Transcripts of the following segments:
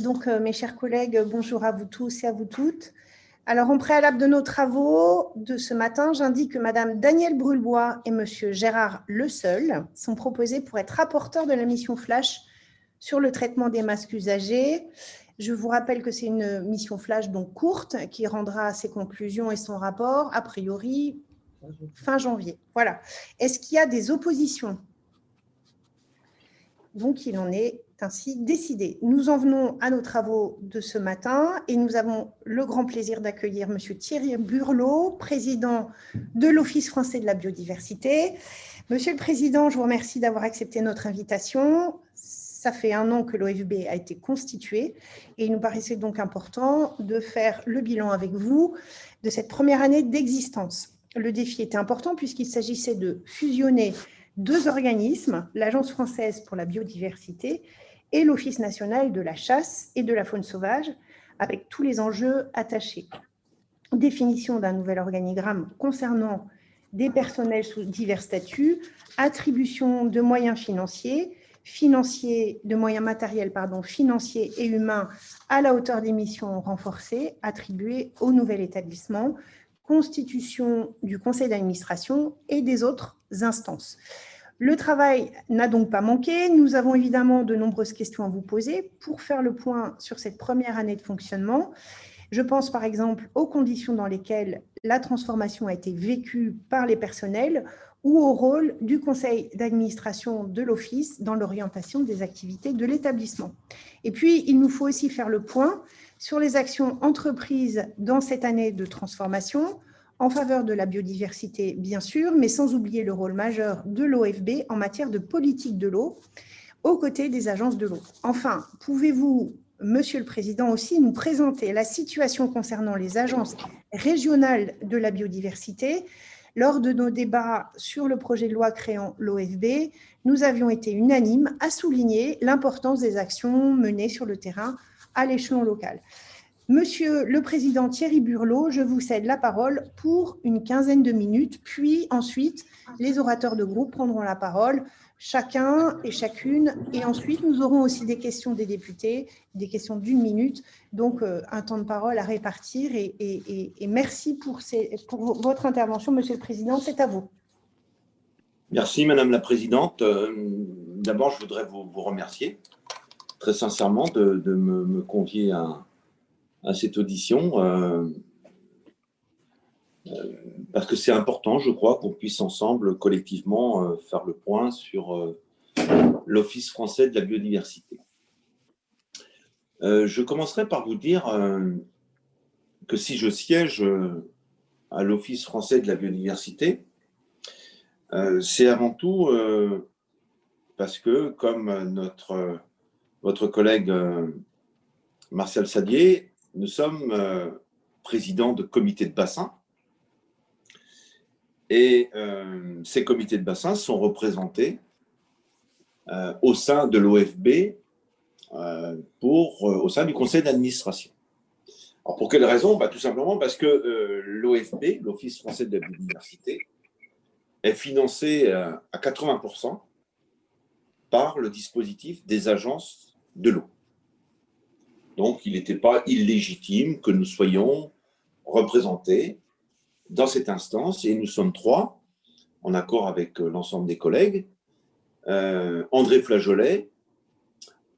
Donc, euh, mes chers collègues, bonjour à vous tous et à vous toutes. Alors, en préalable de nos travaux de ce matin, j'indique que Madame Danielle Brulbois et Monsieur Gérard Le Seul sont proposés pour être rapporteurs de la mission Flash sur le traitement des masques usagés. Je vous rappelle que c'est une mission Flash donc courte qui rendra ses conclusions et son rapport a priori fin janvier. Voilà. Est-ce qu'il y a des oppositions? Donc, il en est ainsi décidé. Nous en venons à nos travaux de ce matin et nous avons le grand plaisir d'accueillir M. Thierry Burlot, président de l'Office français de la biodiversité. Monsieur le Président, je vous remercie d'avoir accepté notre invitation. Ça fait un an que l'OFB a été constitué et il nous paraissait donc important de faire le bilan avec vous de cette première année d'existence. Le défi était important puisqu'il s'agissait de fusionner deux organismes, l'Agence française pour la biodiversité et l'Office national de la chasse et de la faune sauvage, avec tous les enjeux attachés. Définition d'un nouvel organigramme concernant des personnels sous divers statuts, attribution de moyens financiers, financiers, de moyens matériels financiers et humains à la hauteur des missions renforcées attribuées au nouvel établissement, constitution du conseil d'administration et des autres instances. Le travail n'a donc pas manqué. Nous avons évidemment de nombreuses questions à vous poser pour faire le point sur cette première année de fonctionnement. Je pense par exemple aux conditions dans lesquelles la transformation a été vécue par les personnels ou au rôle du conseil d'administration de l'Office dans l'orientation des activités de l'établissement. Et puis, il nous faut aussi faire le point sur les actions entreprises dans cette année de transformation, en faveur de la biodiversité, bien sûr, mais sans oublier le rôle majeur de l'OFB en matière de politique de l'eau, aux côtés des agences de l'eau. Enfin, pouvez-vous, Monsieur le Président, aussi nous présenter la situation concernant les agences régionales de la biodiversité? Lors de nos débats sur le projet de loi créant l'OFB, nous avions été unanimes à souligner l'importance des actions menées sur le terrain à l'échelon local. Monsieur le Président Thierry Burlot, je vous cède la parole pour une quinzaine de minutes, puis ensuite les orateurs de groupe prendront la parole, chacun et chacune, et ensuite nous aurons aussi des questions des députés, des questions d'une minute, donc euh, un temps de parole à répartir, et, merci pour, votre intervention, Monsieur le Président, c'est à vous. Merci Madame la Présidente. Euh, d'abord, je voudrais vous, remercier très sincèrement de, me, me, convier à à cette audition, euh, euh, parce que c'est important, je crois, qu'on puisse ensemble, collectivement, euh, faire le point sur l'Office français de la biodiversité. je commencerai par vous dire que si je siège à l'Office français de la biodiversité, c'est avant tout parce que, comme notre, votre collègue Martial Sadier nous sommes euh, présidents de comités de bassin. Et euh, ces comités de bassin sont représentés euh, au sein de l'OFB au sein du conseil d'administration. Alors pour quelle raison? Bah, Tout simplement parce que l'OFB, l'Office français de la biodiversité, est financé à 80% par le dispositif des agences de l'eau. Donc, il n'était pas illégitime que nous soyons représentés dans cette instance, et nous sommes trois, en accord avec euh, l'ensemble des collègues, euh, André Flageolet,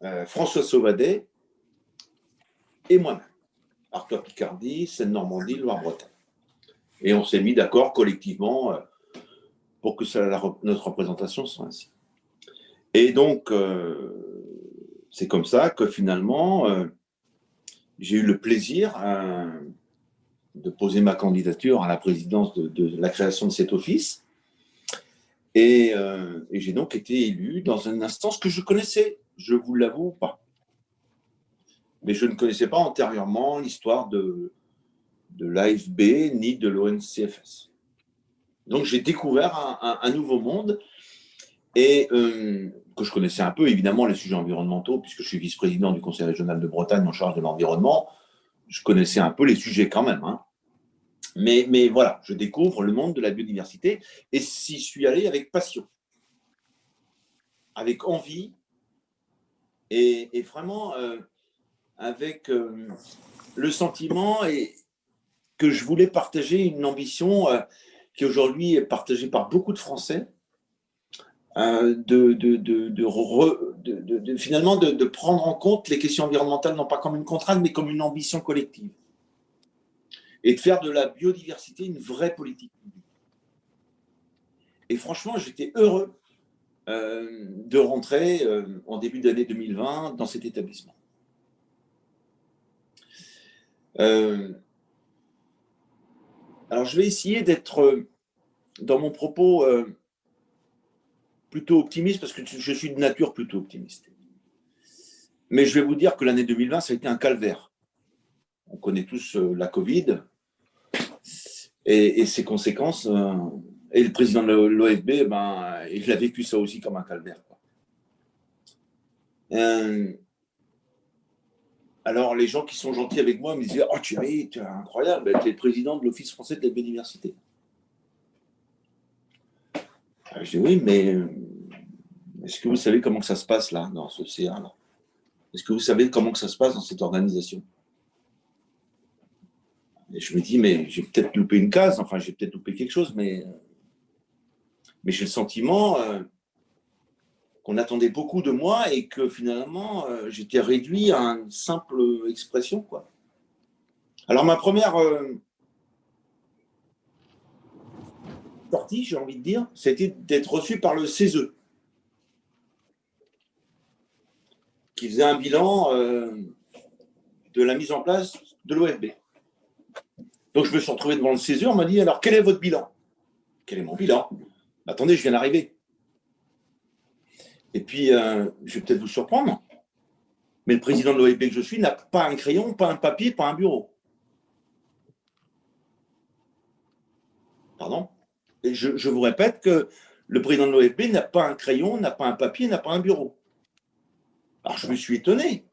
euh, François Sauvadet et moi-même, Arthur Picardie, Seine-Normandie, Loire-Bretagne. Et on s'est mis d'accord collectivement pour que notre représentation soit ainsi. Et donc, c'est comme ça que finalement, j'ai eu le plaisir euh, de poser ma candidature à la présidence de, la création de cet office. Euh, et, j'ai donc été élu dans une instance que je connaissais, je vous l'avoue pas. Mais je ne connaissais pas antérieurement l'histoire de, de l'AFB ni de l'ONCFS. Donc j'ai découvert un, nouveau monde et euh, que je connaissais un peu, évidemment, les sujets environnementaux, puisque je suis vice-président du Conseil régional de Bretagne en charge de l'environnement, je connaissais un peu les sujets quand même. Hein. Mais, voilà, je découvre le monde de la biodiversité et j'y suis allé avec passion, avec envie et, vraiment, euh, avec euh, le sentiment que je voulais partager une ambition euh, qui aujourd'hui est partagée par beaucoup de Français, euh, de, finalement de, prendre en compte les questions environnementales non pas comme une contrainte, mais comme une ambition collective. Et de faire de la biodiversité une vraie politique Et franchement, j'étais heureux de rentrer en début d'année 2020 dans cet établissement. Euh, alors, je vais essayer d'être euh, dans mon propos euh, plutôt optimiste parce que je suis de nature plutôt optimiste. Mais je vais vous dire que l'année 2020, ça a été un calvaire. On connaît tous la Covid et, ses conséquences. et le président de l'OFB, ben, il a vécu ça aussi comme un calvaire. Alors, les gens qui sont gentils avec moi me disent Oh, tu es incroyable, tu es président de l'Office français de la biodiversité. Je dis Oui, mais euh, est-ce que vous savez comment ça se passe là, dans ce CA Est-ce que vous savez comment ça se passe dans cette organisation? Et je me dis Mais j'ai peut-être loupé une case, enfin, j'ai peut-être loupé quelque chose, mais, euh, mais j'ai le sentiment. Euh, qu'on attendait beaucoup de moi et que finalement euh, j'étais réduit à une simple expression. Quoi. Alors ma première euh, sortie, j'ai envie de dire, c'était d'être reçu par le CESE, qui faisait un bilan euh, de la mise en place de l'OFB. Donc je me suis retrouvé devant le CESE, on m'a dit alors quel est votre bilan? Quel est mon bilan? Attendez, je viens d'arriver. Et puis, euh, je vais peut-être vous surprendre, mais le président de l'OEB que je suis n'a pas un crayon, pas un papier, pas un bureau. Pardon? Et je, vous répète que le président de l'OFB n'a pas un crayon, n'a pas un papier, n'a pas un bureau. Alors je me suis étonné.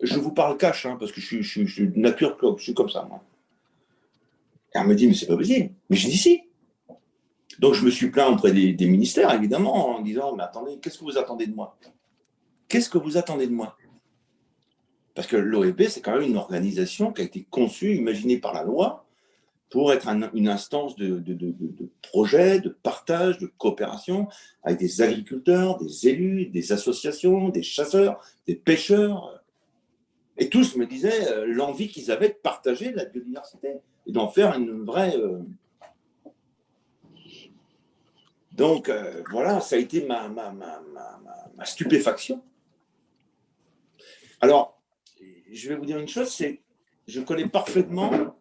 Je vous parle cash, hein, parce que je suis, je, de nature, je suis comme ça, moi. Et elle me dit, mais c'est pas possible. Mais je dis si. Donc je me suis plaint auprès des, ministères, évidemment, en disant, mais attendez, qu'est-ce que vous attendez de moi? Qu'est-ce que vous attendez de moi? Parce que l'OEB, c'est quand même une organisation qui a été conçue, imaginée par la loi, pour être une instance de, de, projet, de partage, de coopération avec des agriculteurs, des élus, des associations, des chasseurs, des pêcheurs. Et tous me disaient euh, l'envie qu'ils avaient de partager la biodiversité et d'en faire une vraie, euh, donc euh, voilà, ça a été ma, stupéfaction. Alors, je vais vous dire une chose, c'est je connais parfaitement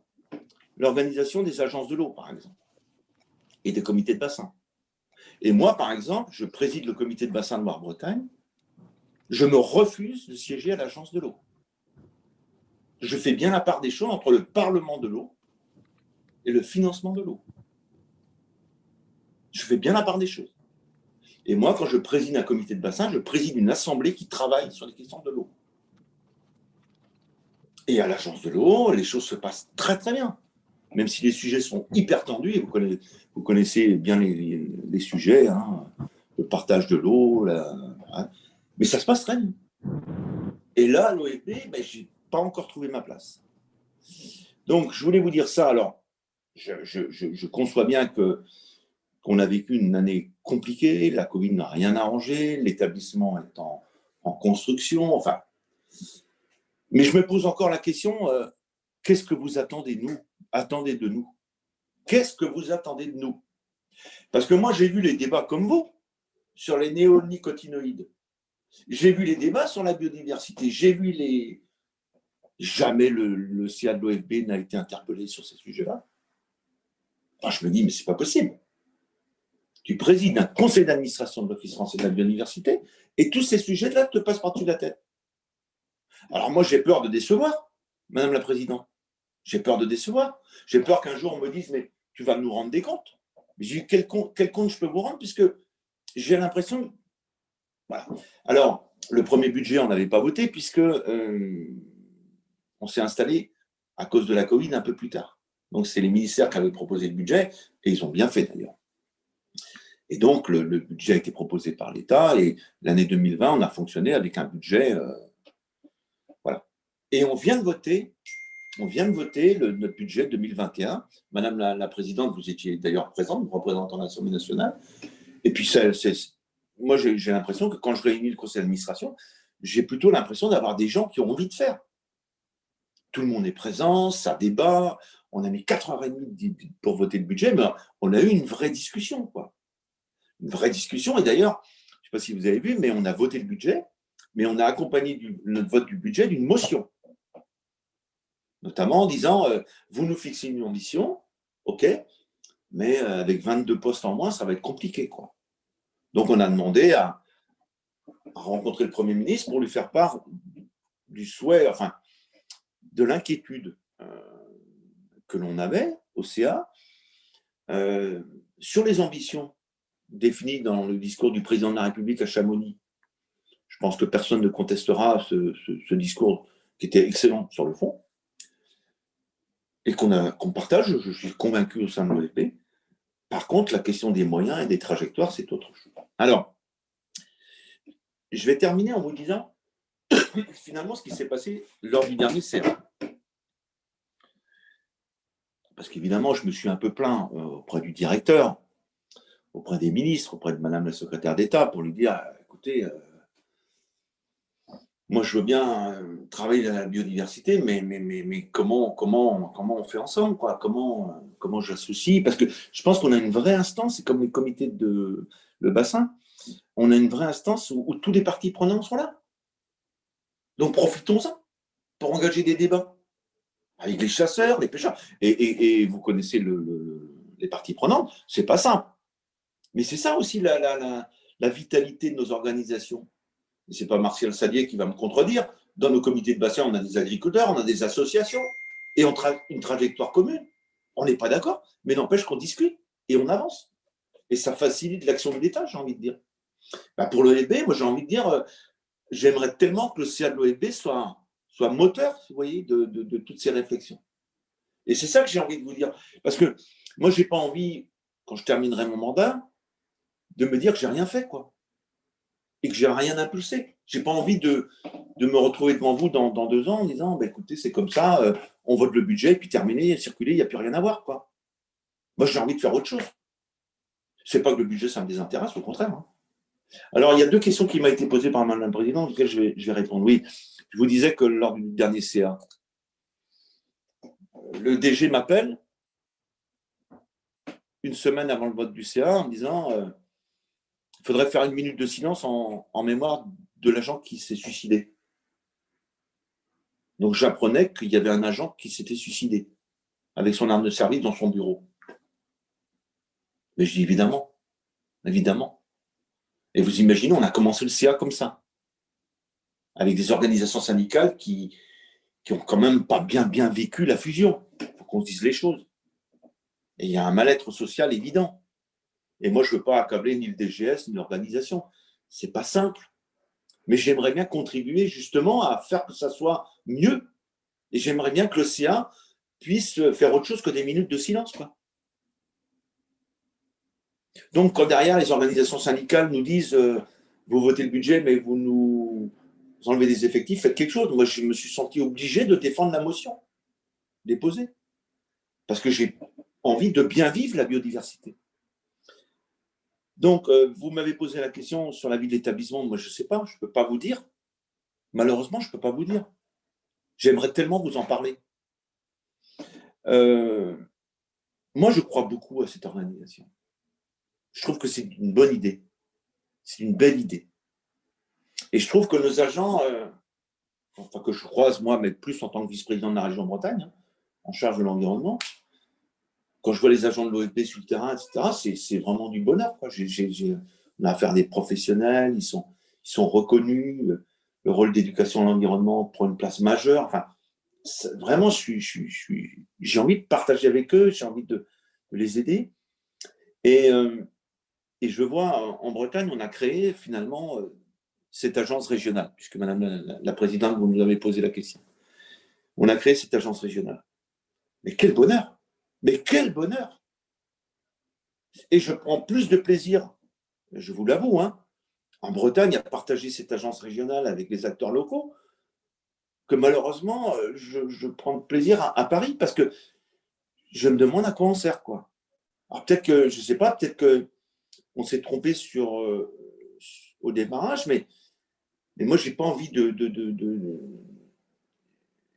l'organisation des agences de l'eau, par exemple, et des comités de bassin. Et moi, par exemple, je préside le comité de bassin de Loire-Bretagne. Je me refuse de siéger à l'agence de l'eau. Je fais bien la part des choses entre le Parlement de l'eau et le financement de l'eau je fais bien la part des choses. Et moi, quand je préside un comité de bassin, je préside une assemblée qui travaille sur les questions de l'eau. Et à l'agence de l'eau, les choses se passent très très bien. Même si les sujets sont hyper tendus, vous connaissez, vous connaissez bien les, sujets, hein, le partage de l'eau, hein, mais ça se passe très bien. Et là, à l'OEP, ben, je n'ai pas encore trouvé ma place. Donc, je voulais vous dire ça. Alors, je conçois bien que qu'on a vécu une année compliquée, la Covid n'a rien arrangé, l'établissement est en, construction, enfin. Mais je me pose encore la question, euh, qu'est-ce que vous attendez nous? Attendez de nous. Qu'est-ce que vous attendez de nous? Parce que moi, j'ai vu les débats comme vous sur les néonicotinoïdes. J'ai vu les débats sur la biodiversité. J'ai vu les. Jamais le, le CA de l'OFB n'a été interpellé sur ces sujets-là. je me dis, mais c'est pas possible tu présides un conseil d'administration de l'Office français de la biodiversité, et tous ces sujets-là te passent par-dessus la tête. Alors moi, j'ai peur de décevoir, Madame la Présidente. J'ai peur de décevoir. J'ai peur qu'un jour on me dise, mais tu vas nous rendre des comptes. Mais quel compte, quel compte je peux vous rendre, puisque j'ai l'impression... Voilà. Alors, le premier budget, on n'avait pas voté, puisque euh, on s'est installé à cause de la Covid un peu plus tard. Donc, c'est les ministères qui avaient proposé le budget, et ils ont bien fait d'ailleurs. Et donc, le, budget a été proposé par l'État et l'année 2020, on a fonctionné avec un budget euh, Et on vient de voter, on vient de voter notre budget 2021. Madame la, présidente, vous étiez d'ailleurs présente, représentant l'Assemblée nationale. Et puis, c'est, moi, j'ai, l'impression que quand je réunis le conseil d'administration, j'ai plutôt l'impression d'avoir des gens qui ont envie de faire. Tout le monde est présent, ça débat. On a mis 4h30 pour voter le budget, mais on a eu une vraie discussion. Quoi. Une vraie discussion. Et d'ailleurs, je ne sais pas si vous avez vu, mais on a voté le budget, mais on a accompagné notre vote du budget d'une motion. Notamment en disant, euh, vous nous fixez une ambition, OK, mais euh, avec 22 postes en moins, ça va être compliqué. Quoi. Donc on a demandé à, rencontrer le Premier ministre pour lui faire part du souhait, enfin, de l'inquiétude euh, que l'on avait au CA sur les ambitions définies dans le discours du président de la République à Chamonix. Je pense que personne ne contestera ce, discours qui était excellent sur le fond et qu'on partage, je suis convaincu au sein de l'OFP. Par contre, la question des moyens et des trajectoires, c'est autre chose. Alors, je vais terminer en vous disant finalement ce qui s'est passé lors du dernier CA. Parce qu'évidemment, je me suis un peu plaint euh, auprès du directeur, auprès des ministres, auprès de Madame la secrétaire d'État pour lui dire écoutez, euh, moi je veux bien euh, travailler dans la biodiversité, mais, mais, mais, mais, comment, comment, comment on fait ensemble quoi? Comment, comment j'associe? Parce que je pense qu'on a une vraie instance, c'est comme les comités de le bassin on a une vraie instance où, tous les partis prenants sont là. Donc profitons-en pour engager des débats avec les chasseurs, les pêcheurs. Et, vous connaissez les parties prenantes, c'est pas simple. Mais c'est ça aussi la, vitalité de nos organisations. Et c'est pas Martial Sadier qui va me contredire. Dans nos comités de bassin, on a des agriculteurs, on a des associations, et on a une trajectoire commune. On n'est pas d'accord, mais n'empêche qu'on discute et on avance. Et ça facilite l'action de l'État, j'ai envie de dire. Bah, pour l'OEB, moi j'ai envie de dire, euh, j'aimerais tellement que le CA de l'OEB soit, moteur, vous voyez, de, de, toutes ces réflexions. Et c'est ça que j'ai envie de vous dire. Parce que moi, je n'ai pas envie, quand je terminerai mon mandat, de me dire que j'ai rien fait, quoi. Et que j'ai rien impulsé. Je n'ai pas envie de, de, me retrouver devant vous dans, dans deux ans en disant, bah, écoutez, c'est comme ça, euh, on vote le budget, puis terminé, circuler, il n'y a plus rien à voir, quoi. Moi, j'ai envie de faire autre chose. C'est pas que le budget, ça me désintéresse, au contraire. Hein. Alors, il y a deux questions qui m'ont été posées par Mme la Présidente, auxquelles je vais, je vais répondre. Oui, je vous disais que lors du dernier CA, le DG m'appelle une semaine avant le vote du CA en me disant euh, il faudrait faire une minute de silence en, mémoire de l'agent qui s'est suicidé. Donc j'apprenais qu'il y avait un agent qui s'était suicidé avec son arme de service dans son bureau. Mais je dis évidemment, évidemment. Et vous imaginez, on a commencé le CA comme ça, avec des organisations syndicales qui, qui ont quand même pas bien, bien vécu la fusion. Il faut qu'on se dise les choses. Et il y a un mal-être social évident. Et moi, je ne veux pas accabler ni le DGS ni l'organisation. C'est pas simple. Mais j'aimerais bien contribuer justement à faire que ça soit mieux. Et j'aimerais bien que le CA puisse faire autre chose que des minutes de silence. Quoi. Donc, quand derrière les organisations syndicales nous disent euh, vous votez le budget, mais vous nous enlevez des effectifs, faites quelque chose. Moi, je me suis senti obligé de défendre la motion déposée. Parce que j'ai envie de bien vivre la biodiversité. Donc, euh, vous m'avez posé la question sur la vie de l'établissement. Moi, je ne sais pas, je ne peux pas vous dire. Malheureusement, je ne peux pas vous dire. J'aimerais tellement vous en parler. Euh, moi, je crois beaucoup à cette organisation. Je trouve que c'est une bonne idée. C'est une belle idée. Et je trouve que nos agents, euh, enfin que je croise moi, mais plus en tant que vice-président de la région Bretagne, hein, en charge de l'environnement, quand je vois les agents de l'OFP sur le terrain, etc., c'est vraiment du bonheur. On a affaire à des professionnels, ils sont, ils sont reconnus, le, rôle d'éducation à l'environnement prend une place majeure. Enfin, vraiment, j'ai je suis, j'ai envie de partager avec eux, j'ai envie de, les aider. Et, euh, et je vois, en Bretagne, on a créé finalement euh, cette agence régionale, puisque Madame la, Présidente, vous nous avez posé la question. On a créé cette agence régionale. Mais quel bonheur Mais quel bonheur Et je prends plus de plaisir, je vous l'avoue, hein, en Bretagne, à partager cette agence régionale avec les acteurs locaux, que malheureusement, je, prends plaisir à, Paris parce que je me demande à quoi on sert. Quoi. Alors peut-être que, je ne sais pas, peut-être qu'on s'est trompé sur, au démarrage, mais, mais moi, je n'ai pas envie de,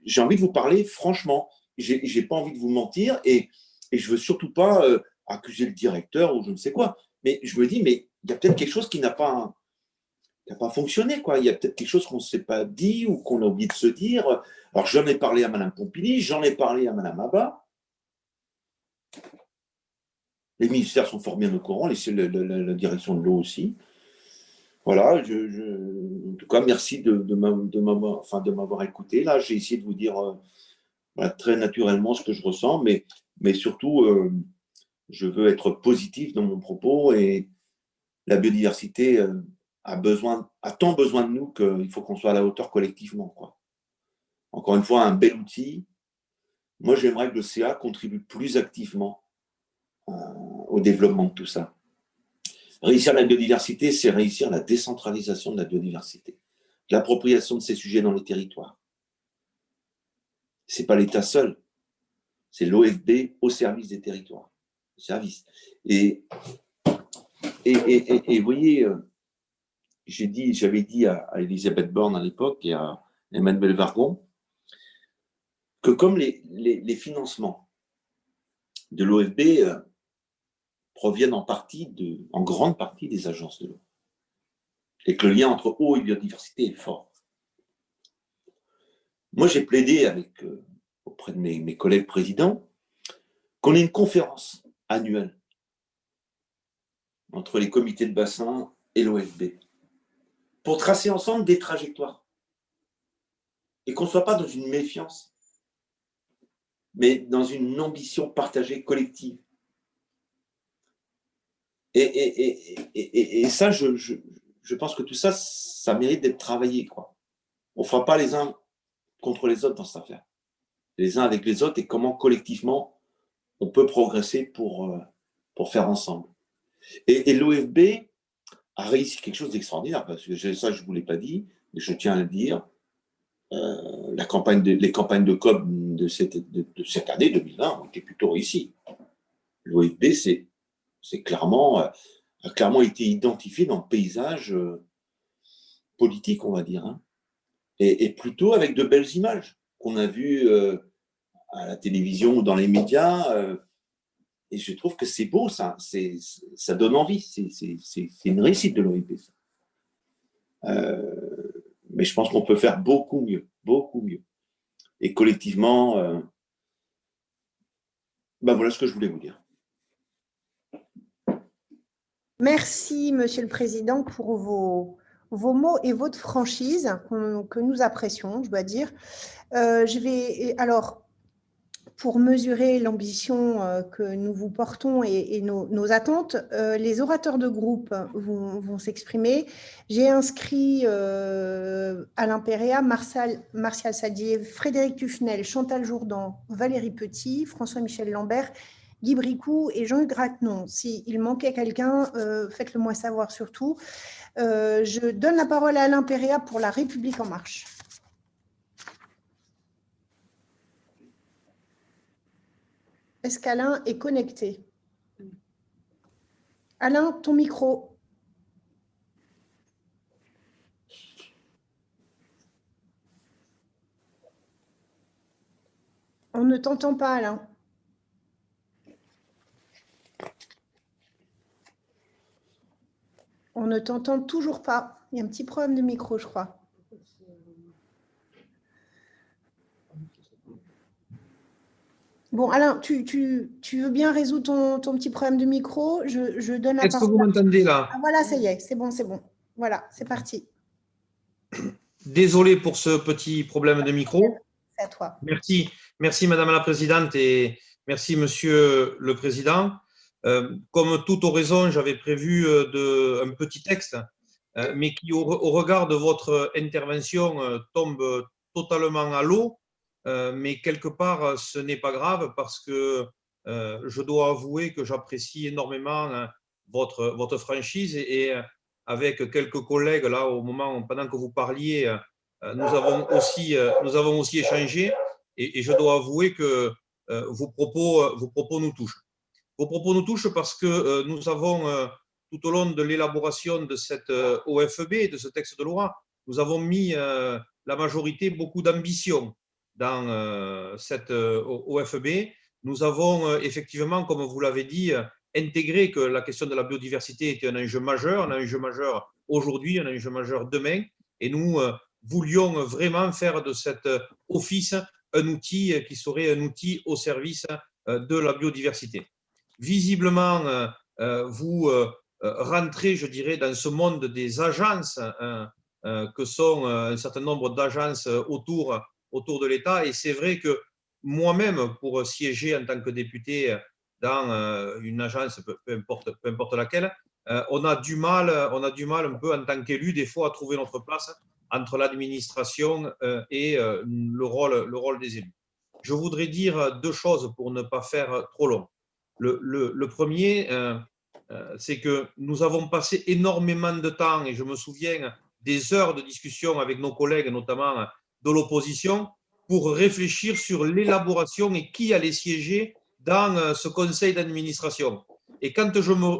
J'ai envie de vous parler franchement. Je n'ai pas envie de vous mentir et, et je veux surtout pas accuser le directeur ou je ne sais quoi. Mais je me dis, mais il y a peut-être quelque chose qui n'a pas, pas fonctionné. Quoi. Il y a peut-être quelque chose qu'on ne s'est pas dit ou qu'on a oublié de se dire. Alors j'en ai parlé à Madame Pompili, j'en ai parlé à Madame Abba. Les ministères sont fort bien au courant, les, la, direction de l'eau aussi. Voilà, je, en tout cas, merci de, de m'avoir écouté. Là, j'ai essayé de vous dire euh, très naturellement ce que je ressens, mais, mais surtout, euh, je veux être positif dans mon propos et la biodiversité euh, a, besoin, a tant besoin de nous qu'il faut qu'on soit à la hauteur collectivement. Encore une fois, un bel outil. Moi, j'aimerais que le CA contribue plus activement euh, au développement de tout ça. Réussir la biodiversité, c'est réussir la décentralisation de la biodiversité, l'appropriation de ces sujets dans les territoires. Ce n'est pas l'État seul, c'est l'OFB au service des territoires service. Et, et, et, et, vous voyez, euh, j'ai dit, j'avais dit à, Elisabeth Borne à l'époque et à Emmanuel Vargon que comme les, les, financements de l'OFB euh, proviennent en partie, de, en grande partie des agences de l'eau, et que le lien entre eau et biodiversité est fort. Moi, j'ai plaidé euh, auprès de mes, collègues présidents qu'on ait une conférence annuel entre les comités de bassin et l'OFB pour tracer ensemble des trajectoires et qu'on ne soit pas dans une méfiance, mais dans une ambition partagée collective. Et, ça, je, pense que tout ça, ça mérite d'être travaillé. On ne fera pas les uns contre les autres dans cette affaire. Les uns avec les autres et comment collectivement on peut progresser pour, euh, pour faire ensemble. Et, l'OFB a réussi quelque chose d'extraordinaire, parce que ça, je ne vous l'ai pas dit, mais je tiens à le dire. Euh, la campagne les campagnes de COP de cette, de, cette année 2020 ont été plutôt réussies. L'OFB c'est, clairement, euh, a clairement été identifié dans le paysage politique, on va dire, hein. Et, plutôt avec de belles images qu'on a vues à la télévision ou dans les médias. Euh, et je trouve que c'est beau, ça, ça donne envie, c'est une réussite de l'OIP. Euh, mais je pense qu'on peut faire beaucoup mieux, beaucoup mieux. Et collectivement, euh, ben voilà ce que je voulais vous dire. Merci, Monsieur le Président, pour vos, vos mots et votre franchise que nous apprécions, je dois dire. je vais alors pour mesurer l'ambition euh, que nous vous portons et, nos, attentes, euh, les orateurs de groupe vont, s'exprimer. J'ai inscrit euh, Alain Péréa, Martial, Martial Sadier, Frédéric Tufnel, Chantal Jourdan, Valérie Petit, François-Michel Lambert, Guy Bricou et Jean-Hugues Gratnon. S'il manquait quelqu'un, faites-le moi savoir surtout. je donne la parole à Alain Péréa pour La République en marche. Est-ce qu'Alain est connecté? Alain, ton micro. On ne t'entend pas, Alain. On ne t'entend toujours pas. Il y a un petit problème de micro, je crois. Bon, Alain, tu, veux bien résoudre ton, petit problème de micro? Je, donne la Est-ce que vous m'entendez là? Ah, Voilà, ça y est, c'est bon, c'est bon. Voilà, c'est parti. Désolé pour ce petit problème de micro. C'est à toi. Merci, merci Madame la Présidente et merci Monsieur le Président. Euh, comme toute oraison, j'avais prévu euh, un petit texte, euh, mais qui, au, regard de votre intervention, tombe totalement à l'eau. Euh, mais quelque part, ce n'est pas grave parce que euh, je dois avouer que j'apprécie énormément hein, votre, votre franchise et, avec quelques collègues, là, au moment, pendant que vous parliez, nous, avons aussi, nous avons aussi échangé et, je dois avouer que vos, propos, vos propos nous touchent. Vos propos nous touchent parce que nous avons, tout au long de l'élaboration de cette OFEB, de ce texte de loi, nous avons mis la majorité beaucoup d'ambition dans cette OFEB. Nous avons effectivement, comme vous l'avez dit, intégré que la question de la biodiversité était un enjeu majeur, un enjeu majeur aujourd'hui, un enjeu majeur demain, et nous voulions vraiment faire de cet office un outil qui serait un outil au service de la biodiversité. Visiblement, vous rentrez, je dirais, dans ce monde des agences hein, que sont un certain nombre d'agences autour, autour de l'État, et c'est vrai que moi-même, pour siéger en tant que député dans euh, une agence, peu, importe, laquelle, euh, on a du mal, on a du mal un peu en tant qu'élu des fois à trouver notre place entre l'administration euh, et le rôle, le rôle des élus. Je voudrais dire deux choses pour ne pas faire trop long. Le, premier, c'est que nous avons passé énormément de temps, et je me souviens des heures de discussion avec nos collègues, notamment de l'opposition, pour réfléchir sur l'élaboration et qui allait siéger dans euh, ce conseil d'administration. Et quand je me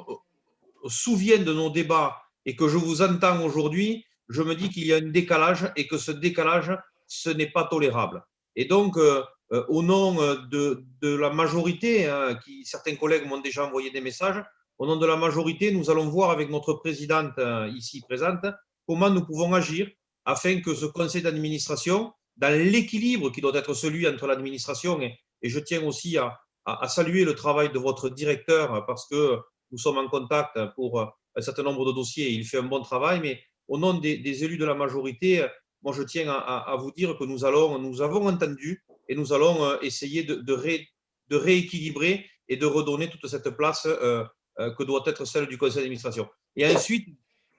souviens de nos débats et que je vous entends aujourd'hui, je me dis qu'il y a un décalage et que ce décalage, ce n'est pas tolérable. Et donc, euh, euh, au nom de, de la majorité, hein, qui, certains collègues m'ont déjà envoyé des messages, au nom de la majorité, nous allons voir avec notre présidente ici présente comment nous pouvons agir afin que ce conseil d'administration, dans l'équilibre qui doit être celui entre l'administration et, je tiens aussi à, à, saluer le travail de votre directeur parce que nous sommes en contact pour un certain nombre de dossiers. Il fait un bon travail, mais au nom des, élus de la majorité, moi je tiens à, vous dire que nous, allons, nous avons entendu et nous allons euh, essayer de, rééquilibrer et de redonner toute cette place euh, euh, que doit être celle du conseil d'administration. Et ensuite,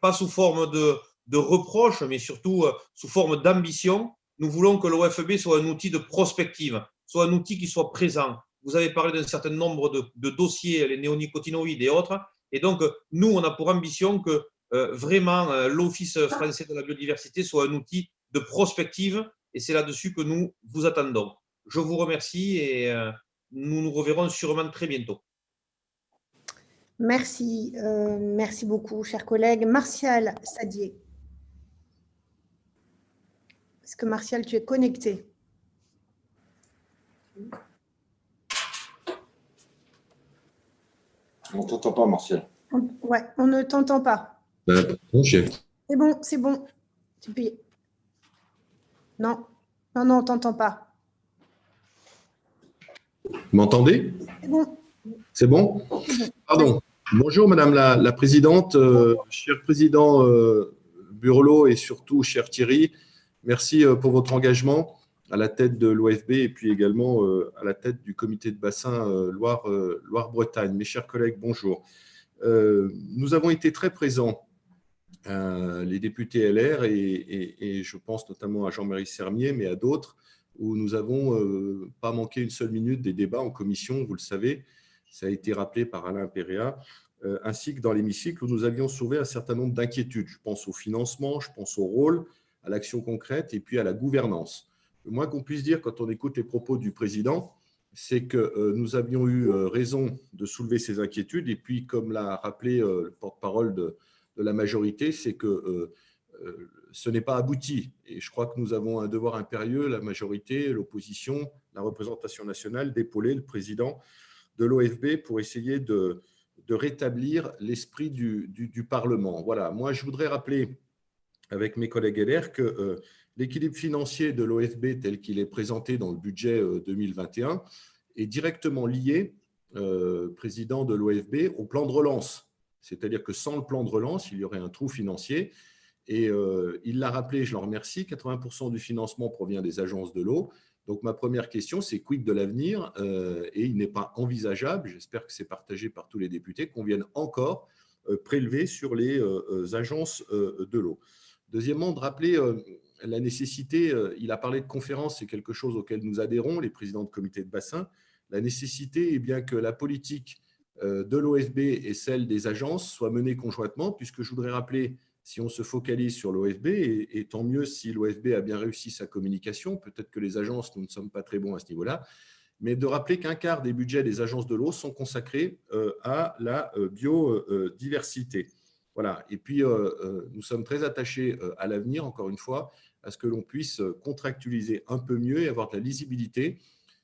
pas sous forme de, de reproche, mais surtout sous forme d'ambition, nous voulons que l'OFB soit un outil de prospective, soit un outil qui soit présent, vous avez parlé d'un certain nombre de, dossiers, les néonicotinoïdes et autres. Et donc, nous, on a pour ambition que vraiment l'Office français de la biodiversité soit un outil de prospective. Et c'est là-dessus que nous vous attendons. Je vous remercie et euh, nous nous reverrons sûrement très bientôt. Merci, merci beaucoup, chers collègues. Martial Sadier. Est-ce que Martial, tu es connecté? On ne t'entend pas, Martial. Ouais, on ne t'entend pas. Euh, c'est bon, c'est bon. Tu peux... Non, non, non, on ne t'entend pas. Vous m'entendez? C'est bon. C'est bon, Pardon. Bonjour, Madame la, Présidente, euh, cher Président euh, Burlot et surtout cher Thierry. Merci euh, pour votre engagement à la tête de l'OFB et puis également euh, à la tête du comité de bassin Loire, Loire-Bretagne. Mes chers collègues, bonjour. Nous avons été très présents, les députés LR, et, je pense notamment à Jean-Marie Sermier, mais à d'autres, où nous n'avons pas manqué une seule minute des débats en commission, vous le savez, ça a été rappelé par Alain Péréa, ainsi que dans l'hémicycle où nous avions soulevé un certain nombre d'inquiétudes. Je pense au financement, je pense au rôle, à l'action concrète et puis à la gouvernance. Le moins qu'on puisse dire quand on écoute les propos du président, c'est que euh, nous avions eu euh, raison de soulever ces inquiétudes. Et puis, comme l'a rappelé euh, le porte-parole de, la majorité, c'est que ce n'est pas abouti. Et je crois que nous avons un devoir impérieux, la majorité, l'opposition, la représentation nationale, d'épauler le président de l'OFB pour essayer de, rétablir l'esprit du, Parlement. Voilà, moi je voudrais rappeler avec mes collègues LR que l'équilibre financier de l'OFB tel qu'il est présenté dans le budget 2021 euh, est directement lié, euh, président de l'OFB, au plan de relance. C'est-à-dire que sans le plan de relance, il y aurait un trou financier. Et euh, il l'a rappelé, je le remercie, 80% du financement provient des agences de l'eau. Donc ma première question, c'est quid de l'avenir? Et il n'est pas envisageable, j'espère que c'est partagé par tous les députés, qu'on vienne encore prélever sur les agences de l'eau. Deuxièmement, de rappeler la nécessité, euh, il a parlé de conférences, c'est quelque chose auquel nous adhérons, les présidents de comités de bassin. La nécessité bien que la politique euh, de l'OFB et celle des agences soient menées conjointement, puisque je voudrais rappeler si on se focalise sur l'OFB, et, tant mieux si l'OFB a bien réussi sa communication, peut-être que les agences, nous ne sommes pas très bons à ce niveau-là, mais de rappeler qu'un quart des budgets des agences de l'eau sont consacrés euh, à la euh, biodiversité. Voilà. Et puis, euh, nous sommes très attachés à l'avenir, encore une fois, à ce que l'on puisse contractualiser un peu mieux et avoir de la lisibilité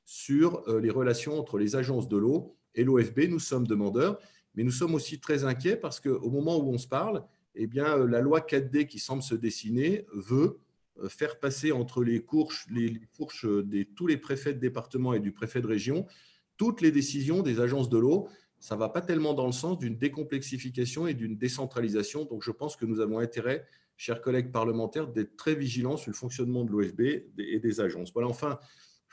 sur les relations entre les agences de l'eau et l'OFB. Nous sommes demandeurs, mais nous sommes aussi très inquiets parce qu'au moment où on se parle, eh bien, euh, la loi 4D qui semble se dessiner veut euh, faire passer entre les, fourches de tous les préfets de département et du préfet de région toutes les décisions des agences de l'eau. Ça ne va pas tellement dans le sens d'une décomplexification et d'une décentralisation. Donc, je pense que nous avons intérêt, chers collègues parlementaires, d'être très vigilants sur le fonctionnement de l'OFB et des agences. Voilà, enfin,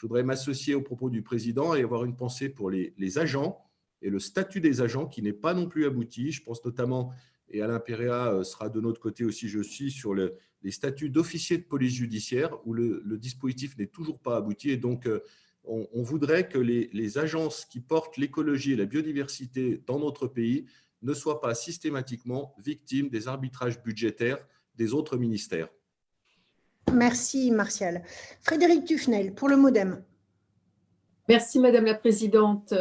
je voudrais m'associer aux propos du président et avoir une pensée pour les, agents et le statut des agents qui n'est pas non plus abouti. Je pense notamment et Alain Péréa euh, sera de notre côté aussi, je suis, sur les statuts d'officier de police judiciaire, où le, dispositif n'est toujours pas abouti. Et donc, euh, on, voudrait que les, agences qui portent l'écologie et la biodiversité dans notre pays ne soient pas systématiquement victimes des arbitrages budgétaires des autres ministères. Merci, Martial. Frédéric Dufnel, pour le MoDem. Merci, Madame la Présidente.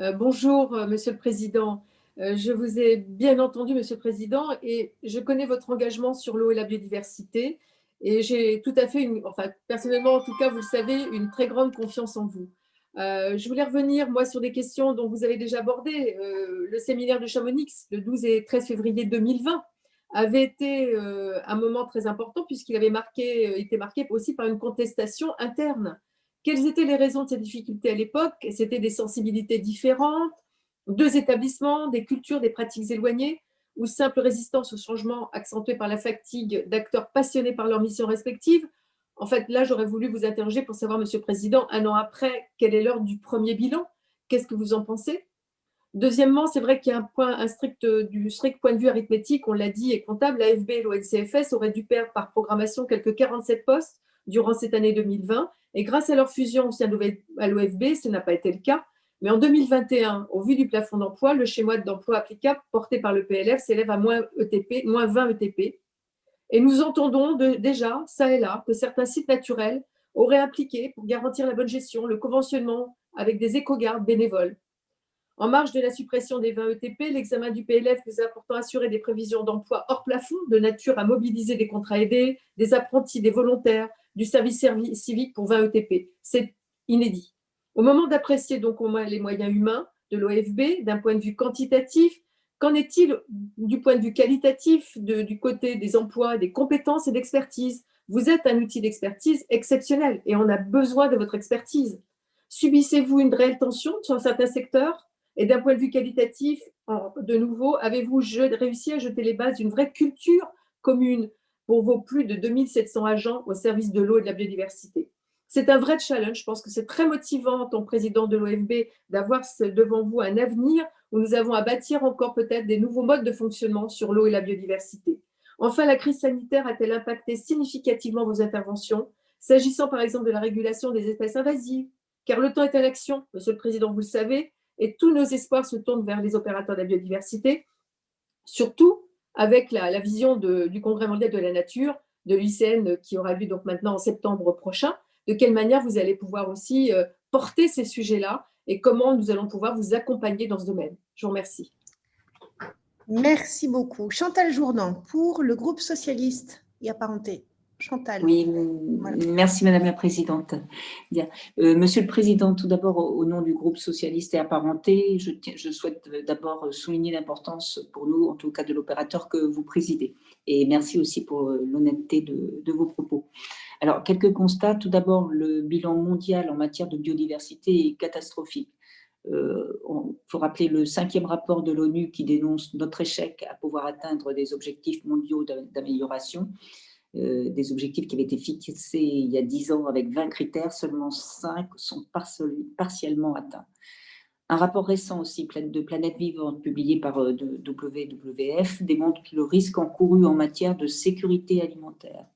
Euh, bonjour, Monsieur le Président. Euh, je vous ai bien entendu, Monsieur le Président, et je connais votre engagement sur l'eau et la biodiversité. Et j'ai tout à fait, une, enfin personnellement en tout cas, vous le savez, une très grande confiance en vous. Euh, je voulais revenir, moi, sur des questions dont vous avez déjà abordé. Euh, le séminaire de Chamonix, le 12 et 13 février 2020, avait été un moment très important puisqu'il avait marqué, été marqué aussi par une contestation interne. Quelles étaient les raisons de ces difficultés à l'époque? C'était des sensibilités différentes deux établissements, des cultures, des pratiques éloignées, ou simple résistance au changement accentuée par la fatigue d'acteurs passionnés par leurs missions respectives? En fait, là, j'aurais voulu vous interroger pour savoir, Monsieur le Président, un an après, quelle est l'heure du premier bilan? Qu'est-ce que vous en pensez? Deuxièmement, c'est vrai qu'il y a un point, strict, du strict point de vue arithmétique, on l'a dit, et comptable, l'AFB et l'ONCFS auraient dû perdre par programmation quelques 47 postes durant cette année 2020. Et grâce à leur fusion au sein de l'OFB, ce n'a pas été le cas. Mais en 2021, au vu du plafond d'emploi, le schéma d'emploi applicable porté par le PLF s'élève à moins, ETP, moins 20 ETP. Et nous entendons déjà, ça et là, que certains sites naturels auraient impliqué, pour garantir la bonne gestion, le conventionnement avec des éco-gardes bénévoles. En marge de la suppression des 20 ETP, l'examen du PLF nous a pourtant assuré des prévisions d'emploi hors plafond, de nature à mobiliser des contrats aidés, des apprentis, des volontaires, du service civique pour 20 ETP. C'est inédit. Au moment d'apprécier donc les moyens humains de l'OFB d'un point de vue quantitatif, qu'en est-il du point de vue qualitatif du côté des emplois, des compétences et d'expertise? Vous êtes un outil d'expertise exceptionnel et on a besoin de votre expertise. Subissez-vous une réelle tension sur certains secteurs? Et d'un point de vue qualitatif, de nouveau, avez-vous réussi à jeter les bases d'une vraie culture commune pour vos plus de 2700 agents au service de l'eau et de la biodiversité? C'est un vrai challenge. Je pense que c'est très motivant, en tant que président de l'OFB, d'avoir devant vous un avenir où nous avons à bâtir encore peut-être des nouveaux modes de fonctionnement sur l'eau et la biodiversité. Enfin, la crise sanitaire a-t-elle impacté significativement vos interventions, s'agissant par exemple de la régulation des espèces invasives Car le temps est à l'action, Monsieur le Président, vous le savez, et tous nos espoirs se tournent vers les opérateurs de la biodiversité, surtout avec la, vision du Congrès mondial de la nature, de l'UICN qui aura lieu donc maintenant en septembre prochain, de quelle manière vous allez pouvoir aussi euh, porter ces sujets-là et comment nous allons pouvoir vous accompagner dans ce domaine? Je vous remercie. Merci beaucoup. Chantal Jourdan, pour le groupe socialiste et apparenté. Chantal. Oui, merci Madame la Présidente. Bien. Euh, monsieur le Président, tout d'abord, au, nom du groupe socialiste et apparenté, je, je souhaite d'abord souligner l'importance pour nous, en tout cas de l'opérateur que vous présidez. Et merci aussi pour euh, l'honnêteté de, de, vos propos. Alors, quelques constats. Tout d'abord, le bilan mondial en matière de biodiversité est catastrophique. Il euh, faut rappeler le cinquième rapport de l'ONU qui dénonce notre échec à pouvoir atteindre des objectifs mondiaux d'amélioration, euh, des objectifs qui avaient été fixés il y a dix ans avec 20 critères, seulement 5 sont partiellement atteints. Un rapport récent aussi de Planète Vivante, publié par euh, WWF, démontre le risque encouru en matière de sécurité alimentaire.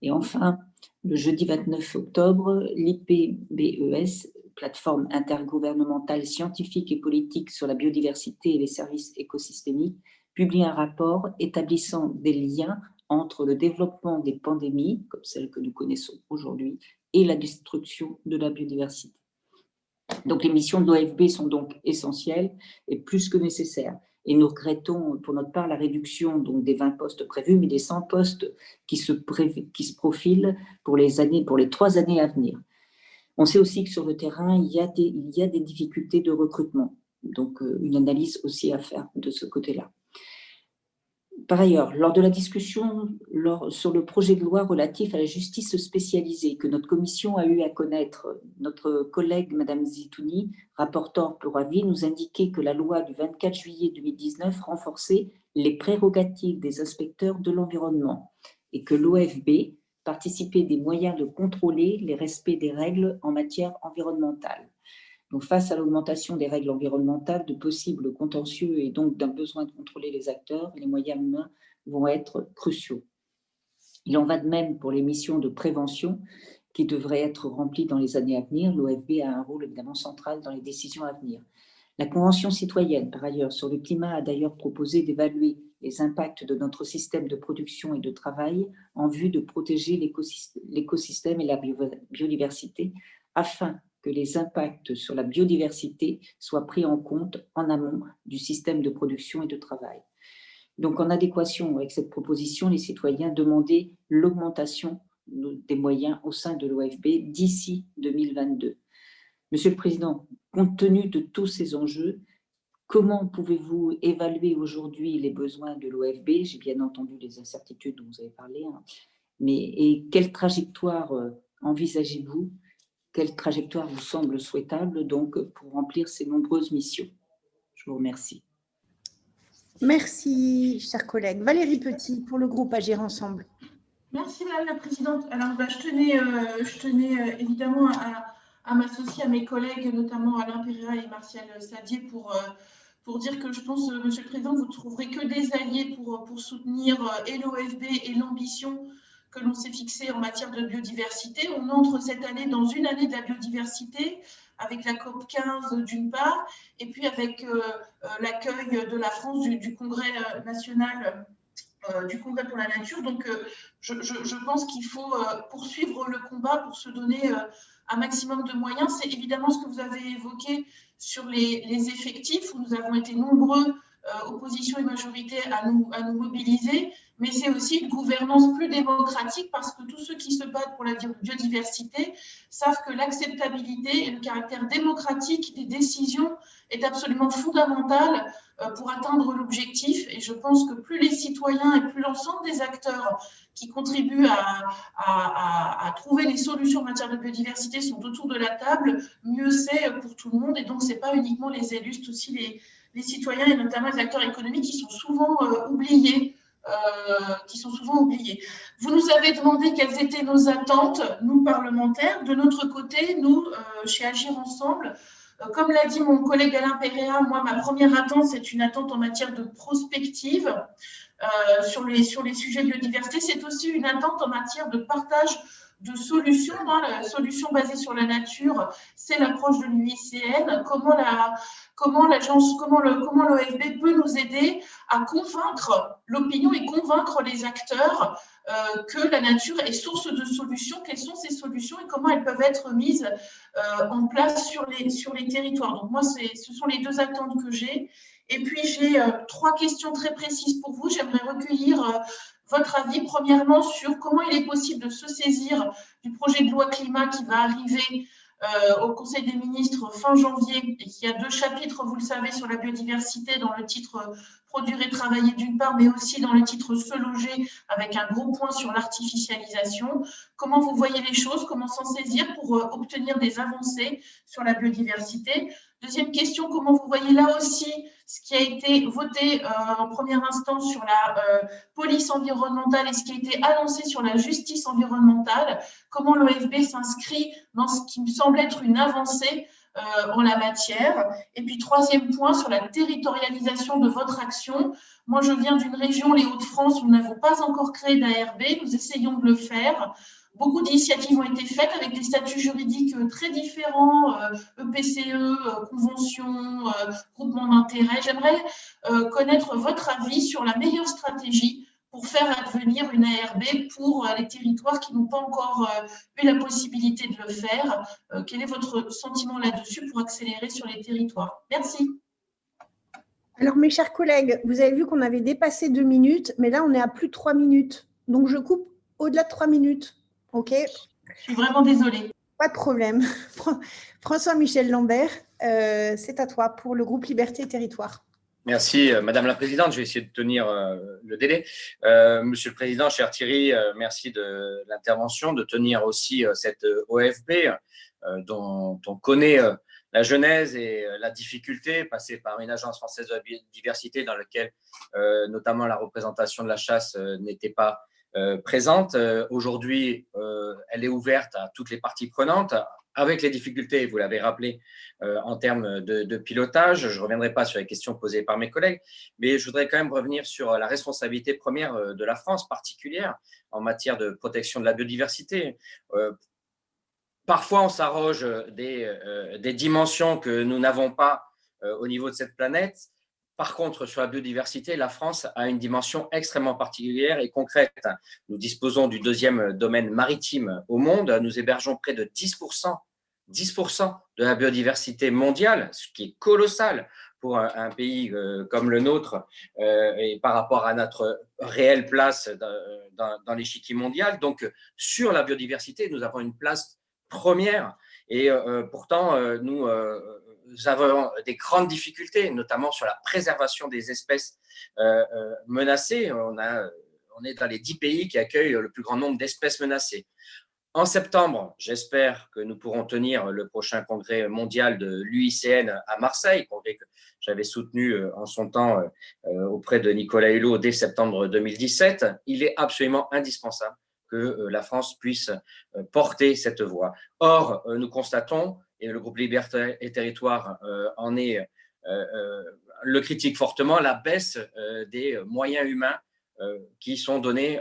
Et enfin, le jeudi 29 octobre, l'IPBES, plateforme intergouvernementale scientifique et politique sur la biodiversité et les services écosystémiques, publie un rapport établissant des liens entre le développement des pandémies, comme celle que nous connaissons aujourd'hui, et la destruction de la biodiversité. Donc les missions de l'OFB sont donc essentielles et plus que nécessaires. Et nous regrettons pour notre part la réduction donc, des 20 postes prévus, mais des 100 postes qui se, qui se profilent pour les, années, pour les trois années à venir. On sait aussi que sur le terrain, il y a des, il y a des difficultés de recrutement. Donc, euh, une analyse aussi à faire de ce côté-là. Par ailleurs, lors de la discussion sur le projet de loi relatif à la justice spécialisée que notre commission a eu à connaître, notre collègue Madame Zitouni, rapporteur pour avis, nous indiquait que la loi du 24 juillet 2019 renforçait les prérogatives des inspecteurs de l'environnement et que l'OFB participait des moyens de contrôler les respects des règles en matière environnementale. Face à l'augmentation des règles environnementales, de possibles contentieux et donc d'un besoin de contrôler les acteurs, les moyens humains vont être cruciaux. Il en va de même pour les missions de prévention qui devraient être remplies dans les années à venir. L'OFB a un rôle évidemment central dans les décisions à venir. La Convention citoyenne, par ailleurs, sur le climat a d'ailleurs proposé d'évaluer les impacts de notre système de production et de travail en vue de protéger l'écosystème et la biodiversité afin que les impacts sur la biodiversité soient pris en compte en amont du système de production et de travail. Donc, en adéquation avec cette proposition, les citoyens demandaient l'augmentation des moyens au sein de l'OFB d'ici 2022. Monsieur le Président, compte tenu de tous ces enjeux, comment pouvez-vous évaluer aujourd'hui les besoins de l'OFB J'ai bien entendu les incertitudes dont vous avez parlé, hein. mais quelle trajectoire euh, envisagez-vous quelle trajectoire vous semble souhaitable donc pour remplir ces nombreuses missions Je vous remercie. Merci, chers collègues. Valérie Petit, pour le groupe Agir Ensemble. Merci, Madame la Présidente. Alors, bah, je tenais, euh, je tenais euh, évidemment à, m'associer à mes collègues, notamment Alain Pereira et Martial Sadier, pour, euh, pour dire que je pense, Monsieur le Président, vous ne trouverez que des alliés pour, pour soutenir et l'OFB et l'ambition que l'on s'est fixé en matière de biodiversité. On entre cette année dans une année de la biodiversité avec la COP 15 d'une part, et puis avec euh, euh, l'accueil de la France du, Congrès euh, national, du Congrès pour la nature. Donc, je, pense qu'il faut poursuivre le combat pour se donner un maximum de moyens. C'est évidemment ce que vous avez évoqué sur les, les effectifs, où nous avons été nombreux opposition et majorité à nous, mobiliser, mais c'est aussi une gouvernance plus démocratique parce que tous ceux qui se battent pour la biodiversité savent que l'acceptabilité et le caractère démocratique des décisions est absolument fondamental euh, pour atteindre l'objectif. Et je pense que plus les citoyens et plus l'ensemble des acteurs qui contribuent à, à, à, trouver les solutions en matière de biodiversité sont autour de la table, mieux c'est pour tout le monde. Et donc, ce n'est pas uniquement les élus, c'est aussi les, les citoyens et notamment les acteurs économiques qui sont souvent euh, oubliés. Euh, qui sont souvent oubliés. Vous nous avez demandé quelles étaient nos attentes, nous parlementaires. De notre côté, nous, euh, chez Agir Ensemble, comme l'a dit mon collègue Alain Pereira, moi, ma première attente, c'est une attente en matière de prospective sur, les, sur les sujets de biodiversité. C'est aussi une attente en matière de partage de solutions. Hein, la solution basée sur la nature, c'est l'approche de l'UICN. Comment la, comment l'agence, comment le, comment l'OFB peut nous aider à convaincre l'opinion et convaincre les acteurs euh, que la nature est source de solutions. Quelles sont ces solutions et comment elles peuvent être mises euh, en place sur les, sur les territoires. Donc moi, ce sont les deux attentes que j'ai. Et puis j'ai euh, trois questions très précises pour vous. J'aimerais recueillir votre avis, premièrement, sur comment il est possible de se saisir du projet de loi climat qui va arriver euh, au Conseil des ministres fin janvier et qui a deux chapitres, vous le savez, sur la biodiversité dans le titre euh, Produire et travailler d'une part, mais aussi dans le titre Se loger avec un gros point sur l'artificialisation. Comment vous voyez les choses? Comment s'en saisir pour euh, obtenir des avancées sur la biodiversité? Deuxième question, comment vous voyez là aussi ce qui a été voté euh, en première instance sur la euh, police environnementale et ce qui a été annoncé sur la justice environnementale? Comment l'OFB s'inscrit dans ce qui me semble être une avancée euh, en la matière? Et puis troisième point, sur la territorialisation de votre action. Moi, je viens d'une région, les Hauts-de-France, où nous n'avons pas encore créé d'ARB. Nous essayons de le faire. Beaucoup d'initiatives ont été faites avec des statuts juridiques très différents, EPCE, e convention, groupement d'intérêt. J'aimerais connaître votre avis sur la meilleure stratégie pour faire advenir une ARB pour les territoires qui n'ont pas encore eu la possibilité de le faire. Quel est votre sentiment là-dessus pour accélérer sur les territoires? Merci. Alors, mes chers collègues, vous avez vu qu'on avait dépassé deux minutes, mais là, on est à plus de trois minutes. Donc, je coupe au-delà de trois minutes. OK Je suis vraiment désolée. Pas de problème. François-Michel Lambert, euh, c'est à toi pour le groupe Liberté et Territoire. Merci, euh, Madame la Présidente. Je vais essayer de tenir euh, le délai. Monsieur le Président, cher Thierry, merci de l'intervention, de tenir aussi cette OFB dont on connaît la genèse et euh, la difficulté, passer par une agence française de la biodiversité dans laquelle euh, notamment la représentation de la chasse euh, n'était pas présente. Aujourd'hui, elle est ouverte à toutes les parties prenantes, avec les difficultés, vous l'avez rappelé, en termes de, pilotage. Je ne reviendrai pas sur les questions posées par mes collègues, mais je voudrais quand même revenir sur la responsabilité première de la France particulière en matière de protection de la biodiversité. Parfois, on s'arroge des, euh, des, dimensions que nous n'avons pas euh, au niveau de cette planète. Par contre, sur la biodiversité, la France a une dimension extrêmement particulière et concrète. Nous disposons du deuxième domaine maritime au monde. Nous hébergeons près de 10%, 10 de la biodiversité mondiale, ce qui est colossal pour un, pays euh, comme le nôtre et par rapport à notre réelle place dans, l'échiquier mondial. Donc, sur la biodiversité, nous avons une place première. Et euh, euh, pourtant, euh, nous, avons des grandes difficultés, notamment sur la préservation des espèces menacées. On, a, on est dans les dix pays qui accueillent le plus grand nombre d'espèces menacées. En septembre, j'espère que nous pourrons tenir le prochain congrès mondial de l'UICN à Marseille, congrès que j'avais soutenu en son temps auprès de Nicolas Hulot dès septembre 2017. Il est absolument indispensable que euh, la France puisse euh, porter cette voix. Or, euh, nous constatons, et le groupe Liberté et Territoire en est le critique fortement, la baisse des moyens humains qui sont donnés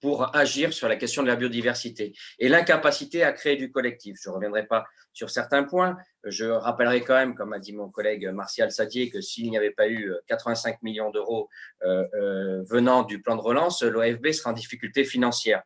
pour agir sur la question de la biodiversité et l'incapacité à créer du collectif. Je ne reviendrai pas sur certains points. Je rappellerai quand même, comme a dit mon collègue Martial Sadier, que s'il n'y avait pas eu 85 millions d'euros venant du plan de relance, l'OFB sera en difficulté financière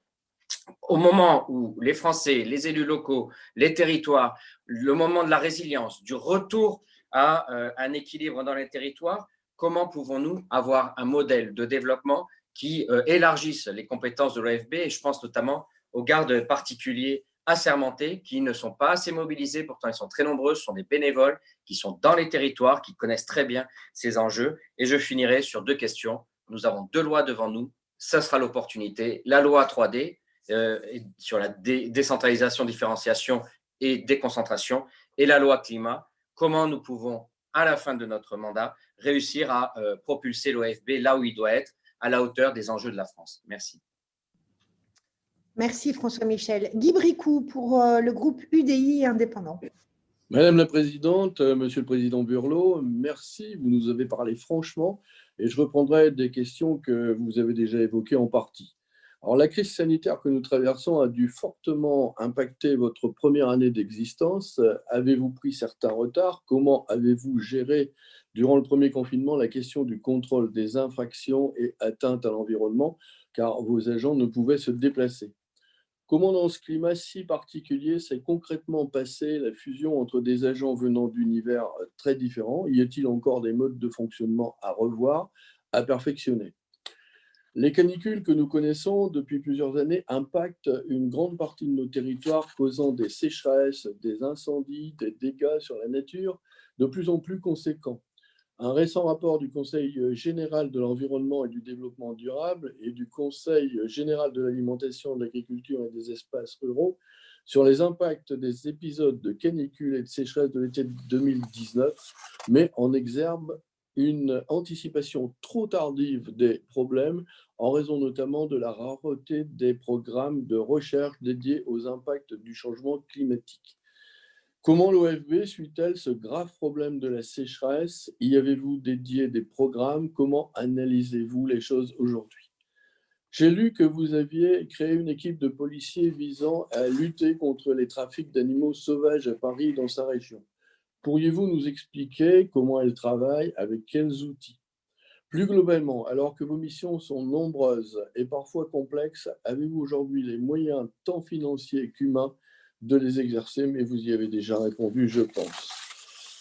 au moment où les Français, les élus locaux, les territoires, le moment de la résilience, du retour à euh, un équilibre dans les territoires, comment pouvons-nous avoir un modèle de développement qui euh, élargisse les compétences de l'OFB Et je pense notamment aux gardes particuliers assermentés qui ne sont pas assez mobilisés, pourtant ils sont très nombreux, ce sont des bénévoles qui sont dans les territoires, qui connaissent très bien ces enjeux. Et je finirai sur deux questions. Nous avons deux lois devant nous, ça sera l'opportunité. La loi 3D, euh, sur la décentralisation, différenciation et déconcentration, et la loi climat, comment nous pouvons, à la fin de notre mandat, réussir à euh, propulser l'OFB là où il doit être, à la hauteur des enjeux de la France. Merci. Merci François Michel. Guy Bricou pour euh, le groupe UDI indépendant. Madame la Présidente, Monsieur le Président Burlot, merci. Vous nous avez parlé franchement et je reprendrai des questions que vous avez déjà évoquées en partie. Alors, la crise sanitaire que nous traversons a dû fortement impacter votre première année d'existence. Avez-vous pris certains retards? Comment avez-vous géré durant le premier confinement la question du contrôle des infractions et atteintes à l'environnement, car vos agents ne pouvaient se déplacer. Comment dans ce climat si particulier s'est concrètement passée la fusion entre des agents venant d'univers très différents? Y a-t-il encore des modes de fonctionnement à revoir, à perfectionner? Les canicules que nous connaissons depuis plusieurs années impactent une grande partie de nos territoires, causant des sécheresses, des incendies, des dégâts sur la nature de plus en plus conséquents. Un récent rapport du Conseil général de l'environnement et du développement durable et du Conseil général de l'alimentation, de l'agriculture et des espaces ruraux sur les impacts des épisodes de canicule et de sécheresse de l'été 2019 met en exergue une anticipation trop tardive des problèmes en raison notamment de la rareté des programmes de recherche dédiés aux impacts du changement climatique. Comment l'OFB suit-elle ce grave problème de la sécheresse? Y avez-vous dédié des programmes? Comment analysez-vous les choses aujourd'hui? J'ai lu que vous aviez créé une équipe de policiers visant à lutter contre les trafics d'animaux sauvages à Paris et dans sa région. Pourriez-vous nous expliquer comment elle travaille, avec quels outils? Plus globalement, alors que vos missions sont nombreuses et parfois complexes, avez-vous aujourd'hui les moyens tant financiers qu'humains de les exercer? Mais vous y avez déjà répondu, je pense.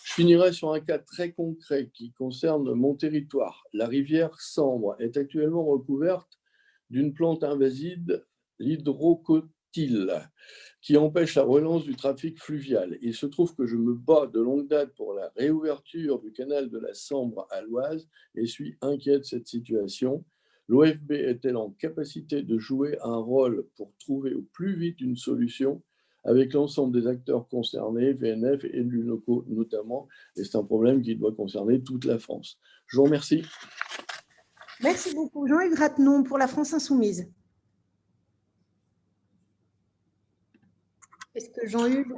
Je finirai sur un cas très concret qui concerne mon territoire. La rivière Sambre est actuellement recouverte d'une plante invasive, qui empêche la relance du trafic fluvial. Il se trouve que je me bats de longue date pour la réouverture du canal de la Sambre à l'Oise et suis inquiet de cette situation. L'OFB est-elle en capacité de jouer un rôle pour trouver au plus vite une solution avec l'ensemble des acteurs concernés, VNF et élus locaux notamment, et c'est un problème qui doit concerner toute la France. Je vous remercie. Merci beaucoup. Jean-Yves Ratenon pour la France Insoumise. Est-ce que Jean-Yves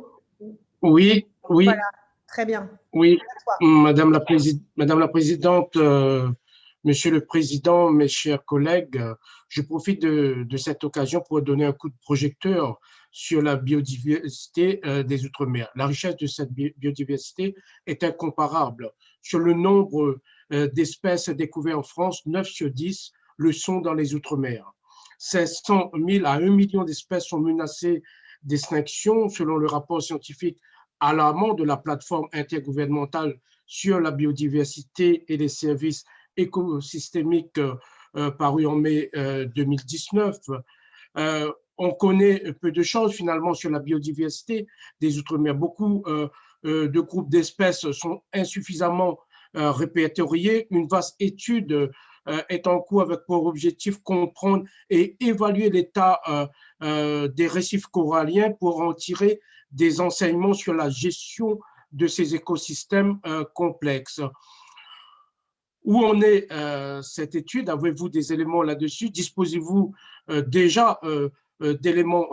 Oui, oui. Voilà, très bien. Oui, Madame la, Madame la Présidente, euh, Monsieur le Président, mes chers collègues, je profite de, de, cette occasion pour donner un coup de projecteur sur la biodiversité euh, des Outre-mer. La richesse de cette biodiversité est incomparable. Sur le nombre euh, d'espèces découvertes en France, 9 sur 10 le sont dans les Outre-mer. 500 000 à 1 million d'espèces sont menacées d'extinction selon le rapport scientifique alarmant de la plateforme intergouvernementale sur la biodiversité et les services écosystémiques euh, paru en mai 2019. Euh, on connaît peu de choses finalement sur la biodiversité des Outre-mer. Beaucoup de groupes d'espèces sont insuffisamment euh, répertorié. Une vaste étude euh, est en cours avec pour objectif comprendre et évaluer l'état euh, des récifs coralliens pour en tirer des enseignements sur la gestion de ces écosystèmes complexes. Où en est cette étude? Avez-vous des éléments là-dessus? Disposez-vous déjà d'éléments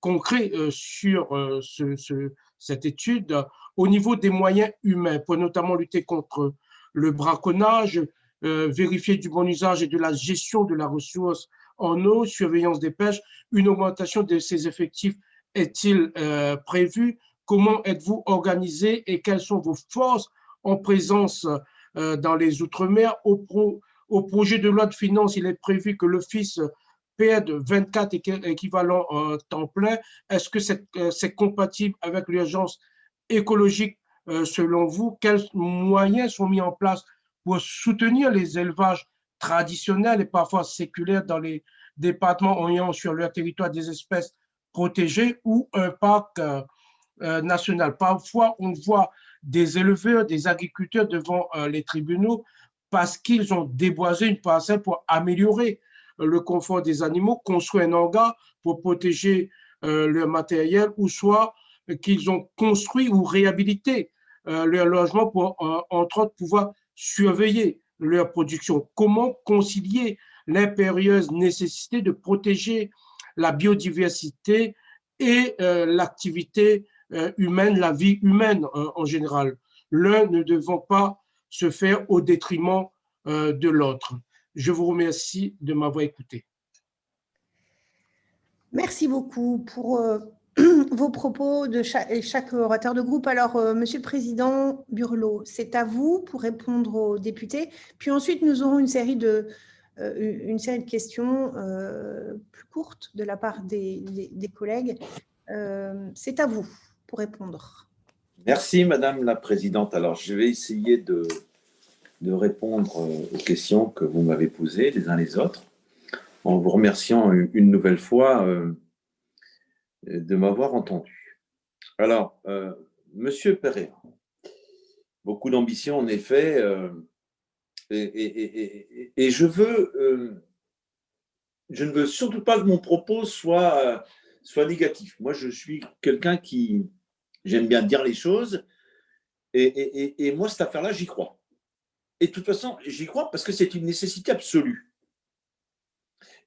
concrets sur ce, cette étude au niveau des moyens humains pour notamment lutter contre le braconnage, euh, vérifier du bon usage et de la gestion de la ressource en eau, surveillance des pêches. Une augmentation de ces effectifs est-il euh, prévu? Comment êtes-vous organisé et quelles sont vos forces en présence euh, dans les Outre-mer? Au, projet de loi de finances, il est prévu que l'Office perde 24 équivalents en temps plein. Est-ce que c'est compatible avec l'urgence écologique, euh, selon vous, quels moyens sont mis en place pour soutenir les élevages traditionnels et parfois séculaires dans les départements ayant sur leur territoire des espèces protégées ou un parc euh, euh, national? Parfois, on voit des éleveurs, des agriculteurs devant les tribunaux parce qu'ils ont déboisé une parcelle pour améliorer le confort des animaux, construire un hangar pour protéger leur matériel ou soit qu'ils ont construit ou réhabilité euh, leur logement pour, euh, entre autres, pouvoir surveiller leur production. Comment concilier l'impérieuse nécessité de protéger la biodiversité et euh, l'activité humaine, la vie humaine en général? L'un ne devant pas se faire au détriment de l'autre. Je vous remercie de m'avoir écouté. Merci beaucoup pour vos propos de chaque, orateur de groupe. Alors, euh, Monsieur le Président Burlot, c'est à vous pour répondre aux députés. Puis ensuite, nous aurons une série de, euh, questions euh, plus courtes de la part des, collègues. c'est à vous pour répondre. Merci, Madame la Présidente. Alors, je vais essayer de répondre aux questions que vous m'avez posées les uns les autres, en vous remerciant une nouvelle fois de m'avoir entendu. Alors, euh, Monsieur Pereira, beaucoup d'ambition en effet, euh, et, je veux, euh, je ne veux surtout pas que mon propos soit, soit négatif. Moi, je suis quelqu'un qui, j'aime bien dire les choses, et, moi, cette affaire-là, j'y crois. Et de toute façon, j'y crois parce que c'est une nécessité absolue.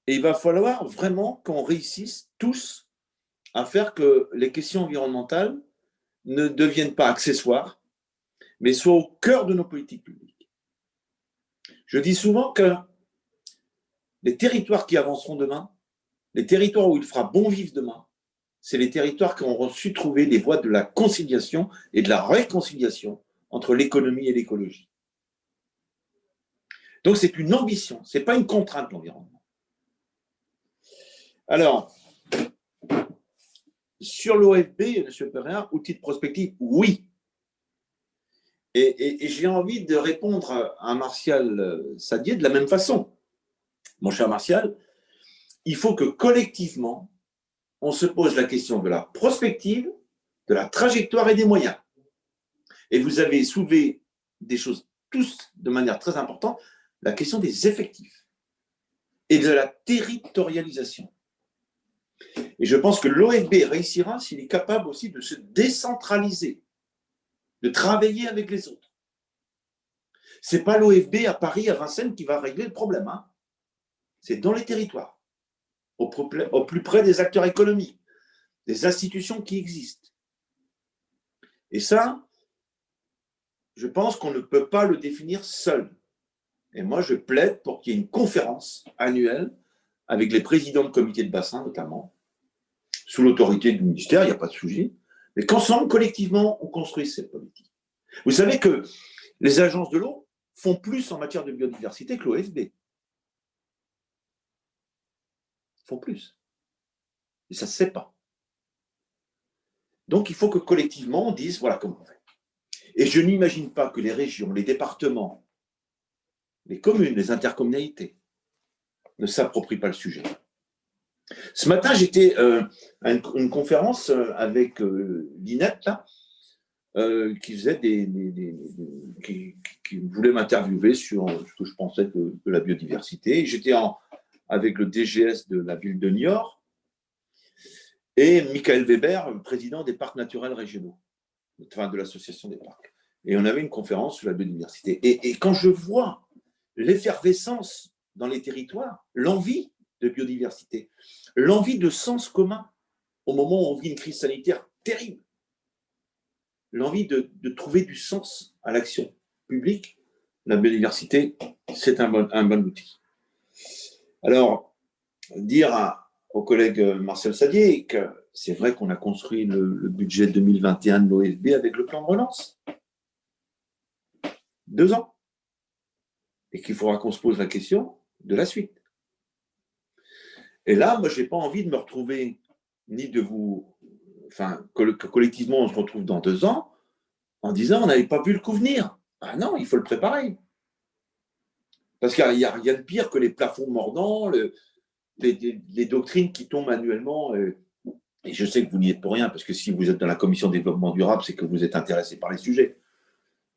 Et il va falloir vraiment qu'on réussisse tous à faire que les questions environnementales ne deviennent pas accessoires, mais soient au cœur de nos politiques publiques. Je dis souvent que les territoires qui avanceront demain, les territoires où il fera bon vivre demain, c'est les territoires qui auront su trouver les voies de la conciliation et de la réconciliation entre l'économie et l'écologie. Donc c'est une ambition, ce n'est pas une contrainte l'environnement. Alors, sur l'OFB, M. Perrin, outil de prospective, oui. Et, j'ai envie de répondre à Martial Sadier de la même façon. Mon cher Martial, il faut que collectivement, on se pose la question de la prospective, de la trajectoire et des moyens. Et vous avez soulevé des choses tous de manière très importante, la question des effectifs et de la territorialisation. Et je pense que l'OFB réussira s'il est capable aussi de se décentraliser, de travailler avec les autres. Ce n'est pas l'OFB à Paris, à Vincennes, qui va régler le problème. Hein. C'est dans les territoires, au plus près des acteurs économiques, des institutions qui existent. Et ça, je pense qu'on ne peut pas le définir seul. Et moi, je plaide pour qu'il y ait une conférence annuelle avec les présidents de comités de bassin notamment, sous l'autorité du ministère, il n'y a pas de sujet, mais qu'ensemble, collectivement, on construise cette politique. Vous savez que les agences de l'eau font plus en matière de biodiversité que l'OFB. font plus. Et ça ne se sait pas. Donc il faut que collectivement on dise voilà comment on fait. Et je n'imagine pas que les régions, les départements, les communes, les intercommunalités ne s'approprient pas le sujet. Ce matin, j'étais euh, à une, conférence euh, avec euh, l'INET, qui faisait des, qui, voulait m'interviewer sur ce que je pensais de, la biodiversité. J'étais avec le DGS de la ville de Niort et Michael Weber, président des parcs naturels régionaux, enfin de l'association des parcs. Et on avait une conférence sur la biodiversité. Et quand je vois l'effervescence dans les territoires, l'envie de biodiversité, l'envie de sens commun au moment où on vit une crise sanitaire terrible, l'envie de, trouver du sens à l'action publique, la biodiversité, c'est un bon, un bon outil. Alors, dire au collègue Marcel Sadier que c'est vrai qu'on a construit le, le budget 2021 de l'OFB avec le plan de relance. Deux ans. Et qu'il faudra qu'on se pose la question de la suite. Et là, moi, je n'ai pas envie de me retrouver, ni de vous, enfin, que, collectivement, on se retrouve dans deux ans en disant on n'avait pas vu le coup venir. Ah non, il faut le préparer. Parce qu'il n'y a rien de pire que les plafonds mordants, les, doctrines qui tombent annuellement. Euh, et je sais que vous n'y êtes pour rien, parce que si vous êtes dans la commission développement durable, c'est que vous êtes intéressé par les sujets.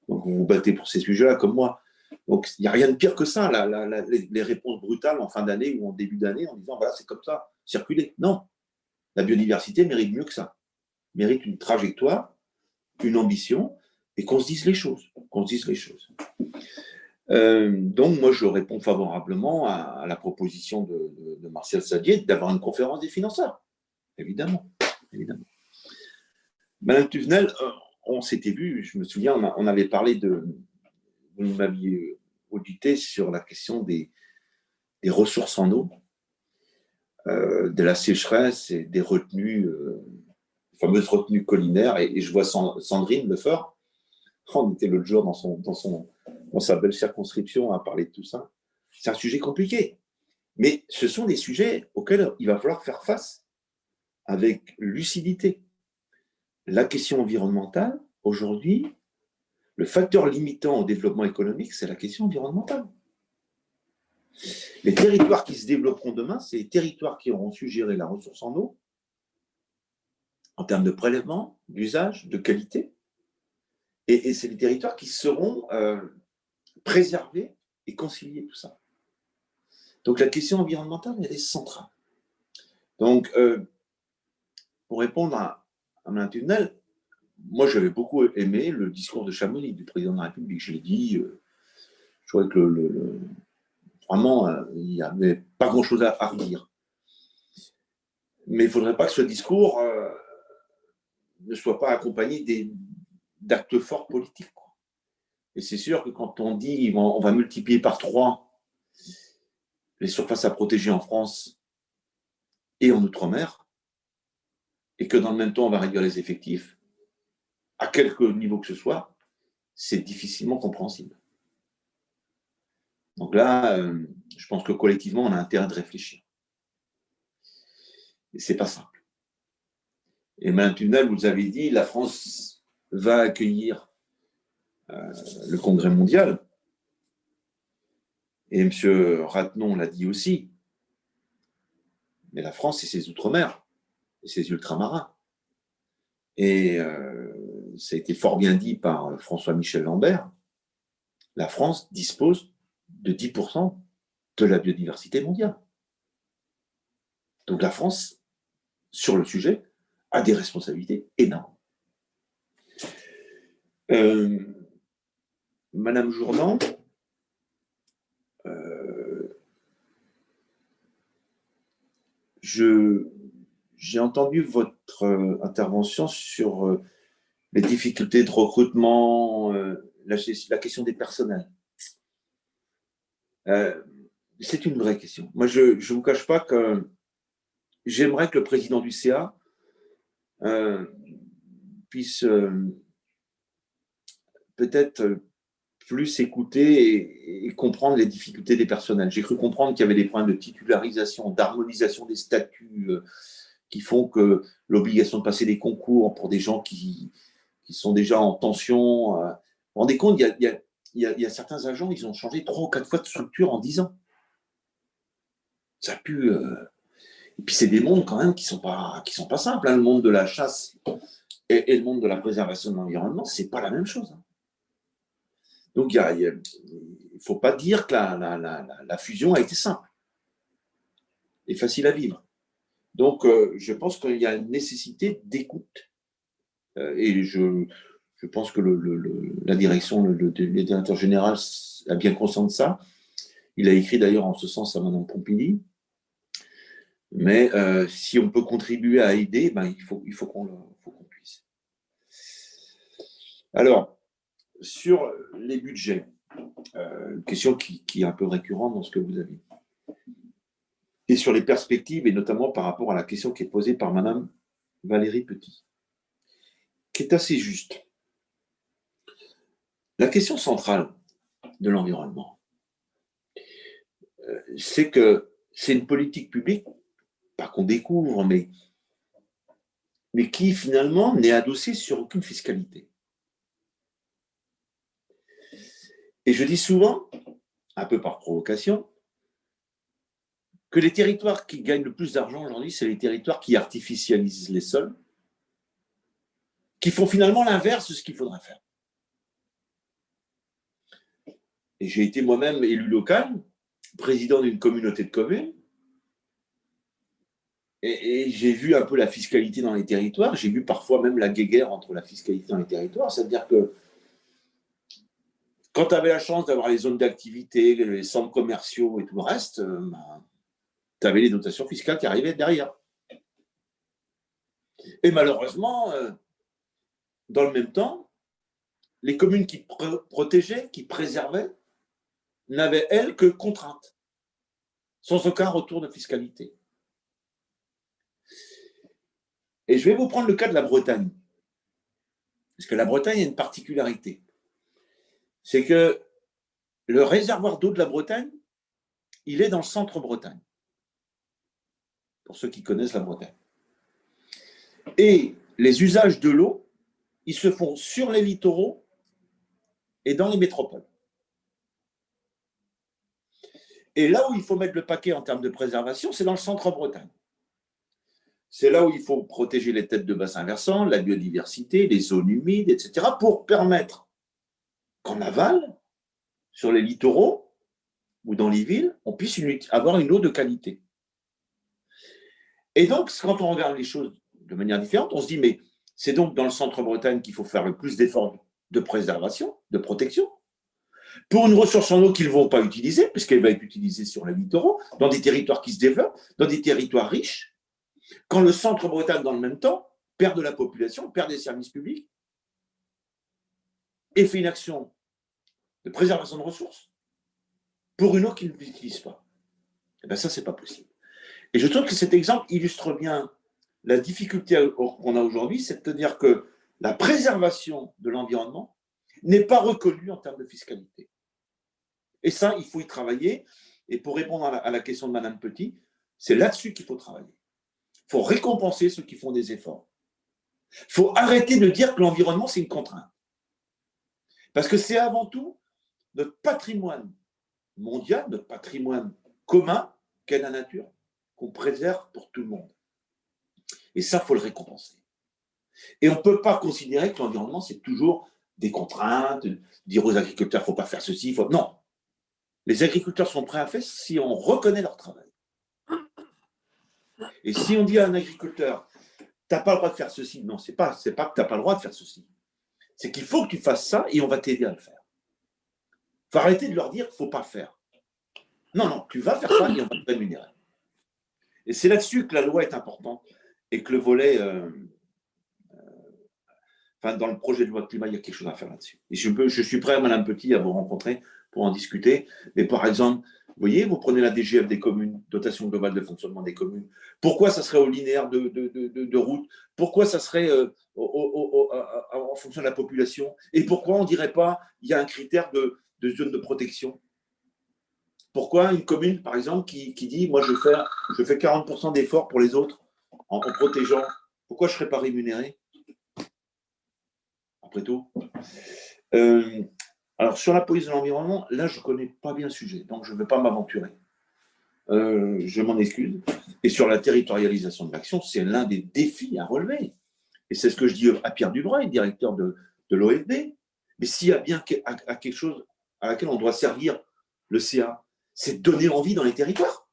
Donc vous vous battez pour ces sujets-là comme moi. Donc, il n'y a rien de pire que ça, les, réponses brutales en fin d'année ou en début d'année en disant, voilà, c'est comme ça, circuler. Non, la biodiversité mérite mieux que ça. Mérite une trajectoire, une ambition, et qu'on se dise les choses. Qu'on se dise les choses. Euh, donc, moi, je réponds favorablement à, la proposition de, Martial Sadier d'avoir une conférence des financeurs. Évidemment. évidemment. Madame Tuvenel, euh, on s'était vu, je me souviens, on avait parlé de, vous m'aviez audité sur la question des, ressources en eau, euh, de la sécheresse et des retenues, euh, fameuses retenues collinaires. Et, je vois Sandrine Lefort, on était l'autre jour dans, son, dans sa belle circonscription à parler de tout ça. C'est un sujet compliqué. Mais ce sont des sujets auxquels il va falloir faire face avec lucidité. La question environnementale, aujourd'hui, le facteur limitant au développement économique, c'est la question environnementale. Les territoires qui se développeront demain, c'est les territoires qui auront su gérer la ressource en eau, en termes de prélèvement, d'usage, de qualité. Et, c'est les territoires qui seront euh, préservés et concilier tout ça. Donc la question environnementale, elle est centrale. Donc, euh, pour répondre à, à Mme Tunnel, moi, j'avais beaucoup aimé le discours de Chamonix, du président de la République. Je l'ai dit, euh, je trouvais que vraiment, euh, il n'y avait pas grand-chose à, redire. Mais il ne faudrait pas que ce discours euh, ne soit pas accompagné d'actes forts politiques. Et c'est sûr que quand on dit on va multiplier par trois les surfaces à protéger en France et en Outre-mer, et que dans le même temps, on va réduire les effectifs, à quelque niveau que ce soit, c'est difficilement compréhensible. Donc là, euh, je pense que collectivement, on a intérêt de réfléchir. Et c'est pas simple. Et Mme vous avez dit, la France va accueillir euh, le Congrès mondial. Et M. Ratnon l'a dit aussi. Mais la France, c'est ses outre-mer ses ultramarins. Et euh, ça a été fort bien dit par François-Michel Lambert. La France dispose de 10% de la biodiversité mondiale. Donc la France, sur le sujet, a des responsabilités énormes. Euh, Madame Jourdan, euh, j'ai entendu votre euh, intervention sur euh, les difficultés de recrutement, la, la, question des personnels. C'est une vraie question. Moi, je ne vous cache pas que j'aimerais que le président du CA puisse peut-être plus écouter et, comprendre les difficultés des personnels. J'ai cru comprendre qu'il y avait des points de titularisation, d'harmonisation des statuts euh, qui font que l'obligation de passer des concours pour des gens qui, qui sont déjà en tension. Euh, vous vous rendez compte, il y, a, certains agents, ils ont changé trois ou quatre fois de structure en dix ans. Ça a pu. Euh, et puis c'est des mondes quand même qui sont sont pas simples. Hein. Le monde de la chasse et, le monde de la préservation de l'environnement, c'est pas la même chose. Hein. Donc, il ne faut pas dire que la, fusion a été simple et facile à vivre. Donc, euh, je pense qu'il y a une nécessité d'écoute. Euh, et je, pense que la direction, le, directeur général a bien conscience de ça. Il a écrit d'ailleurs en ce sens à Mme Pompili. Mais euh, si on peut contribuer à aider, ben, il faut, qu'on puisse. Alors, sur les budgets, euh, question qui, est un peu récurrente dans ce que vous avez et sur les perspectives, et notamment par rapport à la question qui est posée par Madame Valérie Petit, qui est assez juste. La question centrale de l'environnement, euh, c'est que c'est une politique publique, pas qu'on découvre, mais, mais qui finalement n'est adossée sur aucune fiscalité. Et je dis souvent, un peu par provocation, que les territoires qui gagnent le plus d'argent aujourd'hui, c'est les territoires qui artificialisent les sols, qui font finalement l'inverse de ce qu'il faudrait faire. Et j'ai été moi-même élu local, président d'une communauté de communes, et, j'ai vu un peu la fiscalité dans les territoires, j'ai vu parfois même la guéguerre entre la fiscalité dans les territoires, c'est-à-dire que quand tu avais la chance d'avoir les zones d'activité, les centres commerciaux et tout le reste, euh, bah, tu avais les dotations fiscales qui arrivaient derrière. Et malheureusement, euh, dans le même temps, les communes qui protégeaient, qui préservaient, n'avaient, elles, que contraintes, sans aucun retour de fiscalité. Et je vais vous prendre le cas de la Bretagne. Parce que la Bretagne a une particularité c'est que le réservoir d'eau de la Bretagne, il est dans le centre Bretagne, pour ceux qui connaissent la Bretagne. Et les usages de l'eau, ils se font sur les littoraux et dans les métropoles. Et là où il faut mettre le paquet en termes de préservation, c'est dans le centre Bretagne. C'est là où il faut protéger les têtes de bassin versant, la biodiversité, les zones humides, etc., pour permettre qu'en aval, sur les littoraux ou dans les villes, on puisse avoir une eau de qualité. Et donc, quand on regarde les choses de manière différente, on se dit, mais c'est donc dans le centre-Bretagne qu'il faut faire le plus d'efforts de préservation, de protection, pour une ressource en eau qu'ils ne vont pas utiliser, puisqu'elle va être utilisée sur les littoraux, dans des territoires qui se développent, dans des territoires riches, quand le centre-Bretagne, dans le même temps, perd de la population, perd des services publics, et fait une action de préservation de ressources pour une eau qu'il n'utilise pas. Eh bien, ça, c'est pas possible. Et je trouve que cet exemple illustre bien la difficulté qu'on a aujourd'hui, c'est-à-dire que la préservation de l'environnement n'est pas reconnue en termes de fiscalité. Et ça, il faut y travailler. Et pour répondre à la, question de Madame Petit, c'est là-dessus qu'il faut travailler. Il faut récompenser ceux qui font des efforts. Il faut arrêter de dire que l'environnement, c'est une contrainte. Parce que c'est avant tout notre patrimoine mondial, notre patrimoine commun qu'est la nature, qu'on préserve pour tout le monde. Et ça, faut le récompenser. Et on ne peut pas considérer que l'environnement, c'est toujours des contraintes, dire aux agriculteurs, ne faut pas faire ceci, faut... non. Les agriculteurs sont prêts à faire si on reconnaît leur travail. Et si on dit à un agriculteur, tu n'as pas le droit de faire ceci, non, ce n'est pas, pas que tu n'as pas le droit de faire ceci. C'est qu'il faut que tu fasses ça et on va t'aider à le faire. Il faut arrêter de leur dire faut pas faire. Non, non, tu vas faire ça et on va te rémunérer. Et c'est là-dessus que la loi est importante et que le volet, euh, euh, dans le projet de loi de climat, il y a quelque chose à faire là-dessus. Et je, peux, je suis prêt, Madame Petit, à vous rencontrer pour en discuter. Mais par exemple, vous voyez, vous prenez la DGF des communes, dotation globale de fonctionnement des communes. Pourquoi ça serait au linéaire de, de, route? Pourquoi ça serait euh, en fonction de la population? Et pourquoi on ne dirait pas il y a un critère de, zone de protection? Pourquoi une commune, par exemple, qui, dit moi je fais, je fais 40% d'efforts pour les autres en, protégeant, pourquoi je ne serais pas rémunéré Après tout? Euh, alors, sur la police de l'environnement, là, je ne connais pas bien le sujet, donc je ne vais pas m'aventurer. Euh, je m'en excuse. Et sur la territorialisation de l'action, c'est l'un des défis à relever. Et c'est ce que je dis à Pierre Dubray, directeur de, de l'OFB. Mais s'il y a bien quelque chose à laquelle on doit servir le CA, c'est donner envie dans les territoires.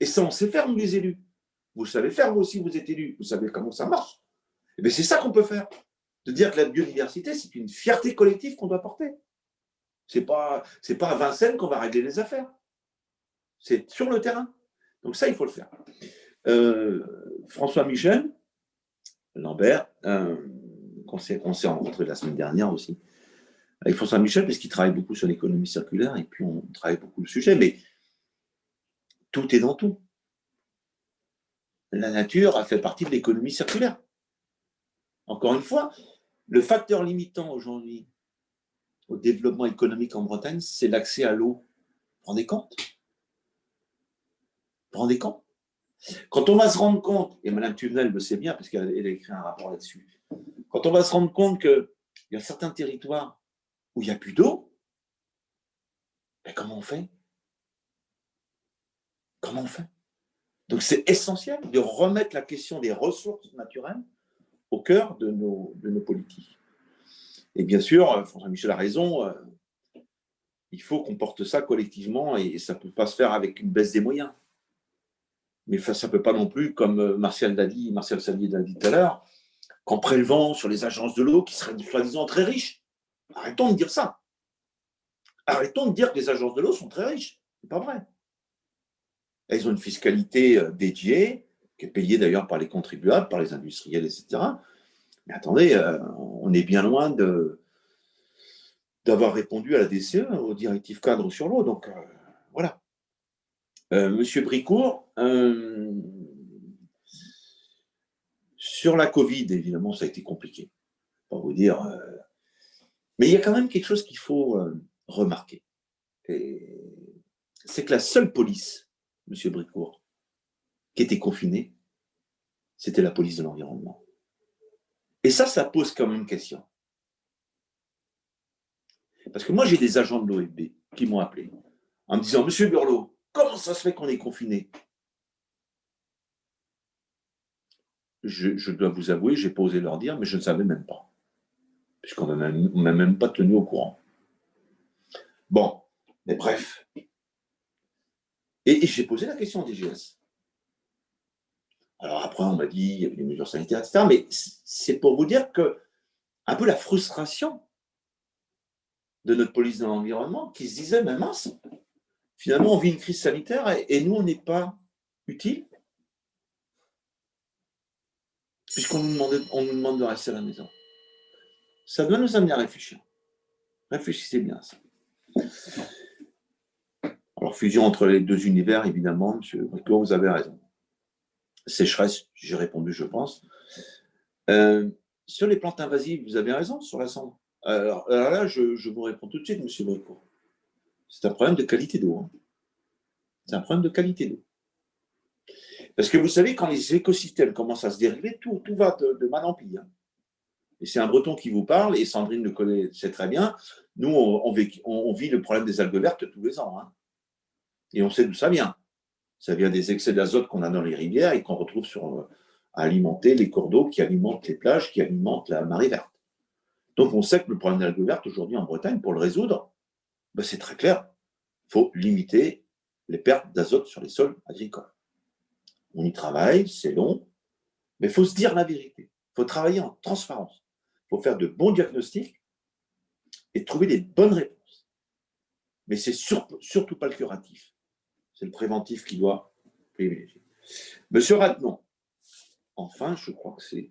Et ça, on sait faire, nous, les élus. Vous savez faire, vous aussi, vous êtes élus. Vous savez comment ça marche. Et eh c'est ça qu'on peut faire de dire que la biodiversité, c'est une fierté collective qu'on doit porter. Ce n'est pas, pas à Vincennes qu'on va régler les affaires. C'est sur le terrain. Donc ça, il faut le faire. Euh, François Michel, Lambert, qu'on s'est rencontré la semaine dernière aussi, avec François Michel, puisqu'il travaille beaucoup sur l'économie circulaire, et puis on travaille beaucoup le sujet, mais tout est dans tout. La nature a fait partie de l'économie circulaire. Encore une fois, le facteur limitant aujourd'hui au développement économique en Bretagne, c'est l'accès à l'eau. Rendez compte rendez compte Quand on va se rendre compte, et Mme Tuvenel le sait bien parce qu'elle a écrit un rapport là-dessus, quand on va se rendre compte qu'il y a certains territoires où il n'y a plus d'eau, ben comment on fait? Comment on fait? Donc c'est essentiel de remettre la question des ressources naturelles au cœur de nos, politiques. Et bien sûr, euh, François Michel a raison, euh, il faut qu'on porte ça collectivement et ça ne peut pas se faire avec une baisse des moyens. Mais ça ne peut pas non plus, comme euh, Martial dit, Martial Salier l'a dit tout à l'heure, qu'en prélevant sur les agences de l'eau qui seraient soi-disant très riches. Arrêtons de dire ça. Arrêtons de dire que les agences de l'eau sont très riches. Ce n'est pas vrai. Elles ont une fiscalité dédiée, qui est payé d'ailleurs par les contribuables, par les industriels, etc. Mais attendez, euh, on est bien loin de, d'avoir répondu à la DCE, aux directives cadres sur l'eau. Donc euh, voilà. Euh, Monsieur Bricourt, sur la Covid, évidemment, ça a été compliqué. Pas vous dire. mais il y a quand même quelque chose qu'il faut remarquer. C'est que la seule police, Monsieur Bricourt, qui était confiné, c'était la police de l'environnement. Et ça, ça pose quand même question. Parce que moi, j'ai des agents de l'OFB qui m'ont appelé en me disant Monsieur Burlot, comment ça se fait qu'on est confiné? Je, dois vous avouer, j'ai pas osé leur dire, mais je ne savais même pas. Puisqu'on ne m'a même pas tenu au courant. Bon, mais bref. Et, j'ai posé la question à DGS. Alors après, on m'a dit il y avait des mesures sanitaires, etc. Mais c'est pour vous dire que un peu la frustration de notre police de l'environnement qui se disait, mais mince, finalement, on vit une crise sanitaire et, nous, on n'est pas utile puisqu'on nous, nous demande de rester à la maison. Ça doit nous amener à réfléchir. Réfléchissez bien à ça. Fusion entre les deux univers, évidemment, M. Bricot, vous avez raison. Sécheresse, j'ai répondu, je pense. Euh, sur les plantes invasives, vous avez raison, sur la cendre. Alors, là, je, vous réponds tout de suite, M. Bricot. C'est un problème de qualité d'eau. Hein. C'est un problème de qualité d'eau. Parce que vous savez, quand les écosystèmes commencent à se dériver, tout, va de, mal en pire. Hein. Et c'est un breton qui vous parle, et Sandrine le connaît, très bien. Nous, on, vit le problème des algues vertes tous les ans. Hein. Et on sait d'où ça vient. Ça vient des excès d'azote qu'on a dans les rivières et qu'on retrouve sur, euh, à alimenter les cours d'eau qui alimentent les plages, qui alimentent la marée verte. Donc on sait que le problème algues vertes aujourd'hui en Bretagne, pour le résoudre, ben, c'est très clair. Il faut limiter les pertes d'azote sur les sols agricoles. On y travaille, c'est long, mais il faut se dire la vérité. Il faut travailler en transparence. Il faut faire de bons diagnostics et trouver des bonnes réponses. Mais c'est surtout pas le curatif. C'est le préventif qui doit privilégier. Monsieur Ratnon, enfin, je crois que c'est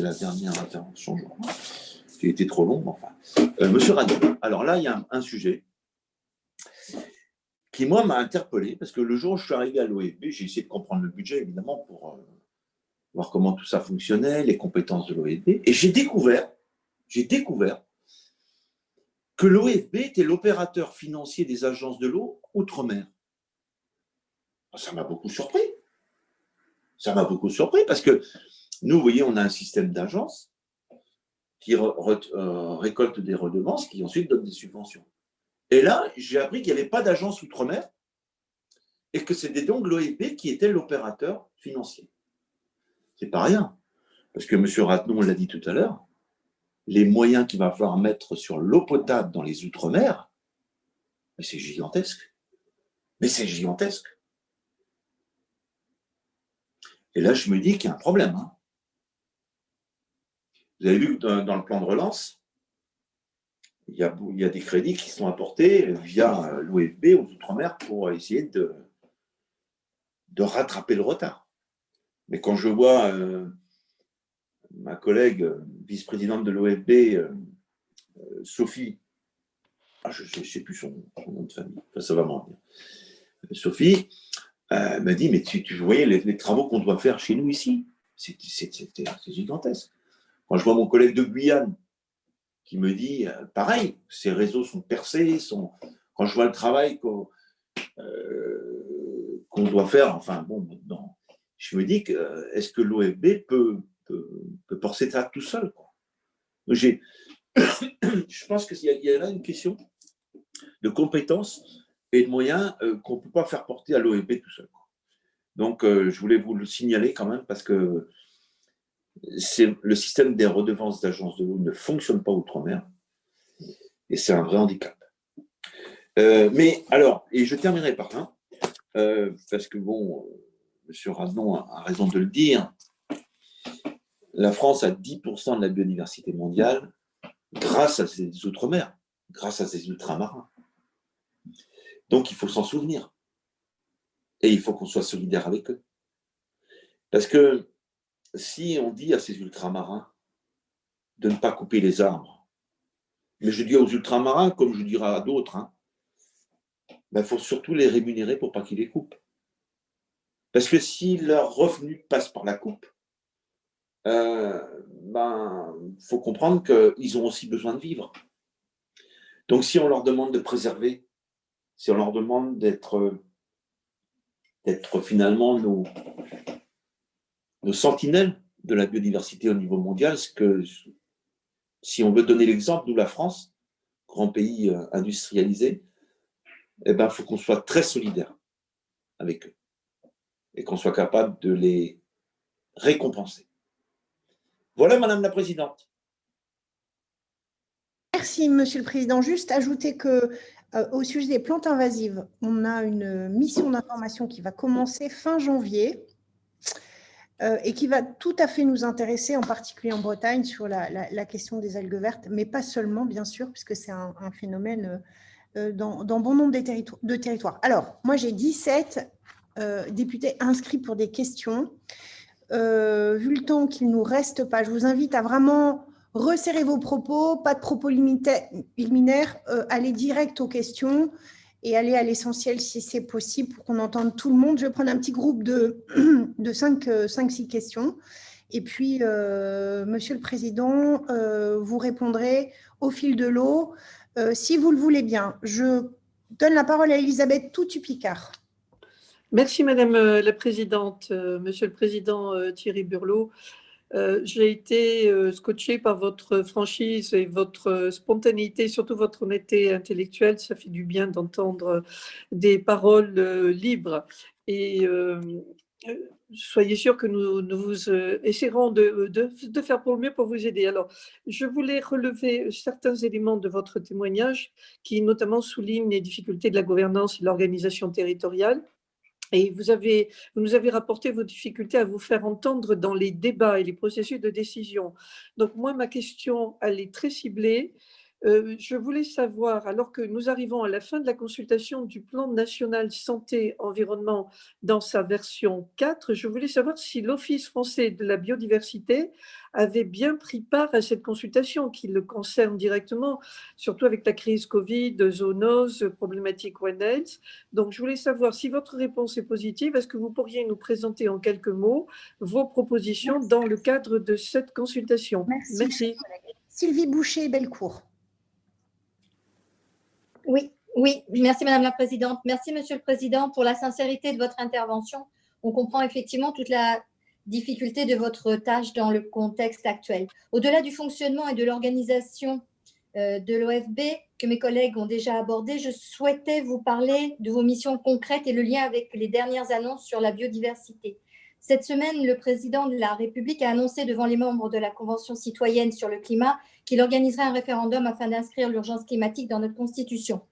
la dernière intervention, qui a été trop longue, enfin. Euh, monsieur Ratnon, alors là, il y a un sujet qui, moi, m'a interpellé, parce que le jour où je suis arrivé à l'OFB, j'ai essayé de comprendre le budget, évidemment, pour euh, voir comment tout ça fonctionnait, les compétences de l'OFB, et j'ai découvert, j'ai découvert que l'OFB était l'opérateur financier des agences de l'eau outre-mer. Ah, ça m'a beaucoup surpris. Ça m'a beaucoup surpris parce que nous, vous voyez, on a un système d'agences qui euh, récolte des redevances, qui ensuite donne des subventions. Et là, j'ai appris qu'il n'y avait pas d'agence outre-mer et que c'était donc l'OFB qui était l'opérateur financier. C'est pas rien. Parce que M. Ratnon l'a dit tout à l'heure, les moyens qu'il va falloir mettre sur l'eau potable dans les Outre-mer, c'est gigantesque. Mais c'est gigantesque. Et là, je me dis qu'il y a un problème. Hein. Vous avez vu que dans le plan de relance, il y, a, des crédits qui sont apportés via l'OFB aux Outre-mer pour essayer de, rattraper le retard. Mais quand je vois euh, ma collègue vice-présidente de l'OFB, euh, euh, Sophie, ah, je ne sais plus son, nom de famille, ça va m'en venir. Sophie m'a dit, mais tu, tu voyais les, travaux qu'on doit faire chez nous ici, c'est gigantesque. Quand je vois mon collègue de Guyane, qui me dit, euh, pareil, ces réseaux sont percés, sont... quand je vois le travail qu'on euh, doit faire, enfin bon, je me dis que est-ce que l'OFB peut, peut, peut, porter ça tout seul je pense qu'il y, a là une question de compétences et de moyens euh, qu'on ne peut pas faire porter à l'OFB tout seul. Donc, je voulais vous le signaler quand même parce que le système des redevances d'agence de l'eau ne fonctionne pas outre-mer et c'est un vrai handicap. Euh, mais alors, et je terminerai par là, euh, parce que bon, M. Raznon a, raison de le dire, la France a 10% de la biodiversité mondiale grâce à ses outre-mer, grâce à ses ultramarins. Donc il faut s'en souvenir. Et il faut qu'on soit solidaire avec eux. Parce que si on dit à ces ultramarins de ne pas couper les arbres, mais je dis aux ultramarins, comme je dirai à d'autres, il hein, ben, faut surtout les rémunérer pour pas qu'ils les coupent. Parce que si leur revenu passe par la coupe, il euh, ben, faut comprendre qu'ils ont aussi besoin de vivre. Donc si on leur demande de préserver, si on leur demande d'être d'être finalement nos, nos sentinelles de la biodiversité au niveau mondial, ce que, si on veut donner l'exemple, nous, la France, grand pays euh, industrialisé, eh ben, faut qu'on soit très solidaire avec eux et qu'on soit capable de les récompenser. Voilà, Madame la Présidente. Merci, Monsieur le Président. Juste ajouter que au sujet des plantes invasives, on a une mission d'information qui va commencer fin janvier euh, et qui va tout à fait nous intéresser, en particulier en Bretagne, sur la, question des algues vertes, mais pas seulement, bien sûr, puisque c'est un, phénomène euh, dans, bon nombre de territoires. Alors, moi, j'ai 17 euh, députés inscrits pour des questions. vu le temps qu'il nous reste pas, je vous invite à vraiment resserrer vos propos, pas de propos liminaires, aller direct aux questions et aller à l'essentiel si c'est possible pour qu'on entende tout le monde. Je vais prendre un petit groupe de, de 5-6 questions. Et puis, Monsieur le Président, vous répondrez au fil de l'eau. si vous le voulez bien, je donne la parole à Elisabeth Toutu-Picard. Merci Madame euh, la Présidente, euh, Monsieur le Président euh, Thierry Burlot. J'ai été scotché par votre franchise et votre spontanéité, surtout votre honnêteté intellectuelle. Ça fait du bien d'entendre des paroles libres. Et soyez sûr que nous, nous vous essaierons de, de, faire pour le mieux pour vous aider. Alors, je voulais relever certains éléments de votre témoignage qui notamment soulignent les difficultés de la gouvernance et de l'organisation territoriale. Et vous, nous avez rapporté vos difficultés à vous faire entendre dans les débats et les processus de décision. Donc moi, ma question, elle est très ciblée. Euh, je voulais savoir, alors que nous arrivons à la fin de la consultation du plan national santé-environnement dans sa version 4, je voulais savoir si l'Office français de la biodiversité avait bien pris part à cette consultation qui le concerne directement, surtout avec la crise Covid, zoonose, problématique One Health. Donc, je voulais savoir si votre réponse est positive, est-ce que vous pourriez nous présenter en quelques mots vos propositions dans le cadre de cette consultation? Merci. Merci. Sylvie Boucher-Belcourt. Oui, oui, merci Madame la Présidente. Merci Monsieur le Président pour la sincérité de votre intervention. On comprend effectivement toute la difficulté de votre tâche dans le contexte actuel. Au-delà du fonctionnement et de l'organisation euh, de l'OFB que mes collègues ont déjà abordé, je souhaitais vous parler de vos missions concrètes et le lien avec les dernières annonces sur la biodiversité. Cette semaine, le président de la République a annoncé devant les membres de la Convention citoyenne sur le climat qu'il organiserait un référendum afin d'inscrire l'urgence climatique dans notre Constitution.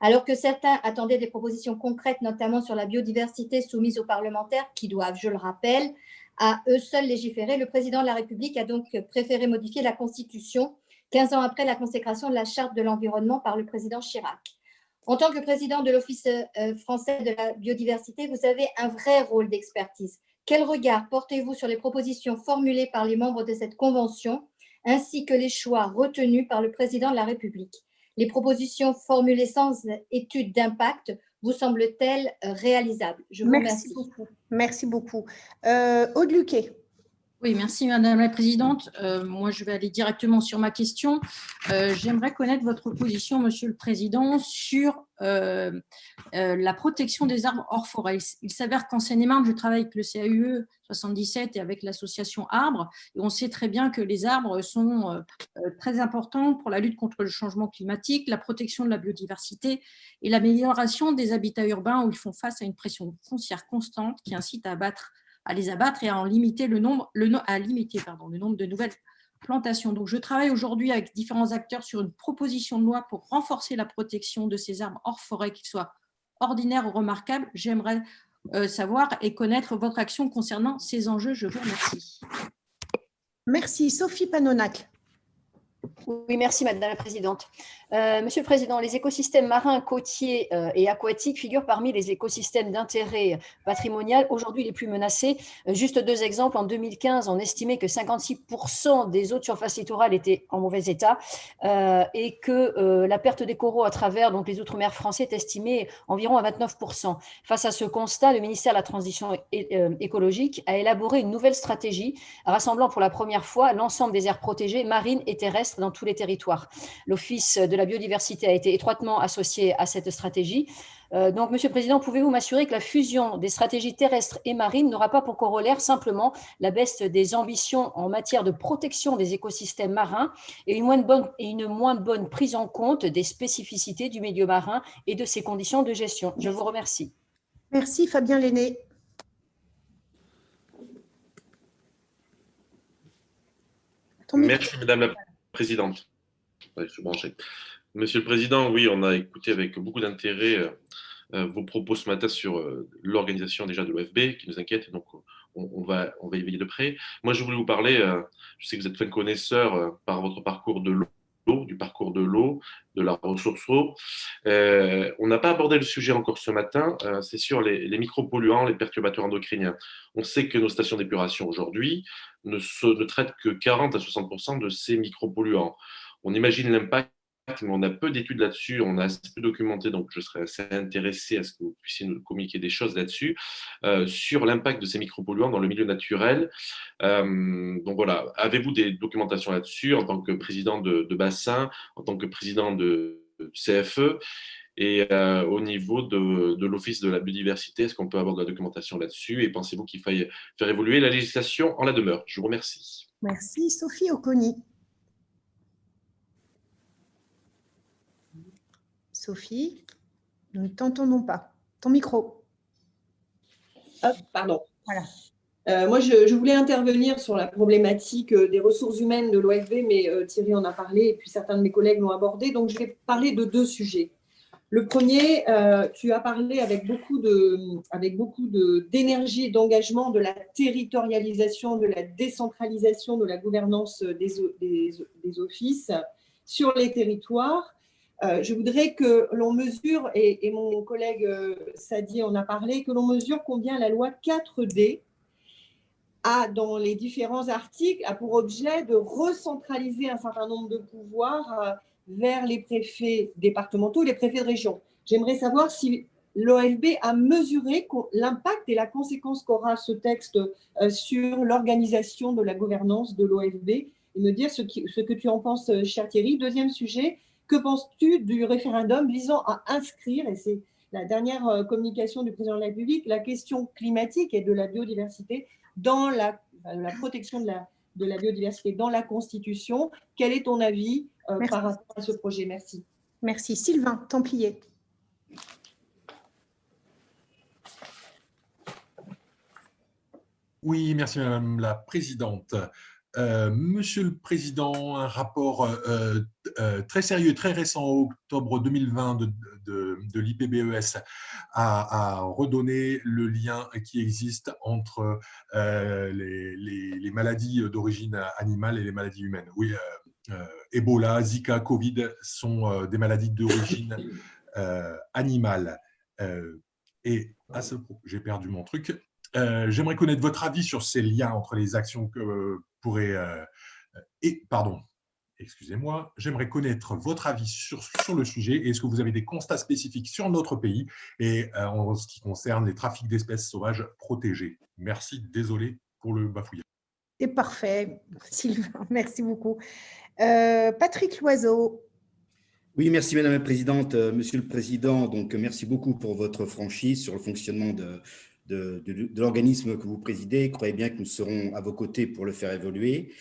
Alors que certains attendaient des propositions concrètes, notamment sur la biodiversité soumise aux parlementaires, qui doivent, je le rappelle, à eux seuls légiférer, le président de la République a donc préféré modifier la Constitution 15 ans après la consécration de la Charte de l'environnement par le président Chirac. En tant que président de l'Office euh, français de la biodiversité, vous avez un vrai rôle d'expertise. Quel regard portez-vous sur les propositions formulées par les membres de cette convention, ainsi que les choix retenus par le président de la République? Les propositions formulées sans étude d'impact vous semblent-elles réalisables? Je vous Merci remercie. Beaucoup. Merci beaucoup. Euh, Aude Luquet. Oui, merci Madame la Présidente. Euh, moi, je vais aller directement sur ma question. Euh, j'aimerais connaître votre position, Monsieur le Président, sur euh, la protection des arbres hors forêt. Il s'avère qu'en Seine-et-Marne, je travaille avec le CAUE 77 et avec l'association Arbres, on sait très bien que les arbres sont très importants pour la lutte contre le changement climatique, la protection de la biodiversité et l'amélioration des habitats urbains où ils font face à une pression foncière constante qui incite à abattre à les abattre et à en limiter le nombre, le, à limiter pardon, le nombre de nouvelles plantations. Donc, je travaille aujourd'hui avec différents acteurs sur une proposition de loi pour renforcer la protection de ces arbres hors forêt, qu'ils soient ordinaires ou remarquables. J'aimerais euh, savoir et connaître votre action concernant ces enjeux. Je vous remercie. Merci. Sophie Panonac. Oui, merci Madame la Présidente. Euh, Monsieur le Président, les écosystèmes marins, côtiers euh, et aquatiques figurent parmi les écosystèmes d'intérêt patrimonial aujourd'hui les plus menacés. Euh, juste deux exemples. En 2015, on estimait que 56% des eaux de surface littorale étaient en mauvais état et que la perte des coraux à travers donc, les outre-mer français est estimée environ à 29%. Face à ce constat, le ministère de la Transition écologique a élaboré une nouvelle stratégie rassemblant pour la première fois l'ensemble des aires protégées marines et terrestres dans tous les territoires. L'Office de la biodiversité a été étroitement associé à cette stratégie. Euh, donc, Monsieur le Président, pouvez-vous m'assurer que la fusion des stratégies terrestres et marines n'aura pas pour corollaire simplement la baisse des ambitions en matière de protection des écosystèmes marins et une moins bonne, et une moins bonne prise en compte des spécificités du milieu marin et de ses conditions de gestion? Je vous remercie. Merci Fabien Lenné. Merci Madame la Présidente. Monsieur le Président, oui, on a écouté avec beaucoup d'intérêt euh, euh, vos propos ce matin sur euh, l'organisation déjà de l'OFB qui nous inquiète, donc on, va, y veiller de près. Moi, je voulais vous parler, je sais que vous êtes fin connaisseur par votre parcours de l'eau, du parcours de l'eau, de la ressource eau. on n'a pas abordé le sujet encore ce matin, c'est sur les, micropolluants, les perturbateurs endocriniens. On sait que nos stations d'épuration aujourd'hui ne traitent que 40 à 60% de ces micropolluants on imagine l'impact mais on a peu d'études là-dessus, on a assez peu documenté, donc je serais assez intéressé à ce que vous puissiez nous communiquer des choses là-dessus, euh, sur l'impact de ces micropolluants dans le milieu naturel. Euh, donc voilà, avez-vous des documentations là-dessus en tant que président de, bassin, en tant que président de CFE et au niveau de, de l'Office de la biodiversité, est-ce qu'on peut avoir de la documentation là-dessus? Et pensez-vous qu'il faille faire évoluer la législation en la demeure? Je vous remercie. Merci. Sophie Oconi. Sophie, nous ne t'entendons pas. Ton micro. pardon. Voilà. Euh, moi, je, voulais intervenir sur la problématique euh, des ressources humaines de l'OFB, mais euh, Thierry en a parlé et puis certains de mes collègues l'ont abordé. Donc, je vais parler de deux sujets. Le premier, tu as parlé avec beaucoup de, avec beaucoup d'énergie et d'engagement de la territorialisation, de la décentralisation de la gouvernance des, des offices sur les territoires. Euh, je voudrais que l'on mesure, et, mon collègue euh, Sadi en a parlé, que l'on mesure combien la loi 4D a, dans les différents articles, a pour objet de recentraliser un certain nombre de pouvoirs euh, vers les préfets départementaux, les préfets de région. J'aimerais savoir si l'OFB a mesuré l'impact et la conséquence qu'aura ce texte sur l'organisation de la gouvernance de l'OFB et me dire ce, ce, que tu en penses, cher Thierry. Deuxième sujet, que penses-tu du référendum visant à inscrire, et c'est la dernière euh, communication du président de la République, la question climatique et de la biodiversité dans la, la protection de la, de la biodiversité dans la Constitution? Quel est ton avis euh, par rapport à ce projet? Merci. Merci. Sylvain Templier. Oui, merci Madame la Présidente. Euh, Monsieur le Président, un rapport euh, euh, très sérieux, très récent, octobre 2020 de, de, l'IPBES, a, redonné le lien qui existe entre les, maladies d'origine animale et les maladies humaines. Oui, Ebola, Zika, Covid sont des maladies d'origine animale. et à ce propos, j'ai perdu mon truc. J'aimerais connaître votre avis sur ces liens entre les actions que pourrait... Euh, et, pardon, excusez-moi, j'aimerais connaître votre avis sur, sur le sujet. Est-ce que vous avez des constats spécifiques sur notre pays? Et euh, en ce qui concerne les trafics d'espèces sauvages protégées Merci, désolé pour le bafouillage. C'est parfait, Sylvain, merci beaucoup. Euh, Patrick Loiseau. Oui, merci Madame la Présidente. Monsieur le Président, donc merci beaucoup pour votre franchise sur le fonctionnement de, de, l'organisme que vous présidez. Croyez bien que nous serons à vos côtés pour le faire évoluer.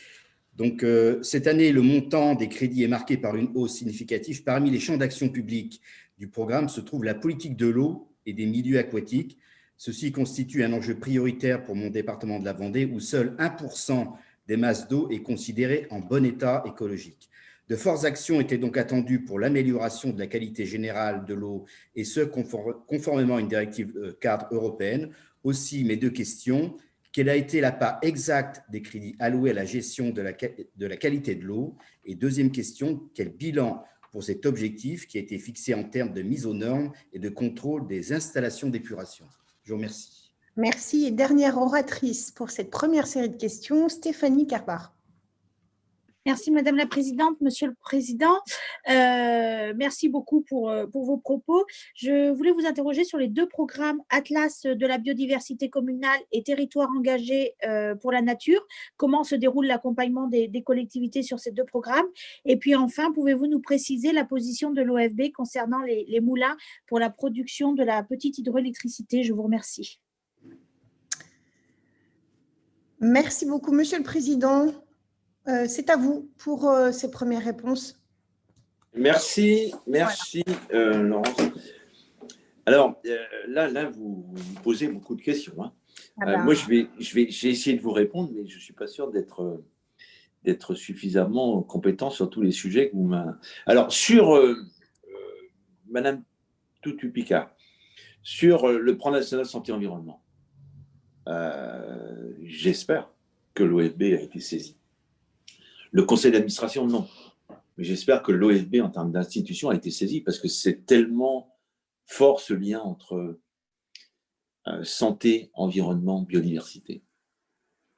Donc, euh, cette année, le montant des crédits est marqué par une hausse significative. Parmi les champs d'action publique du programme se trouve la politique de l'eau et des milieux aquatiques. Ceci constitue un enjeu prioritaire pour mon département de la Vendée, où seul 1% des masses d'eau est considéré en bon état écologique. De fortes actions étaient donc attendues pour l'amélioration de la qualité générale de l'eau, et ce, conformément à une directive euh, cadre européenne. Aussi, mes deux questions. Quelle a été la part exacte des crédits alloués à la gestion de la, qualité de l'eau? Et deuxième question, quel bilan pour cet objectif qui a été fixé en termes de mise aux normes et de contrôle des installations d'épuration? Je vous remercie. Merci. Et dernière oratrice pour cette première série de questions, Stéphanie Carbar. Merci Madame la Présidente, Monsieur le Président. Euh, merci beaucoup pour, euh, pour vos propos. Je voulais vous interroger sur les deux programmes Atlas de la biodiversité communale et Territoire engagé euh, pour la nature. Comment se déroule l'accompagnement des, collectivités sur ces deux programmes? Et puis enfin, pouvez-vous nous préciser la position de l'OFB concernant les, les moulins pour la production de la petite hydroélectricité? Je vous remercie. Merci beaucoup, Monsieur le Président. Euh, c'est à vous pour euh, ces premières réponses. Merci, merci euh, Laurence. Alors là, là vous, vous, posez beaucoup de questions. Hein. Ah bah. moi, je vais, je vais, j'ai essayé de vous répondre, mais je ne suis pas sûr d'être d'être suffisamment compétent sur tous les sujets que vous m'avez. Alors, sur Madame Toutu-Picard, sur le plan national santé-environnement, j'espère que l'OFB a été saisi. Le conseil d'administration, non. Mais j'espère que l'OFB, en termes d'institution, a été saisi parce que c'est tellement fort ce lien entre euh, santé, environnement, biodiversité.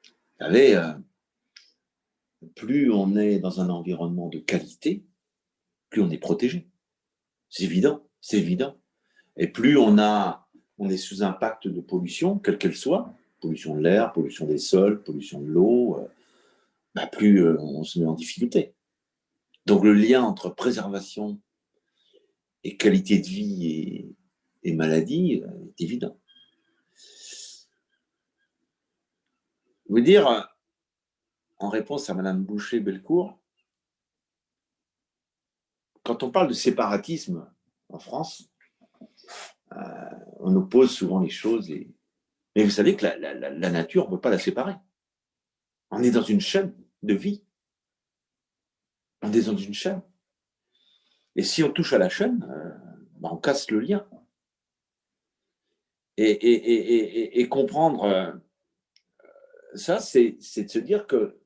Vous savez, euh, plus on est dans un environnement de qualité, plus on est protégé. C'est évident, c'est évident. Et plus on, est sous impact de pollution, quelle qu'elle soit, pollution de l'air, pollution des sols, pollution de l'eau, euh, bah, plus euh, on se met en difficulté. Donc le lien entre préservation et qualité de vie et, maladie euh, est évident. Vous dire, en réponse à Madame Boucher-Belcourt, quand on parle de séparatisme en France, euh, on oppose souvent les choses. Mais vous savez que la, nature, on ne peut pas la séparer. On est dans une chaîne de vie. On est dans une chaîne. Et si on touche à la chaîne, euh, ben, on casse le lien. Et, comprendre euh, ça, c'est de se dire que,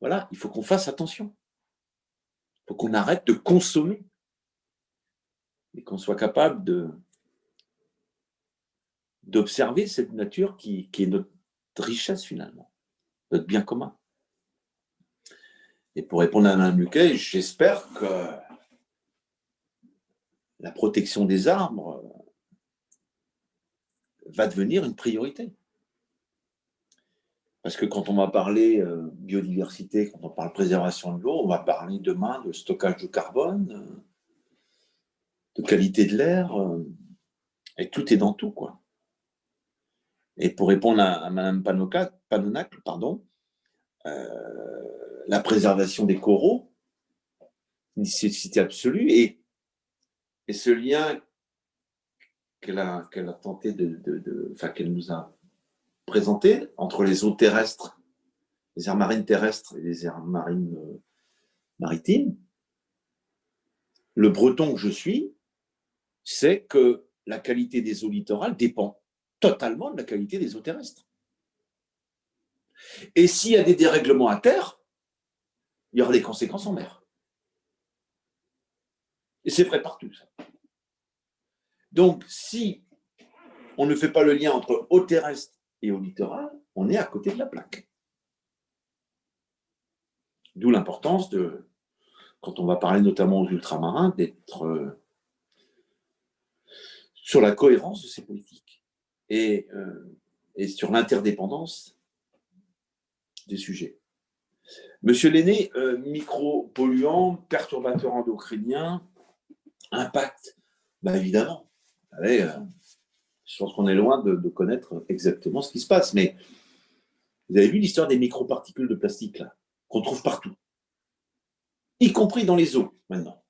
voilà, il faut qu'on fasse attention. Il faut qu'on arrête de consommer et qu'on soit capable de d'observer cette nature qui, qui, est notre richesse finalement, notre bien commun. Et pour répondre à Mme Luquet, j'espère que la protection des arbres va devenir une priorité. Parce que quand on va parler euh, biodiversité, quand on parle préservation de l'eau, on va parler demain de stockage de carbone, euh, de qualité de l'air, euh, et tout est dans tout, quoi. Et pour répondre à, Mme Panonac, pardon, la préservation des coraux, nécessité absolue, et, ce lien qu'elle a, tenté de, de enfin qu'elle nous a présenté entre les eaux terrestres, les aires marines terrestres et les aires marines euh, maritimes, le breton que je suis c'est que la qualité des eaux littorales dépend totalement de la qualité des eaux terrestres. Et s'il y a des dérèglements à terre, il y aura des conséquences en mer. Et c'est vrai partout. Donc, si on ne fait pas le lien entre eau terrestre et au littoral, on est à côté de la plaque. D'où l'importance de, quand on va parler notamment aux ultramarins, d'être euh, sur la cohérence de ces politiques et, euh, et sur l'interdépendance des sujets. Monsieur Lenné, euh, micro-polluant, perturbateur endocrinien, impact, bah évidemment. Savez, je pense qu'on est loin de, connaître exactement ce qui se passe. Mais vous avez vu l'histoire des microparticules de plastique, là, qu'on trouve partout, y compris dans les eaux, maintenant.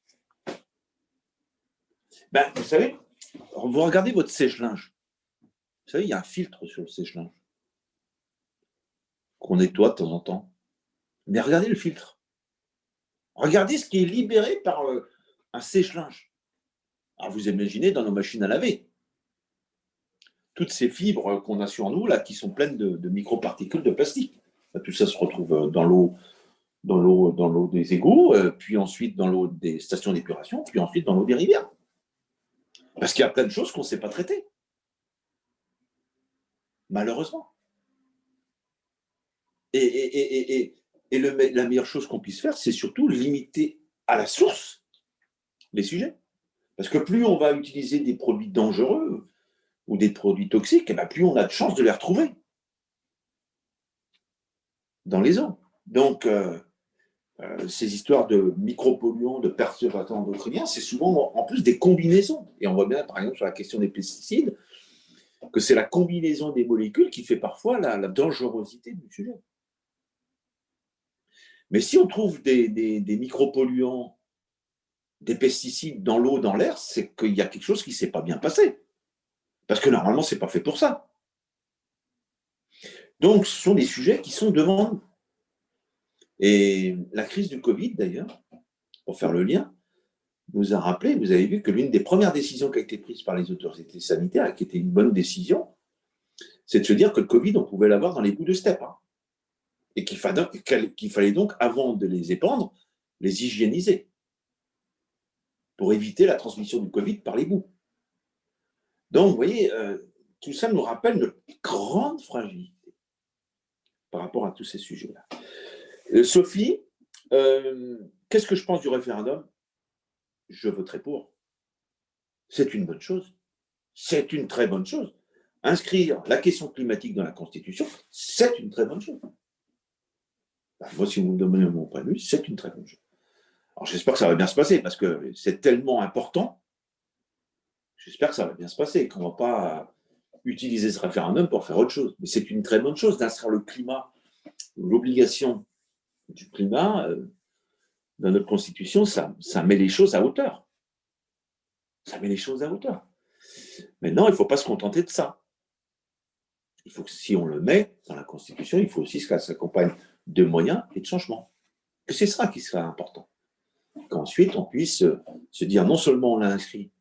Ben, vous savez, vous regardez votre sèche-linge. Vous savez, il y a un filtre sur le sèche-linge qu'on nettoie de temps en temps. Mais regardez le filtre. Regardez ce qui est libéré par euh, un sèche-linge. Alors vous imaginez dans nos machines à laver toutes ces fibres qu'on a sur nous, là, qui sont pleines de, microparticules de plastique. Tout ça se retrouve euh, dans l'eau dans l'eau dans l'eau des égouts, euh, puis ensuite dans l'eau des stations d'épuration, puis ensuite dans l'eau des rivières. Parce qu'il y a plein de choses qu'on ne sait pas traiter. Malheureusement. Et, et, la meilleure chose qu'on puisse faire, c'est surtout limiter à la source les sujets. Parce que plus on va utiliser des produits dangereux, ou des produits toxiques, et eh bien plus on a de chances de les retrouver dans les eaux. Donc, euh, euh, ces histoires de micropolluants, de perturbateurs endocriniens, c'est souvent en plus des combinaisons. Et on voit bien, par exemple, sur la question des pesticides, que c'est la combinaison des molécules qui fait parfois la, dangerosité du sujet. Mais si on trouve des, des, micropolluants, des pesticides dans l'eau, dans l'air, c'est qu'il y a quelque chose qui ne s'est pas bien passé. Parce que normalement, ce n'est pas fait pour ça. Donc, ce sont des sujets qui sont devant nous. Et la crise du Covid, d'ailleurs, pour faire le lien, nous a rappelé, vous avez vu que l'une des premières décisions qui a été prise par les autorités sanitaires, et qui était une bonne décision, c'est de se dire que le Covid, on pouvait l'avoir dans les bouts de steppe. Hein. et qu'il fallait, donc, avant de les épandre, les hygiéniser pour éviter la transmission du Covid par les bouts. Donc, vous voyez, euh, tout ça nous rappelle notre grande fragilité par rapport à tous ces sujets-là. Euh, Sophie, euh, qu'est-ce que je pense du référendum? Je voterai pour. C'est une bonne chose. C'est une très bonne chose. Inscrire la question climatique dans la Constitution, c'est une très bonne chose. Ben, moi, si vous me demandez mon point de vue, c'est une très bonne chose. Alors j'espère que ça va bien se passer parce que c'est tellement important. J'espère que ça va bien se passer, qu'on ne va pas utiliser ce référendum pour faire autre chose. Mais c'est une très bonne chose d'inscrire le climat, l'obligation du climat euh, dans notre constitution, ça, ça met les choses à hauteur. Ça met les choses à hauteur. Maintenant, il ne faut pas se contenter de ça. Il faut que si on le met dans la Constitution, il faut aussi que ça s'accompagne de moyens et de changements. Que c'est ça qui sera important. Qu'ensuite, on puisse se dire non seulement on l'a inscrit,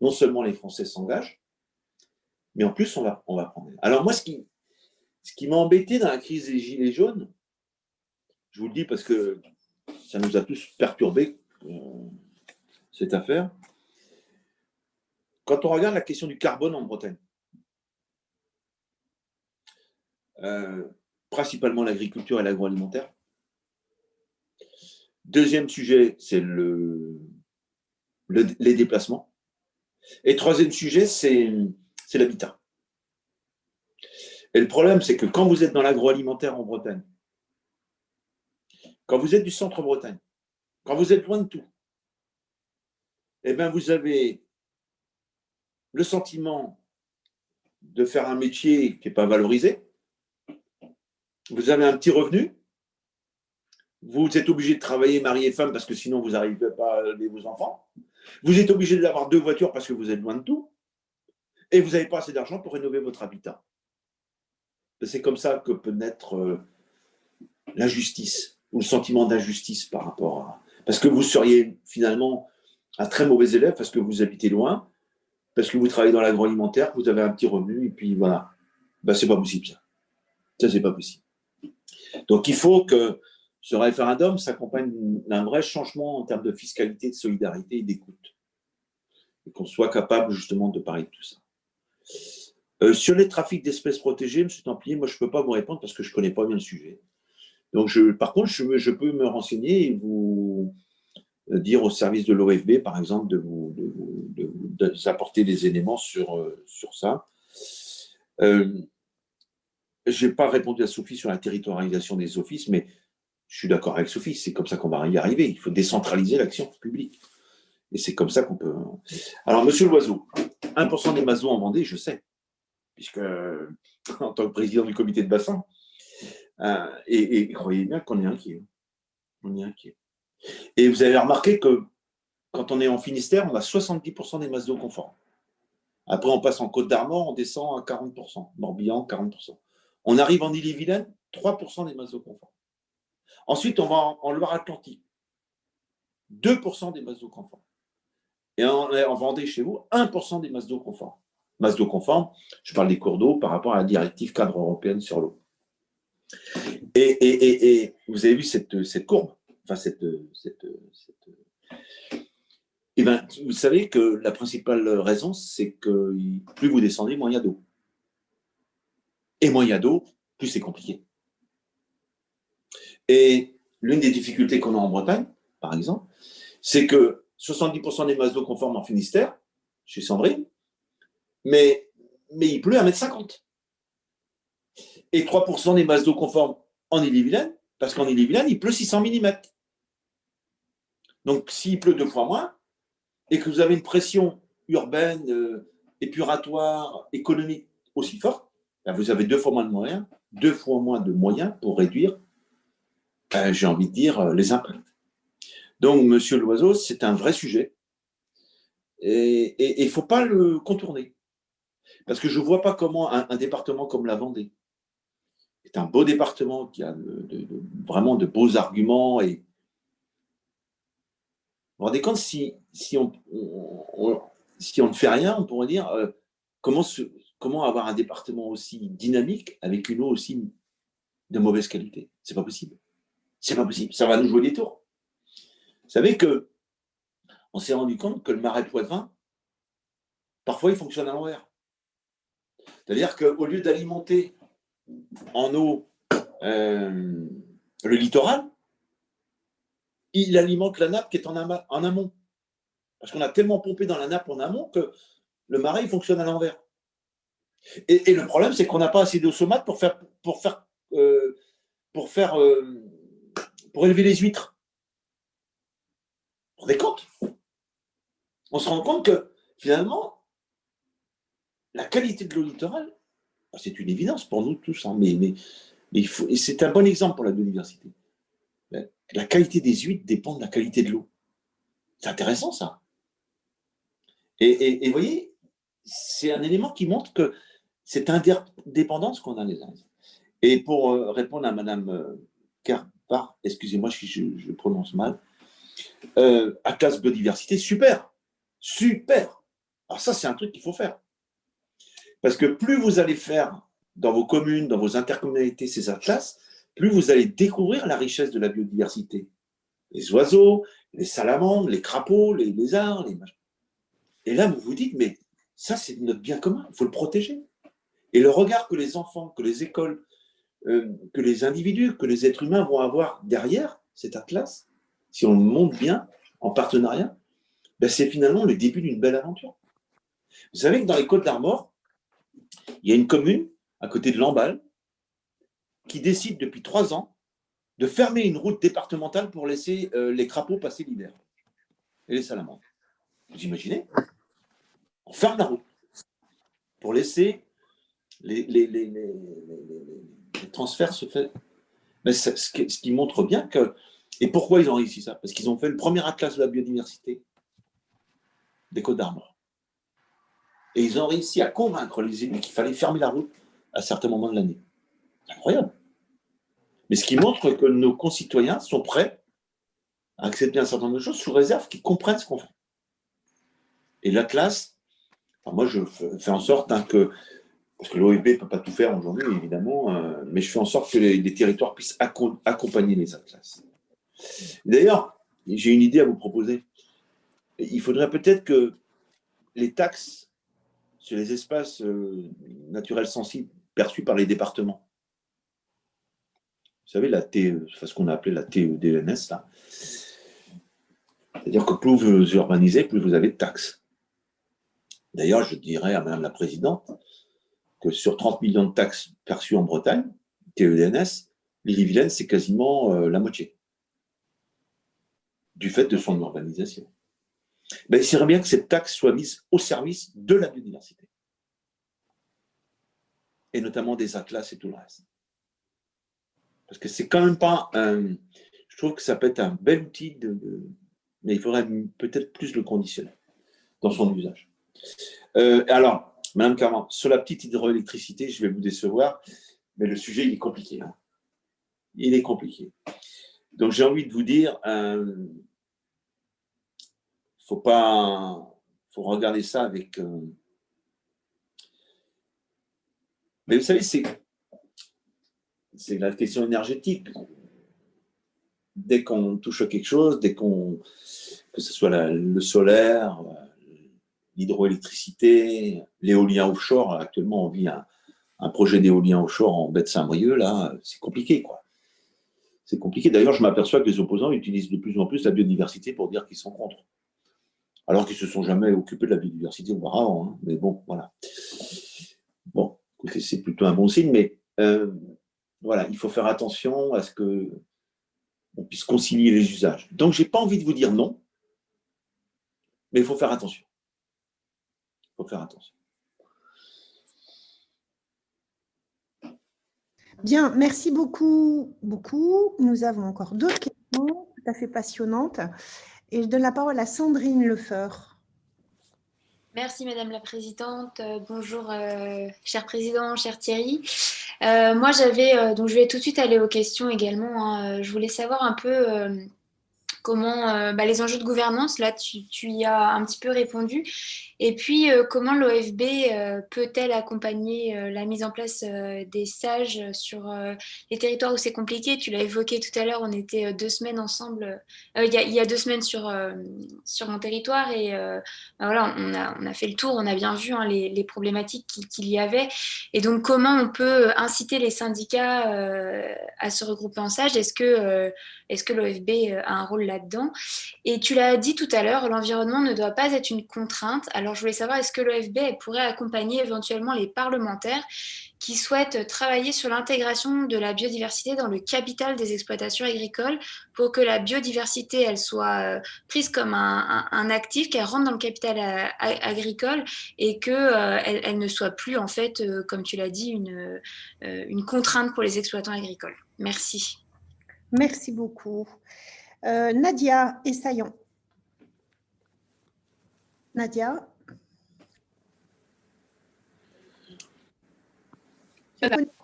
non seulement les Français s'engagent, mais en plus, on va, on va prendre. Alors moi, ce qui, ce qui m'a embêté dans la crise des Gilets jaunes, je vous le dis parce que ça nous a tous perturbé, euh, cette affaire. Quand on regarde la question du carbone en Bretagne, euh, principalement l'agriculture et l'agroalimentaire. Deuxième sujet, c'est le, les déplacements. Et troisième sujet, c'est l'habitat. Et le problème, c'est que quand vous êtes dans l'agroalimentaire en Bretagne, quand vous êtes du centre-Bretagne, quand vous êtes loin de tout, eh bien, vous avez le sentiment de faire un métier qui n'est pas valorisé. Vous avez un petit revenu. Vous êtes obligé de travailler mari et femme parce que sinon vous n'arrivez pas à élever vos enfants. Vous êtes obligé d'avoir deux voitures parce que vous êtes loin de tout. Et vous n'avez pas assez d'argent pour rénover votre habitat. C'est comme ça que peut naître euh, l'injustice ou le sentiment d'injustice par rapport à. Parce que vous seriez finalement un très mauvais élève parce que vous habitez loin, parce que vous travaillez dans l'agroalimentaire, vous avez un petit revenu, et puis voilà. Ben, c'est pas possible, ça. Ça, c'est pas possible. Donc, il faut que ce référendum s'accompagne d'un vrai changement en termes de fiscalité, de solidarité et d'écoute. Et qu'on soit capable, justement, de parler de tout ça. Euh, sur les trafics d'espèces protégées, M. Templier, moi, je ne peux pas vous répondre parce que je ne connais pas bien le sujet. Donc, par contre, je, peux me renseigner et vous dire au service de l'OFB, par exemple, de vous, apporter des éléments sur, euh, ça. Euh, je n'ai pas répondu à Sophie sur la territorialisation des offices, mais je suis d'accord avec Sophie, c'est comme ça qu'on va y arriver. Il faut décentraliser l'action publique. Et c'est comme ça qu'on peut. Alors, monsieur Loiseau, 1% des masos en Vendée, je sais, puisque en tant que président du comité de bassin, euh, et, croyez bien qu'on est inquiet. On est inquiet. Et vous avez remarqué que quand on est en Finistère, on a 70% des masses d'eau conformes. Après, on passe en Côte d'Armor, on descend à 40%. Morbihan, 40%. On arrive en Ille-et-Vilaine, 3% des masses d'eau conformes. Ensuite, on va en, Loire-Atlantique, 2% des masses d'eau conformes. Et en, en Vendée, chez vous, 1% des masses d'eau conformes. Masses d'eau conformes, je parle des cours d'eau par rapport à la directive cadre européenne sur l'eau. Et, vous avez vu cette, courbe, enfin cette, eh ben, vous savez que la principale raison, c'est que plus vous descendez, moins il y a d'eau. Et moins il y a d'eau, plus c'est compliqué. Et l'une des difficultés qu'on a en Bretagne, par exemple, c'est que 70% des masses d'eau conformes en Finistère, chez Sandrine, mais, mais il pleut à 1m50 et 3% des masses d'eau conformes en Ille-et-Vilaine, parce qu'en Ille-et-Vilaine, il pleut 600 mm. Donc, s'il pleut deux fois moins, et que vous avez une pression urbaine, euh, épuratoire, économique aussi forte, ben, vous avez deux fois moins de moyens, deux fois moins de moyens pour réduire, ben, j'ai envie de dire, euh, les impacts. Donc, monsieur Loiseau, c'est un vrai sujet. Et il ne faut pas le contourner. Parce que je ne vois pas comment un département comme la Vendée, c'est un beau département qui a vraiment de beaux arguments. Et... Vous vous rendez compte, si, si, on, si on ne fait rien, on pourrait dire euh, comment, comment avoir un département aussi dynamique avec une eau aussi de mauvaise qualité? C'est pas possible. C'est pas possible. Ça va nous jouer des tours. Vous savez que on s'est rendu compte que le marais Poitevin, parfois, il fonctionne à l'envers. C'est-à-dire qu'au lieu d'alimenter en eau euh, le littoral, il alimente la nappe qui est en, amont. Parce qu'on a tellement pompé dans la nappe en amont que le marais fonctionne à l'envers. Et, le problème, c'est qu'on n'a pas assez d'eau saumâtre pour faire, pour faire, euh, pour faire, euh, pour élever les huîtres. On vous compte On se rend compte que finalement, la qualité de l'eau littorale, c'est une évidence pour nous tous, hein, mais, c'est un bon exemple pour la biodiversité. La qualité des huîtres dépend de la qualité de l'eau. C'est intéressant ça. Et, vous voyez, c'est un élément qui montre que c'est indépendance qu'on a les uns. Et pour euh, répondre à Madame Carpar, euh, excusez-moi si je, prononce mal, euh, Atlas Biodiversité, super, super. Alors ça, c'est un truc qu'il faut faire. Parce que plus vous allez faire dans vos communes, dans vos intercommunalités ces atlas, plus vous allez découvrir la richesse de la biodiversité. Les oiseaux, les salamandres, les crapauds, les lézards, les Et là, vous vous dites, mais ça, c'est notre bien commun, il faut le protéger. Et le regard que les enfants, que les écoles, euh, que les individus, que les êtres humains vont avoir derrière cet atlas, si on le monte bien, en partenariat, ben c'est finalement le début d'une belle aventure. Vous savez que dans les Côtes d'Armor, il y a une commune à côté de Lamballe qui décide depuis trois ans de fermer une route départementale pour laisser euh, les crapauds passer l'hiver et les salamandres. Vous imaginez? On ferme la route pour laisser les, transferts se faire. Mais ce, qui, ce, qui, montre bien que. Et pourquoi ils ont réussi ça? Parce qu'ils ont fait le premier atlas de la biodiversité des Côtes d'Armor. Et ils ont réussi à convaincre les élus qu'il fallait fermer la route à certains moments de l'année. Incroyable. Mais ce qui montre que nos concitoyens sont prêts à accepter un certain nombre de choses sous réserve qu'ils comprennent ce qu'on fait. Et la classe, moi je fais en sorte hein, que parce que l'OFB ne peut pas tout faire aujourd'hui, évidemment, euh, mais je fais en sorte que les, territoires puissent accompagner les atlas. D'ailleurs, j'ai une idée à vous proposer. Il faudrait peut-être que les taxes sur les espaces euh, naturels sensibles perçus par les départements, vous savez, la T, ce qu'on a appelé la TEDNS, là, c'est-à-dire que plus vous urbanisez, plus vous avez de taxes. D'ailleurs, je dirais à Madame la Présidente, que sur 30 millions de taxes perçues en Bretagne, TEDNS, l'île-et-Vilaine, c'est quasiment euh, la moitié du fait de son urbanisation. Ben, il serait bien que cette taxe soit mise au service de la biodiversité, et notamment des atlas et tout le reste. Parce que c'est quand même pas un. Je trouve que ça peut être un bel outil, de, mais il faudrait peut-être plus le conditionner dans son usage. Euh, alors, Madame Carman, sur la petite hydroélectricité, je vais vous décevoir, mais le sujet, il est compliqué. Hein. Il est compliqué. Donc, j'ai envie de vous dire, euh, faut pas, faut regarder ça avec. Euh, mais vous savez, c'est, c'est la question énergétique. Dès qu'on touche à quelque chose, dès qu'on, que ce soit le solaire, l'hydroélectricité, l'éolien offshore. Actuellement, on vit un, projet d'éolien offshore en baie de Saint-Brieuc. Là, c'est compliqué, quoi. C'est compliqué. D'ailleurs, je m'aperçois que les opposants utilisent de plus en plus la biodiversité pour dire qu'ils sont contre. Alors qu'ils ne se sont jamais occupés de la biodiversité auparavant. Hein. Mais bon, voilà. Bon, c'est plutôt un bon signe, mais euh, voilà, il faut faire attention à ce que on puisse concilier les usages. Donc, je n'ai pas envie de vous dire non, mais il faut faire attention faut faire attention. Bien, merci beaucoup, beaucoup. Nous avons encore d'autres questions tout à fait passionnantes. Et je donne la parole à Sandrine Lefeur. Merci Madame la Présidente. Euh, bonjour, euh, cher Président, cher Thierry. Euh, moi, j'avais, donc je vais tout de suite aller aux questions également. Hein. Je voulais savoir un peu comment euh, bah, les enjeux de gouvernance, là, tu, tu, y as un petit peu répondu. Et puis, euh, comment l'OFB euh, peut-elle accompagner la mise en place des stages sur les territoires où c'est compliqué? Tu l'as évoqué tout à l'heure, on était deux semaines ensemble, il y, a deux semaines sur, sur mon territoire et bah, voilà, on a, on a, fait le tour, on a bien vu hein, les, les, problématiques qu'il y avait. Et donc, comment on peut inciter les syndicats à se regrouper en stage Est-ce que, est -ce que l'OFB a un rôle là là-dedans. Et tu l'as dit tout à l'heure, l'environnement ne doit pas être une contrainte. Alors, je voulais savoir, est-ce que l'OFB pourrait accompagner éventuellement les parlementaires qui souhaitent travailler sur l'intégration de la biodiversité dans le capital des exploitations agricoles pour que la biodiversité, elle soit euh, prise comme un, actif, qu'elle rentre dans le capital euh, agricole et qu'elle euh, elle ne soit plus, en fait, comme tu l'as dit, une contrainte pour les exploitants agricoles. Merci. Merci beaucoup. Nadia Essayon. Nadia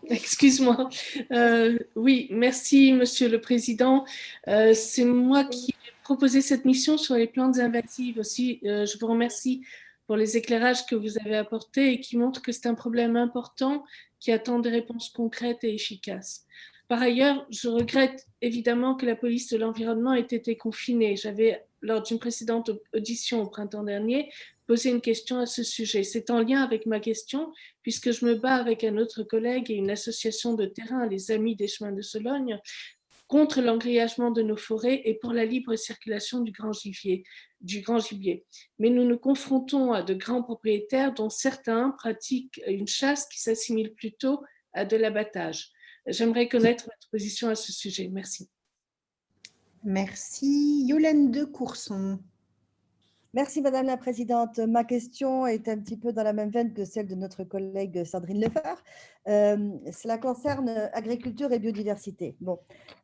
Excuse-moi. Euh, oui, merci, Monsieur le Président. Euh, c'est moi qui ai proposé cette mission sur les plantes invasives aussi. Euh, je vous remercie pour les éclairages que vous avez apportés et qui montrent que c'est un problème important qui attend des réponses concrètes et efficaces. Par ailleurs, je regrette évidemment que la police de l'environnement ait été confinée. J'avais, lors d'une précédente audition au printemps dernier, poser une question à ce sujet. C'est en lien avec ma question, puisque je me bats avec un autre collègue et une association de terrain, les Amis des chemins de Sologne, contre l'engrillagement de nos forêts et pour la libre circulation. Du grand gibier. Mais nous nous confrontons à de grands propriétaires dont certains pratiquent une chasse qui s'assimile plutôt à de l'abattage. J'aimerais connaître votre position à ce sujet. Merci. Merci. Yolène de Courson. Merci Madame la Présidente. Ma question est un petit peu dans la même veine que celle de notre collègue Sandrine Lefebvre. Euh, cela concerne agriculture et biodiversité. Bon,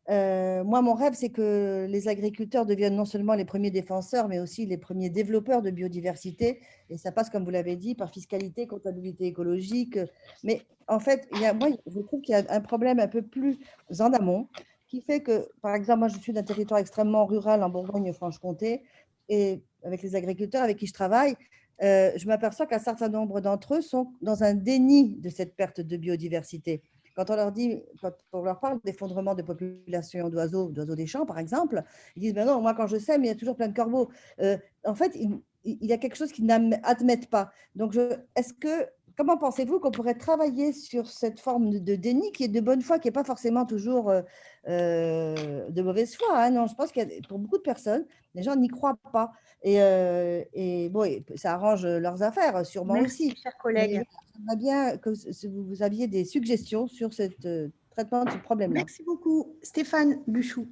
euh, moi, mon rêve, c'est que les agriculteurs deviennent non seulement les premiers défenseurs, mais aussi les premiers développeurs de biodiversité. Et ça passe, comme vous l'avez dit, par fiscalité, comptabilité écologique. Mais en fait, il y a, moi, je trouve qu'il y a un problème un peu plus en amont qui fait que, par exemple, moi, je suis d'un territoire extrêmement rural en Bourgogne-Franche-Comté et avec les agriculteurs avec qui je travaille, euh, je m'aperçois qu'un certain nombre d'entre eux sont dans un déni de cette perte de biodiversité. Quand on leur dit, quand on leur parle d'effondrement de population d'oiseaux, d'oiseaux des champs, par exemple, ils disent ben non, moi quand je sème, il y a toujours plein de corbeaux. Euh, en fait, il, il, y a quelque chose qu'ils n'admettent pas. Donc, est-ce que comment pensez-vous qu'on pourrait travailler sur cette forme de, déni qui est de bonne foi, qui n'est pas forcément toujours euh, euh, de mauvaise foi hein? Non, je pense que pour beaucoup de personnes, les gens n'y croient pas. Et, euh, bon, ça arrange leurs affaires, sûrement aussi. chers collègues. J'aimerais bien que vous aviez des suggestions sur ce traitement de ce problème-là. Merci beaucoup. Stéphane Buchou.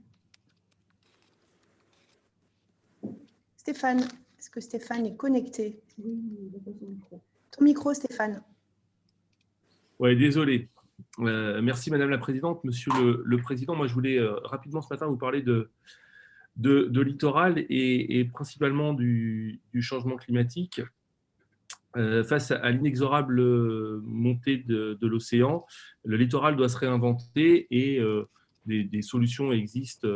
Stéphane, est-ce que Stéphane est connecté? Oui, il micro. Ton micro, Stéphane. Oui, désolé. Euh, merci, Madame la Présidente. Monsieur le, Président, moi, je voulais euh, rapidement ce matin vous parler de, de, littoral et, principalement du, changement climatique. Euh, face à, l'inexorable montée de, l'océan, le littoral doit se réinventer et des, solutions existent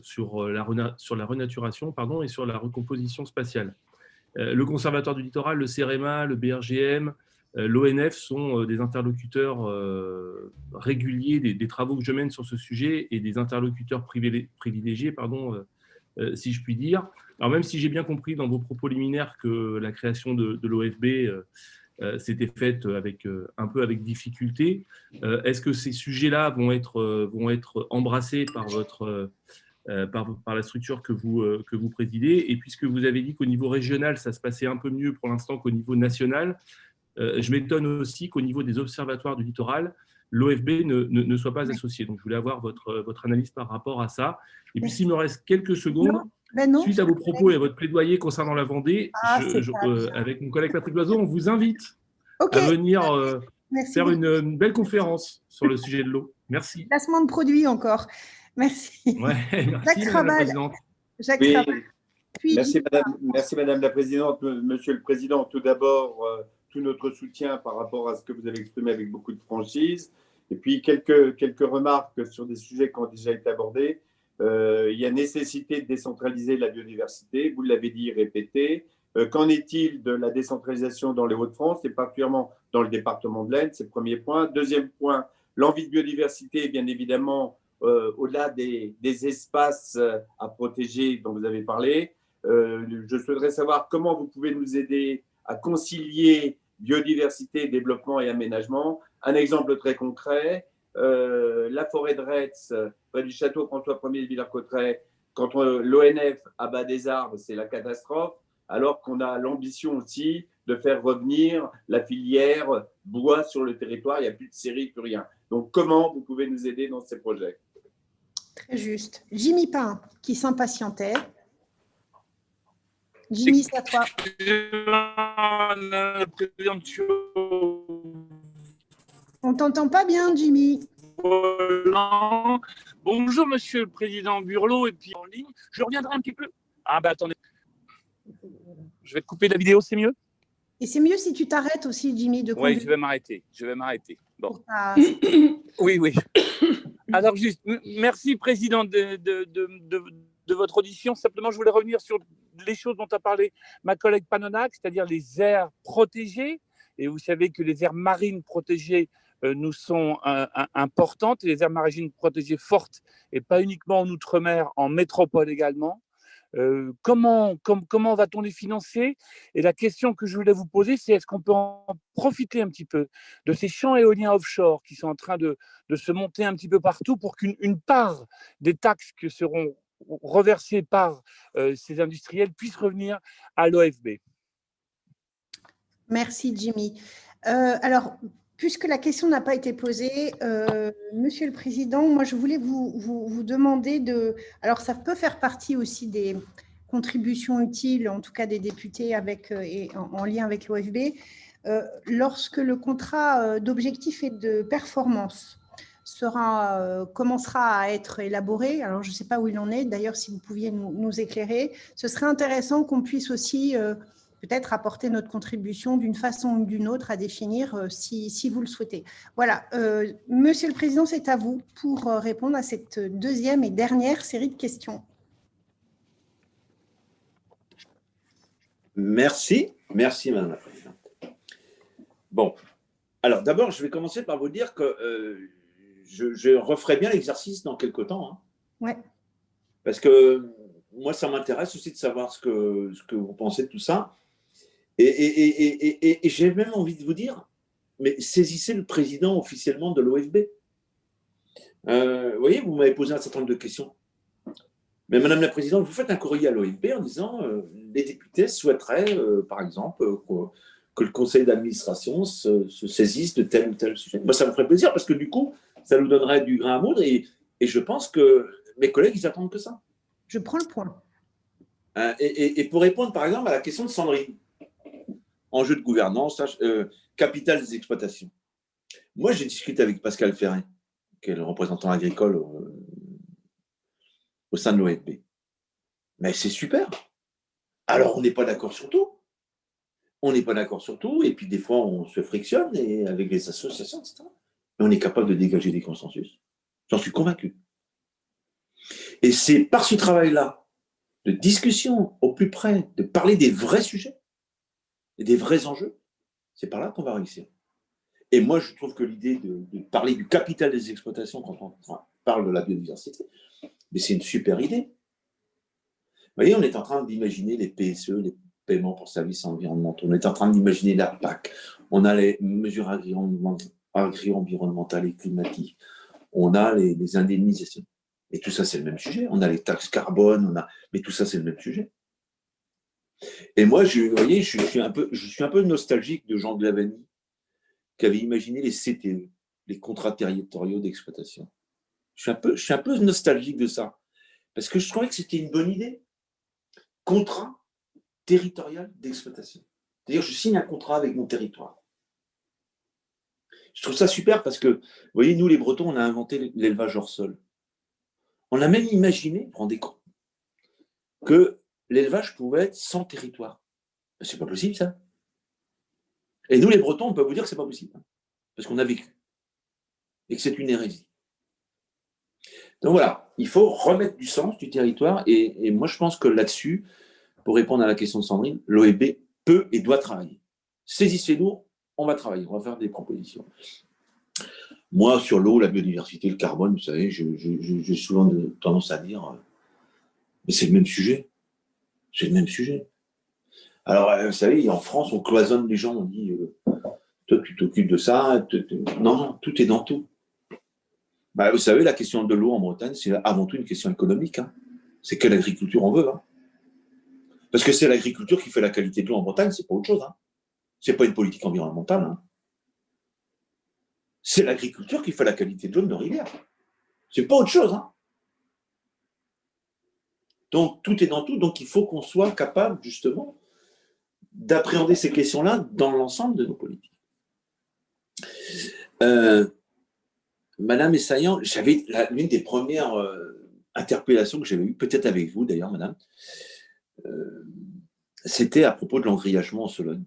sur, la, sur la renaturation pardon, et sur la recomposition spatiale. Euh, le Conservatoire du littoral, le CEREMA, le BRGM, euh, l'ONF sont euh, des interlocuteurs réguliers des, travaux que je mène sur ce sujet et des interlocuteurs privilégiés, pardon, si je puis dire. Alors même si j'ai bien compris dans vos propos liminaires que la création de, l'OFB s'était faite avec, un peu avec difficulté, est-ce que ces sujets-là vont être, vont être embrassés par votre euh, par, la structure que vous, euh, que vous présidez. Et puisque vous avez dit qu'au niveau régional, ça se passait un peu mieux pour l'instant qu'au niveau national, euh, je m'étonne aussi qu'au niveau des observatoires du littoral, l'OFB ne, ne, soit pas associé. Donc, je voulais avoir votre, votre analyse par rapport à ça. Et puis, s'il me reste quelques secondes, ben suite à vos propos et à votre plaidoyer concernant la Vendée, ah, avec mon collègue Patrick Loiseau, on vous invite à venir faire une, une, belle conférence sur le sujet de l'eau. Merci. Placement de produits encore. Merci. Jacques Rabal. Jacques merci, madame, merci, madame, la Présidente. Monsieur le Président, tout d'abord, euh, tout notre soutien par rapport à ce que vous avez exprimé avec beaucoup de franchise. Et puis, quelques, quelques remarques sur des sujets qui ont déjà été abordés. Euh, il y a nécessité de décentraliser la biodiversité, vous l'avez dit, répété. Euh, qu'en est-il de la décentralisation dans les Hauts-de-France, et particulièrement dans le département de l'Aisne? C'est le premier point. Deuxième point, l'envie de biodiversité, bien évidemment, euh, au-delà des, espaces euh, à protéger dont vous avez parlé. Euh, je souhaiterais savoir comment vous pouvez nous aider à concilier biodiversité, développement et aménagement. Un exemple très concret, la forêt de Retz, près du château François Ier de Villers-Cotterêts, quand l'ONF abat des arbres, c'est la catastrophe, alors qu'on a l'ambition aussi de faire revenir la filière bois sur le territoire. Il n'y a plus de série, plus rien. Donc, comment vous pouvez nous aider dans ces projets? Très juste. Jimmy Pain, qui s'impatientait. Jimmy, c'est à toi. On t'entend pas bien, Jimmy. Bonjour, monsieur le président Burlot, et puis en ligne. Je reviendrai un petit peu. Ah, bah attendez. Je vais te couper la vidéo, c'est mieux? Et c'est mieux si tu t'arrêtes aussi, Jimmy, de Oui, je vais m'arrêter. Je vais m'arrêter. Bon. oui, oui. Alors, juste, merci, président, de, de, de, de, votre audition. Simplement, je voulais revenir sur les choses dont a parlé ma collègue Panonac, c'est-à-dire les aires protégées. Et vous savez que les aires marines protégées euh, nous sont importantes, et les aires marines protégées fortes, et pas uniquement en Outre-mer, en métropole également. Comment comment va-t-on les financer? Et la question que je voulais vous poser, c'est est-ce qu'on peut en profiter un petit peu de ces champs éoliens offshore qui sont en train de, se monter un petit peu partout pour qu'une part des taxes que seront reversées par ces industriels puisse revenir à l'OFB Merci Jimmy. alors, Puisque la question n'a pas été posée, euh, Monsieur le Président, moi je voulais vous, demander de... Alors ça peut faire partie aussi des contributions utiles, en tout cas des députés avec, euh, et en, lien avec l'OFB, euh, lorsque le contrat d'objectif et de performance sera, commencera à être élaboré, alors je ne sais pas où il en est, d'ailleurs si vous pouviez nous éclairer, ce serait intéressant qu'on puisse aussi peut-être apporter notre contribution d'une façon ou d'une autre à définir euh, si, vous le souhaitez. Voilà, euh, Monsieur le Président, c'est à vous pour euh, répondre à cette deuxième et dernière série de questions. Merci, merci Madame la Présidente. Bon, alors d'abord, je vais commencer par vous dire que je, referai bien l'exercice dans quelques temps. Hein. Ouais. Parce que moi, ça m'intéresse aussi de savoir ce que, ce que vous pensez de tout ça. Et, j'ai même envie de vous dire, mais saisissez le président officiellement de l'OFB. Euh, vous voyez, vous m'avez posé un certain nombre de questions. Mais Madame la Présidente, vous faites un courrier à l'OFB en disant euh, les députés souhaiteraient, euh, par exemple, que le conseil d'administration se, saisisse de tel ou tel sujet. Moi, ça me ferait plaisir parce que du coup, ça nous donnerait du grain à moudre et, je pense que mes collègues, ils attendent que ça. Je prends le point. et, pour répondre, par exemple, à la question de Sandrine, enjeu de gouvernance, euh, capital des exploitations. Moi, j'ai discuté avec Pascal Ferrin, qui est le représentant agricole au, sein de l'OFB. Mais c'est super. Alors, on n'est pas d'accord sur tout. On n'est pas d'accord sur tout, et puis des fois, on se frictionne et avec les associations, etc. Mais on est capable de dégager des consensus. J'en suis convaincu. Et c'est par ce travail-là, de discussion au plus près, de parler des vrais sujets, et des vrais enjeux, c'est par là qu'on va réussir. Et moi, je trouve que l'idée de, parler du capital des exploitations quand on parle de la biodiversité, mais c'est une super idée. Vous voyez, on est en train d'imaginer les PSE, les paiements pour services environnementaux. On est en train d'imaginer la PAC. On a les mesures agri-environnementales et climatiques. On a les, indemnisations. Et tout ça, c'est le même sujet. On a les taxes carbone, on a... mais tout ça, c'est le même sujet. Et moi, je, voyez, je, suis un peu, je suis un peu nostalgique de Jean Glavani, qui avait imaginé les CTE, les contrats territoriaux d'exploitation. Je suis, un peu, je suis un peu nostalgique de ça, parce que je trouvais que c'était une bonne idée. Contrat territorial d'exploitation. C'est-à-dire, je signe un contrat avec mon territoire. Je trouve ça super parce que, vous voyez, nous, les Bretons, on a inventé l'élevage hors sol. On a même imaginé, vous rendez compte, que l'élevage pouvait être sans territoire. C'est pas possible, ça. Et nous, les Bretons, on peut vous dire que c'est pas possible. Hein, parce qu'on a vécu. Et que c'est une hérésie. Donc voilà, il faut remettre du sens du territoire. Et, moi, je pense que là-dessus, pour répondre à la question de Sandrine, l'OEB peut et doit travailler. Saisissez-nous, on va travailler, on va faire des propositions. Moi, sur l'eau, la biodiversité, le carbone, vous savez, j'ai souvent tendance à dire, euh, mais c'est le même sujet. C'est le même sujet. Alors, euh, vous savez, en France, on cloisonne les gens, on dit euh, Toi, tu t'occupes de ça. Non, non, tout est dans tout. Bah, vous savez, la question de l'eau en Bretagne, c'est avant tout une question économique. Hein. c'est quelle agriculture on veut. Hein. Parce que c'est l'agriculture qui fait la qualité de l'eau en Bretagne, c'est pas autre chose. Hein. C'est pas une politique environnementale. Hein. C'est l'agriculture qui fait la qualité de l'eau de nos rivières. C'est pas autre chose. Donc tout est dans tout. Donc il faut qu'on soit capable justement d'appréhender ces questions-là dans l'ensemble de nos politiques. Euh, Madame Essaillant, j'avais l'une des premières euh, interpellations que j'avais eues, peut-être avec vous d'ailleurs, Madame, euh, c'était à propos de l'engrillagement en Sologne.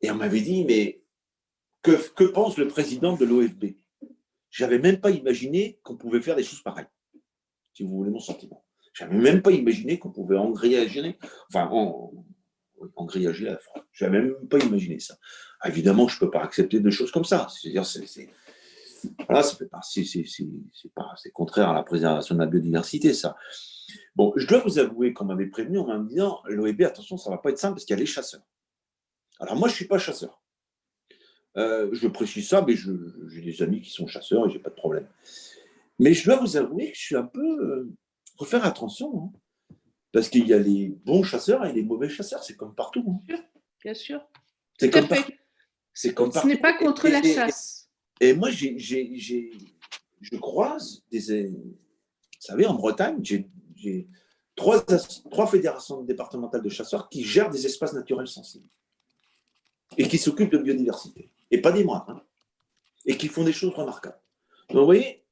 Et on m'avait dit, mais que, que pense le président de l'OFB J'avais même pas imaginé qu'on pouvait faire des choses pareilles, si vous voulez mon sentiment. J'avais même pas imaginé qu'on pouvait engrillager, enfin, engrillager la France. J'avais même pas imaginé ça. Ah, évidemment, je peux pas accepter de choses comme ça. C'est-à-dire, c'est, voilà, fait pas, c'est, c'est contraire à la préservation de la biodiversité, ça. Bon, je dois vous avouer qu'on m'avait prévenu en me disant, l'OEB, attention, ça va pas être simple parce qu'il y a les chasseurs. Alors moi, je suis pas chasseur. Euh, je précise ça, mais j'ai des amis qui sont chasseurs et j'ai pas de problème. Mais je dois vous avouer que je suis un peu. Il faut faire attention, hein. parce qu'il y a les bons chasseurs et les mauvais chasseurs. C'est comme partout. Hein. Bien sûr. C'est comme, partout. Ce n'est pas contre la chasse. Et, moi, je croise des. Vous savez, en Bretagne, j'ai trois, trois fédérations départementales de chasseurs qui gèrent des espaces naturels sensibles et qui s'occupent de biodiversité et pas des moindres, hein, et qui font des choses remarquables. Donc, vous voyez,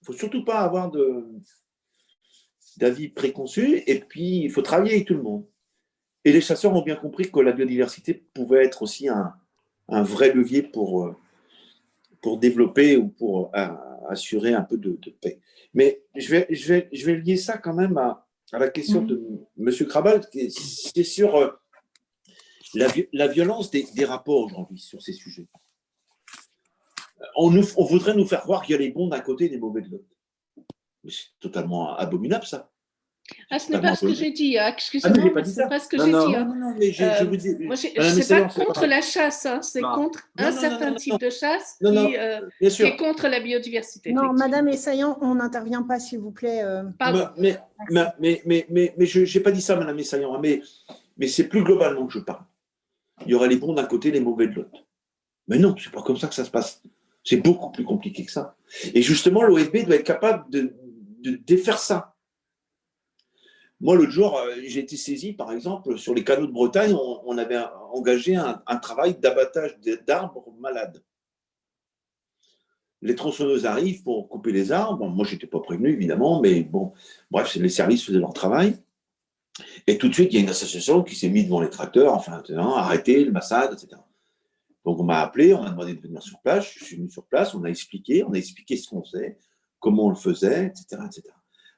il ne faut surtout pas avoir d'avis préconçus, et puis il faut travailler avec tout le monde. Et les chasseurs ont bien compris que la biodiversité pouvait être aussi un, vrai levier pour, euh, pour développer ou pour euh, assurer un peu de, paix. Mais je vais, je, vais, je vais lier ça quand même à, la question mmh. de M. Krabal, c'est sur euh, la, violence des, rapports aujourd'hui sur ces sujets. On, voudrait nous faire croire qu'il y a les bons d'un côté et les mauvais de l'autre. C'est totalement abominable, ça. Ah, ce n'est pas ce que j'ai dit. Ah, excusez-moi, ah, ce n'est pas ce que j'ai dit. Non, non, non, mais je, euh, vous dis. Moi, je ne suis pas contre la chasse, hein, c'est contre un certain type de chasse qui, euh, qui, est contre la biodiversité. Non, Madame Essaillant, on n'intervient pas, s'il vous plaît. Euh. Pardon. Mais, mais, mais, mais, mais, mais je n'ai pas dit ça, Madame Essaillant, hein, mais, mais c'est plus globalement que je parle il y aurait les bons d'un côté, les mauvais de l'autre. Mais non, c'est pas comme ça que ça se passe. C'est beaucoup plus compliqué que ça. Et justement, l'OFB doit être capable de, défaire ça. Moi, l'autre jour, euh, j'ai été saisi, par exemple, sur les canaux de Bretagne, on, avait engagé un, travail d'abattage d'arbres malades. Les tronçonneuses arrivent pour couper les arbres. moi, je n'étais pas prévenu, évidemment, mais bon, bref, les services faisaient leur travail. Et tout de suite, il y a une association qui s'est mise devant les tracteurs, enfin, arrêter le massacre, etc. Donc, on m'a appelé, on m'a demandé de venir sur place. Je suis venu sur place, on a expliqué, on a expliqué ce qu'on faisait, comment on le faisait, etc., etc.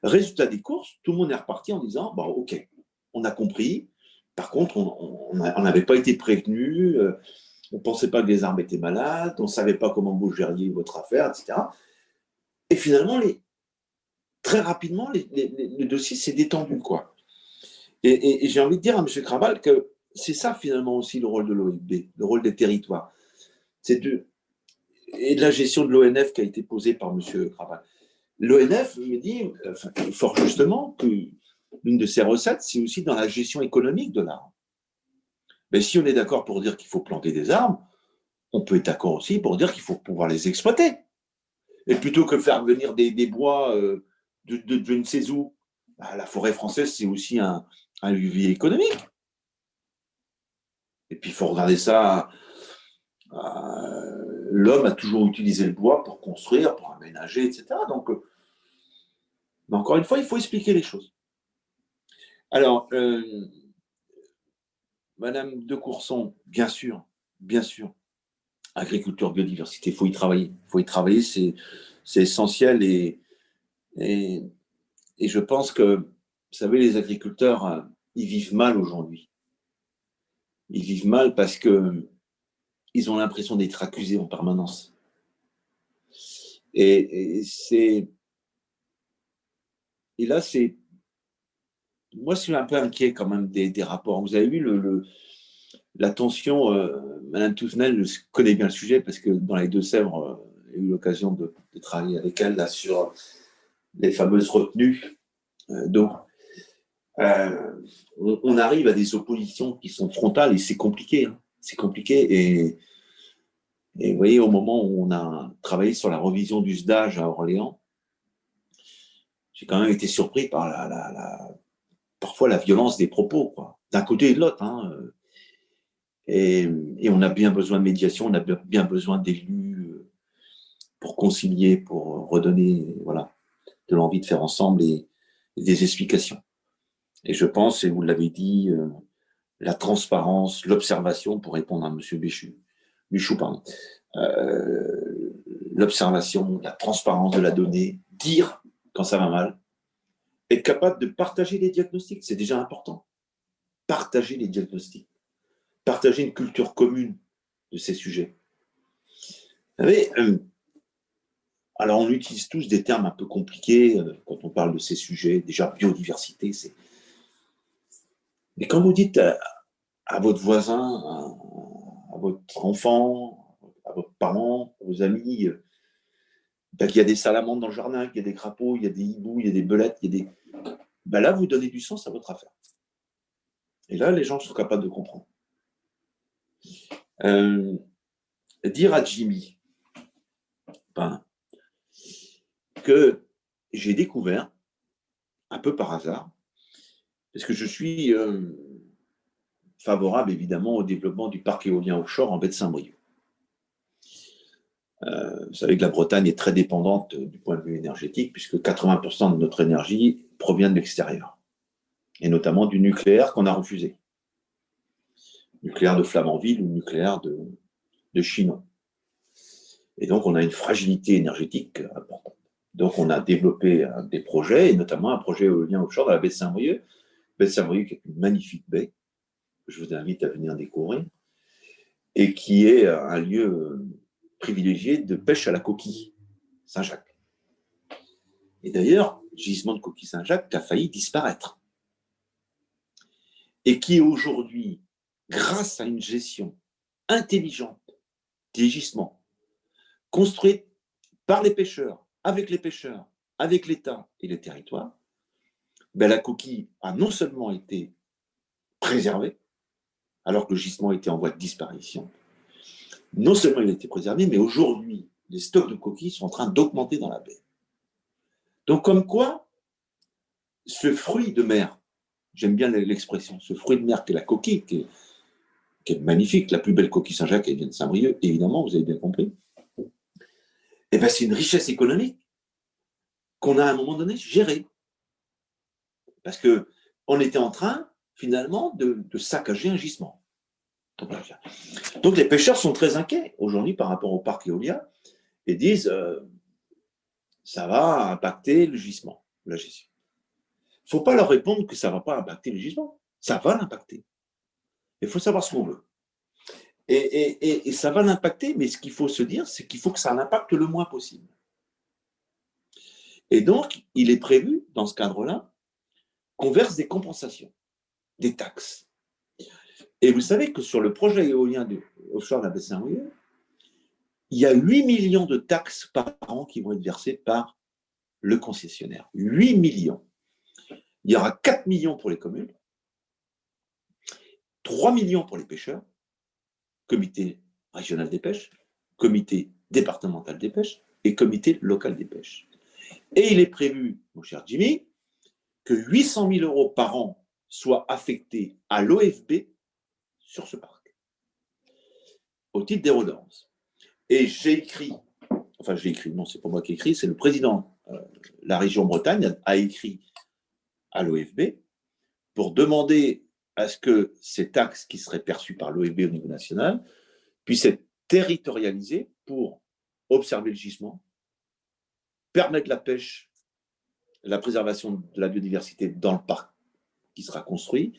Résultat des courses, tout le monde est reparti en disant bon, OK, on a compris. Par contre, on n'avait pas été prévenu, euh, on ne pensait pas que les armes étaient malades, on ne savait pas comment vous gériez votre affaire, etc. Et finalement, très rapidement, le dossier s'est détendu. quoi. Et, j'ai envie de dire à M. Krabal que c'est ça finalement aussi le rôle de l'OIB, le rôle des territoires. C'est de, et de la gestion de l'ONF qui a été posée par M. Krabal. L'ONF me dit, fort justement, que l'une de ses recettes, c'est aussi dans la gestion économique de l'arbre. Mais si on est d'accord pour dire qu'il faut planter des arbres, on peut être d'accord aussi pour dire qu'il faut pouvoir les exploiter. Et plutôt que faire venir des, bois euh, de, je ne sais où, bah, la forêt française, c'est aussi un, levier économique. Et puis il faut regarder ça. L'homme a toujours utilisé le bois pour construire, pour aménager, etc. Donc, euh, mais encore une fois, il faut expliquer les choses. Alors, euh, Madame de Courson, bien sûr, bien sûr, agriculture, biodiversité, il faut y travailler. Il faut y travailler, c'est, essentiel et, et, je pense que vous savez, les agriculteurs, euh, ils vivent mal aujourd'hui. Ils vivent mal parce que ils ont l'impression d'être accusés en permanence. Et, là, c'est. Moi, je suis un peu inquiet quand même des, rapports. Vous avez vu le, la tension. Euh, Madame Tousnel connaît bien le sujet parce que dans les Deux-Sèvres, euh, j'ai eu l'occasion de, travailler avec elle là, sur les fameuses retenues donc, on, arrive à des oppositions qui sont frontales et c'est compliqué. Hein. C'est compliqué. Et, et vous voyez, au moment où on a travaillé sur la revision du SDAGE à Orléans, j'ai quand même été surpris par la, parfois la violence des propos, d'un côté et de l'autre. Hein. Et, on a bien besoin de médiation, on a bien besoin d'élus euh, pour concilier, pour redonner voilà, de l'envie de faire ensemble et, des explications. Et je pense, et vous l'avez dit, euh, la transparence, l'observation, pour répondre à M. Bichou, Bichou pardon, euh, l'observation, la transparence de la donnée, dire quand ça va mal, être capable de partager les diagnostics, c'est déjà important. Partager les diagnostics, partager une culture commune de ces sujets. Vous savez, euh, alors on utilise tous des termes un peu compliqués euh, quand on parle de ces sujets. Déjà, biodiversité, c'est. Mais quand vous dites à, votre voisin, à, votre enfant, à vos parents, à vos amis, euh, ben, qu'il y a des salamandres dans le jardin, qu'il y a des crapauds, il y a des hiboux, il y a des belettes, y a des. Ben là, vous donnez du sens à votre affaire. Et là, les gens sont capables de comprendre. Euh, dire à Jimmy ben, que j'ai découvert, un peu par hasard, parce que je suis euh, favorable évidemment au développement du parc éolien offshore en baie de Saint-Brieuc. Euh, vous savez que la Bretagne est très dépendante du point de vue énergétique, puisque 80% de notre énergie provient de l'extérieur, et notamment du nucléaire qu'on a refusé. Nucléaire de Flamanville ou nucléaire de, de Chinon. Et donc, on a une fragilité énergétique importante. Donc, on a développé des projets, et notamment un projet éolien offshore dans la baie de Saint-Brieuc. Baie de Saint-Brieuc est une magnifique baie, que je vous invite à venir découvrir, et qui est un lieu privilégié de pêche à la coquille Saint-Jacques. Et d'ailleurs, gisement de coquille Saint-Jacques a failli disparaître. Et qui aujourd'hui, grâce à une gestion intelligente des gisements, construite par les pêcheurs, avec les pêcheurs, avec l'État et les territoires, ben la coquille a non seulement été préservée, alors que le gisement était en voie de disparition, non seulement il a été préservé, mais aujourd'hui, les stocks de coquilles sont en train d'augmenter dans la baie. Donc, comme quoi, ce fruit de mer, j'aime bien l'expression, ce fruit de mer qui est la coquille, qui est, magnifique, la plus belle coquille Saint-Jacques, elle vient de Saint-Brieuc, évidemment, vous avez bien compris. Eh bien, c'est une richesse économique qu'on a à un moment donné gérée. Parce qu'on était en train, finalement, de, saccager un gisement. Donc les pêcheurs sont très inquiets aujourd'hui par rapport au parc éolien et disent euh, ça va impacter le gisement, la gestion. Il ne faut pas leur répondre que ça ne va pas impacter le gisement. Ça va l'impacter. Il faut savoir ce qu'on veut. Et, et, ça va l'impacter, mais ce qu'il faut se dire, c'est qu'il faut que ça l'impacte le moins possible. Et donc, il est prévu, dans ce cadre-là, qu'on verse des compensations, des taxes. Et vous savez que sur le projet éolien de offshore la baie saint il y a 8 millions de taxes par an qui vont être versées par le concessionnaire. 8 millions. Il y aura 4 millions pour les communes, 3 millions pour les pêcheurs, comité régional des pêches, comité départemental des pêches et comité local des pêches. Et il est prévu, mon cher Jimmy, que 800 000 euros par an soient affectés à l'OFB sur ce parc, au titre des redevances. Et j'ai écrit, enfin j'ai écrit, non, c'est pas moi qui ai écrit, c'est le président de euh, la région Bretagne a écrit à l'OFB pour demander à ce que ces taxes qui seraient perçues par l'OFB au niveau national puissent être territorialisées pour observer le gisement, permettre la pêche, la préservation de la biodiversité dans le parc qui sera construit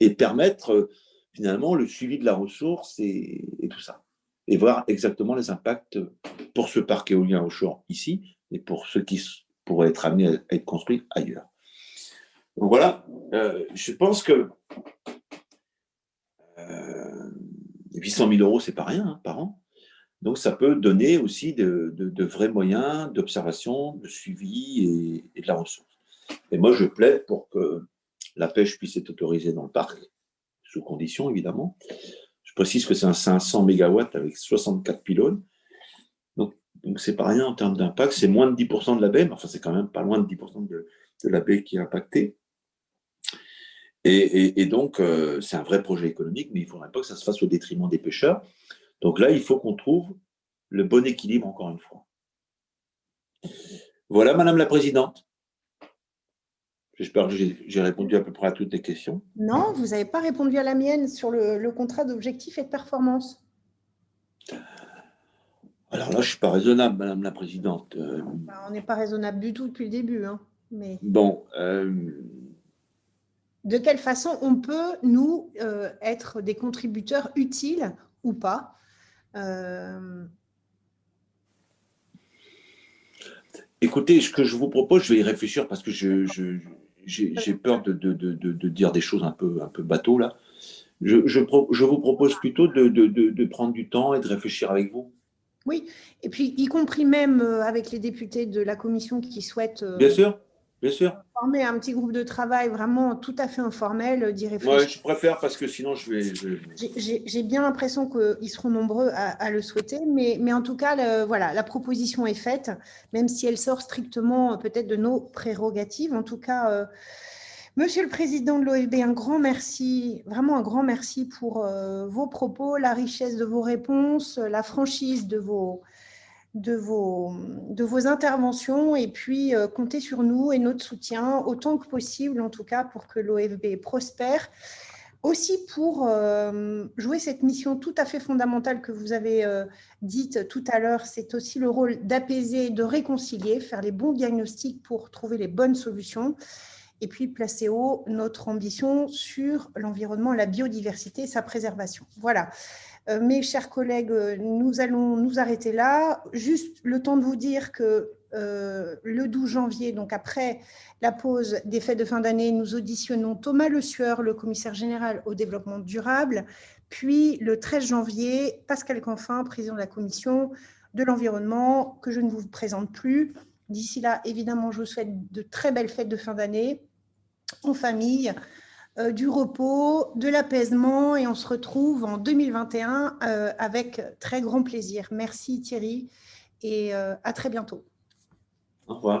et permettre euh, finalement le suivi de la ressource et, tout ça. Et voir exactement les impacts pour ce parc éolien offshore ici et pour ceux qui pourraient être amenés à être construits ailleurs. Donc voilà, euh, je pense que 800 euh, 000 euros, c'est pas rien hein, par an. Donc ça peut donner aussi de, vrais moyens d'observation, de suivi et, de la ressource. Et moi, je plaide pour que la pêche puisse être autorisée dans le parc, sous condition évidemment. Je précise que c'est un 500 MW avec 64 pylônes. Donc, donc c'est pas rien en termes d'impact. C'est moins de 10% de la baie, mais enfin, c'est quand même pas loin de 10% de, la baie qui est impactée. Et, et, donc, euh, c'est un vrai projet économique, mais il ne faudrait pas que ça se fasse au détriment des pêcheurs. Donc là, il faut qu'on trouve le bon équilibre, encore une fois. Voilà, Madame la Présidente. J'espère que j'ai répondu à peu près à toutes les questions. Non, vous n'avez pas répondu à la mienne sur le, contrat d'objectif et de performance. Alors là, je ne suis pas raisonnable, Madame la Présidente. Euh, bah, on n'est pas raisonnable du tout depuis le début. Hein, mais... Bon. Euh, De quelle façon on peut, nous, euh, être des contributeurs utiles ou pas Écoutez, ce que je vous propose, je vais y réfléchir parce que je, j'ai peur de, de, de, dire des choses un peu, un peu bateau là. Je, je, je vous propose plutôt de, prendre du temps et de réfléchir avec vous. Oui, et puis y compris même euh, avec les députés de la commission qui souhaitent. Euh, Bien sûr. Bien sûr. Former un petit groupe de travail vraiment tout à fait informel, euh, d'y réfléchir. Oui, je préfère parce que sinon je vais. J'ai bien l'impression qu'ils seront nombreux à, le souhaiter, mais, mais en tout cas, voilà, la proposition est faite, même si elle sort strictement euh, peut-être de nos prérogatives. En tout cas, euh, Monsieur le Président de l'OFB, un grand merci, vraiment un grand merci pour vos propos, la richesse de vos réponses, la franchise de vos, de vos, de vos interventions et puis euh, comptez sur nous et notre soutien autant que possible, en tout cas, pour que l'OFB prospère. Aussi pour euh, jouer cette mission tout à fait fondamentale que vous avez euh, dite tout à l'heure, c'est aussi le rôle d'apaiser, de réconcilier, faire les bons diagnostics pour trouver les bonnes solutions et puis placer haut notre ambition sur l'environnement, la biodiversité et sa préservation. Voilà. Euh, mes chers collègues, euh, nous allons nous arrêter là. Juste le temps de vous dire que euh, le 12 janvier, donc après la pause des fêtes de fin d'année, nous auditionnons Thomas Le Sueur, le commissaire général au développement durable. Puis le 13 janvier, Pascal Canfin, président de la commission de l'environnement, que je ne vous présente plus. D'ici là, évidemment, je vous souhaite de très belles fêtes de fin d'année en famille, euh, du repos, de l'apaisement et on se retrouve en 2021 euh, avec très grand plaisir. Merci Thierry et euh, à très bientôt. Au revoir.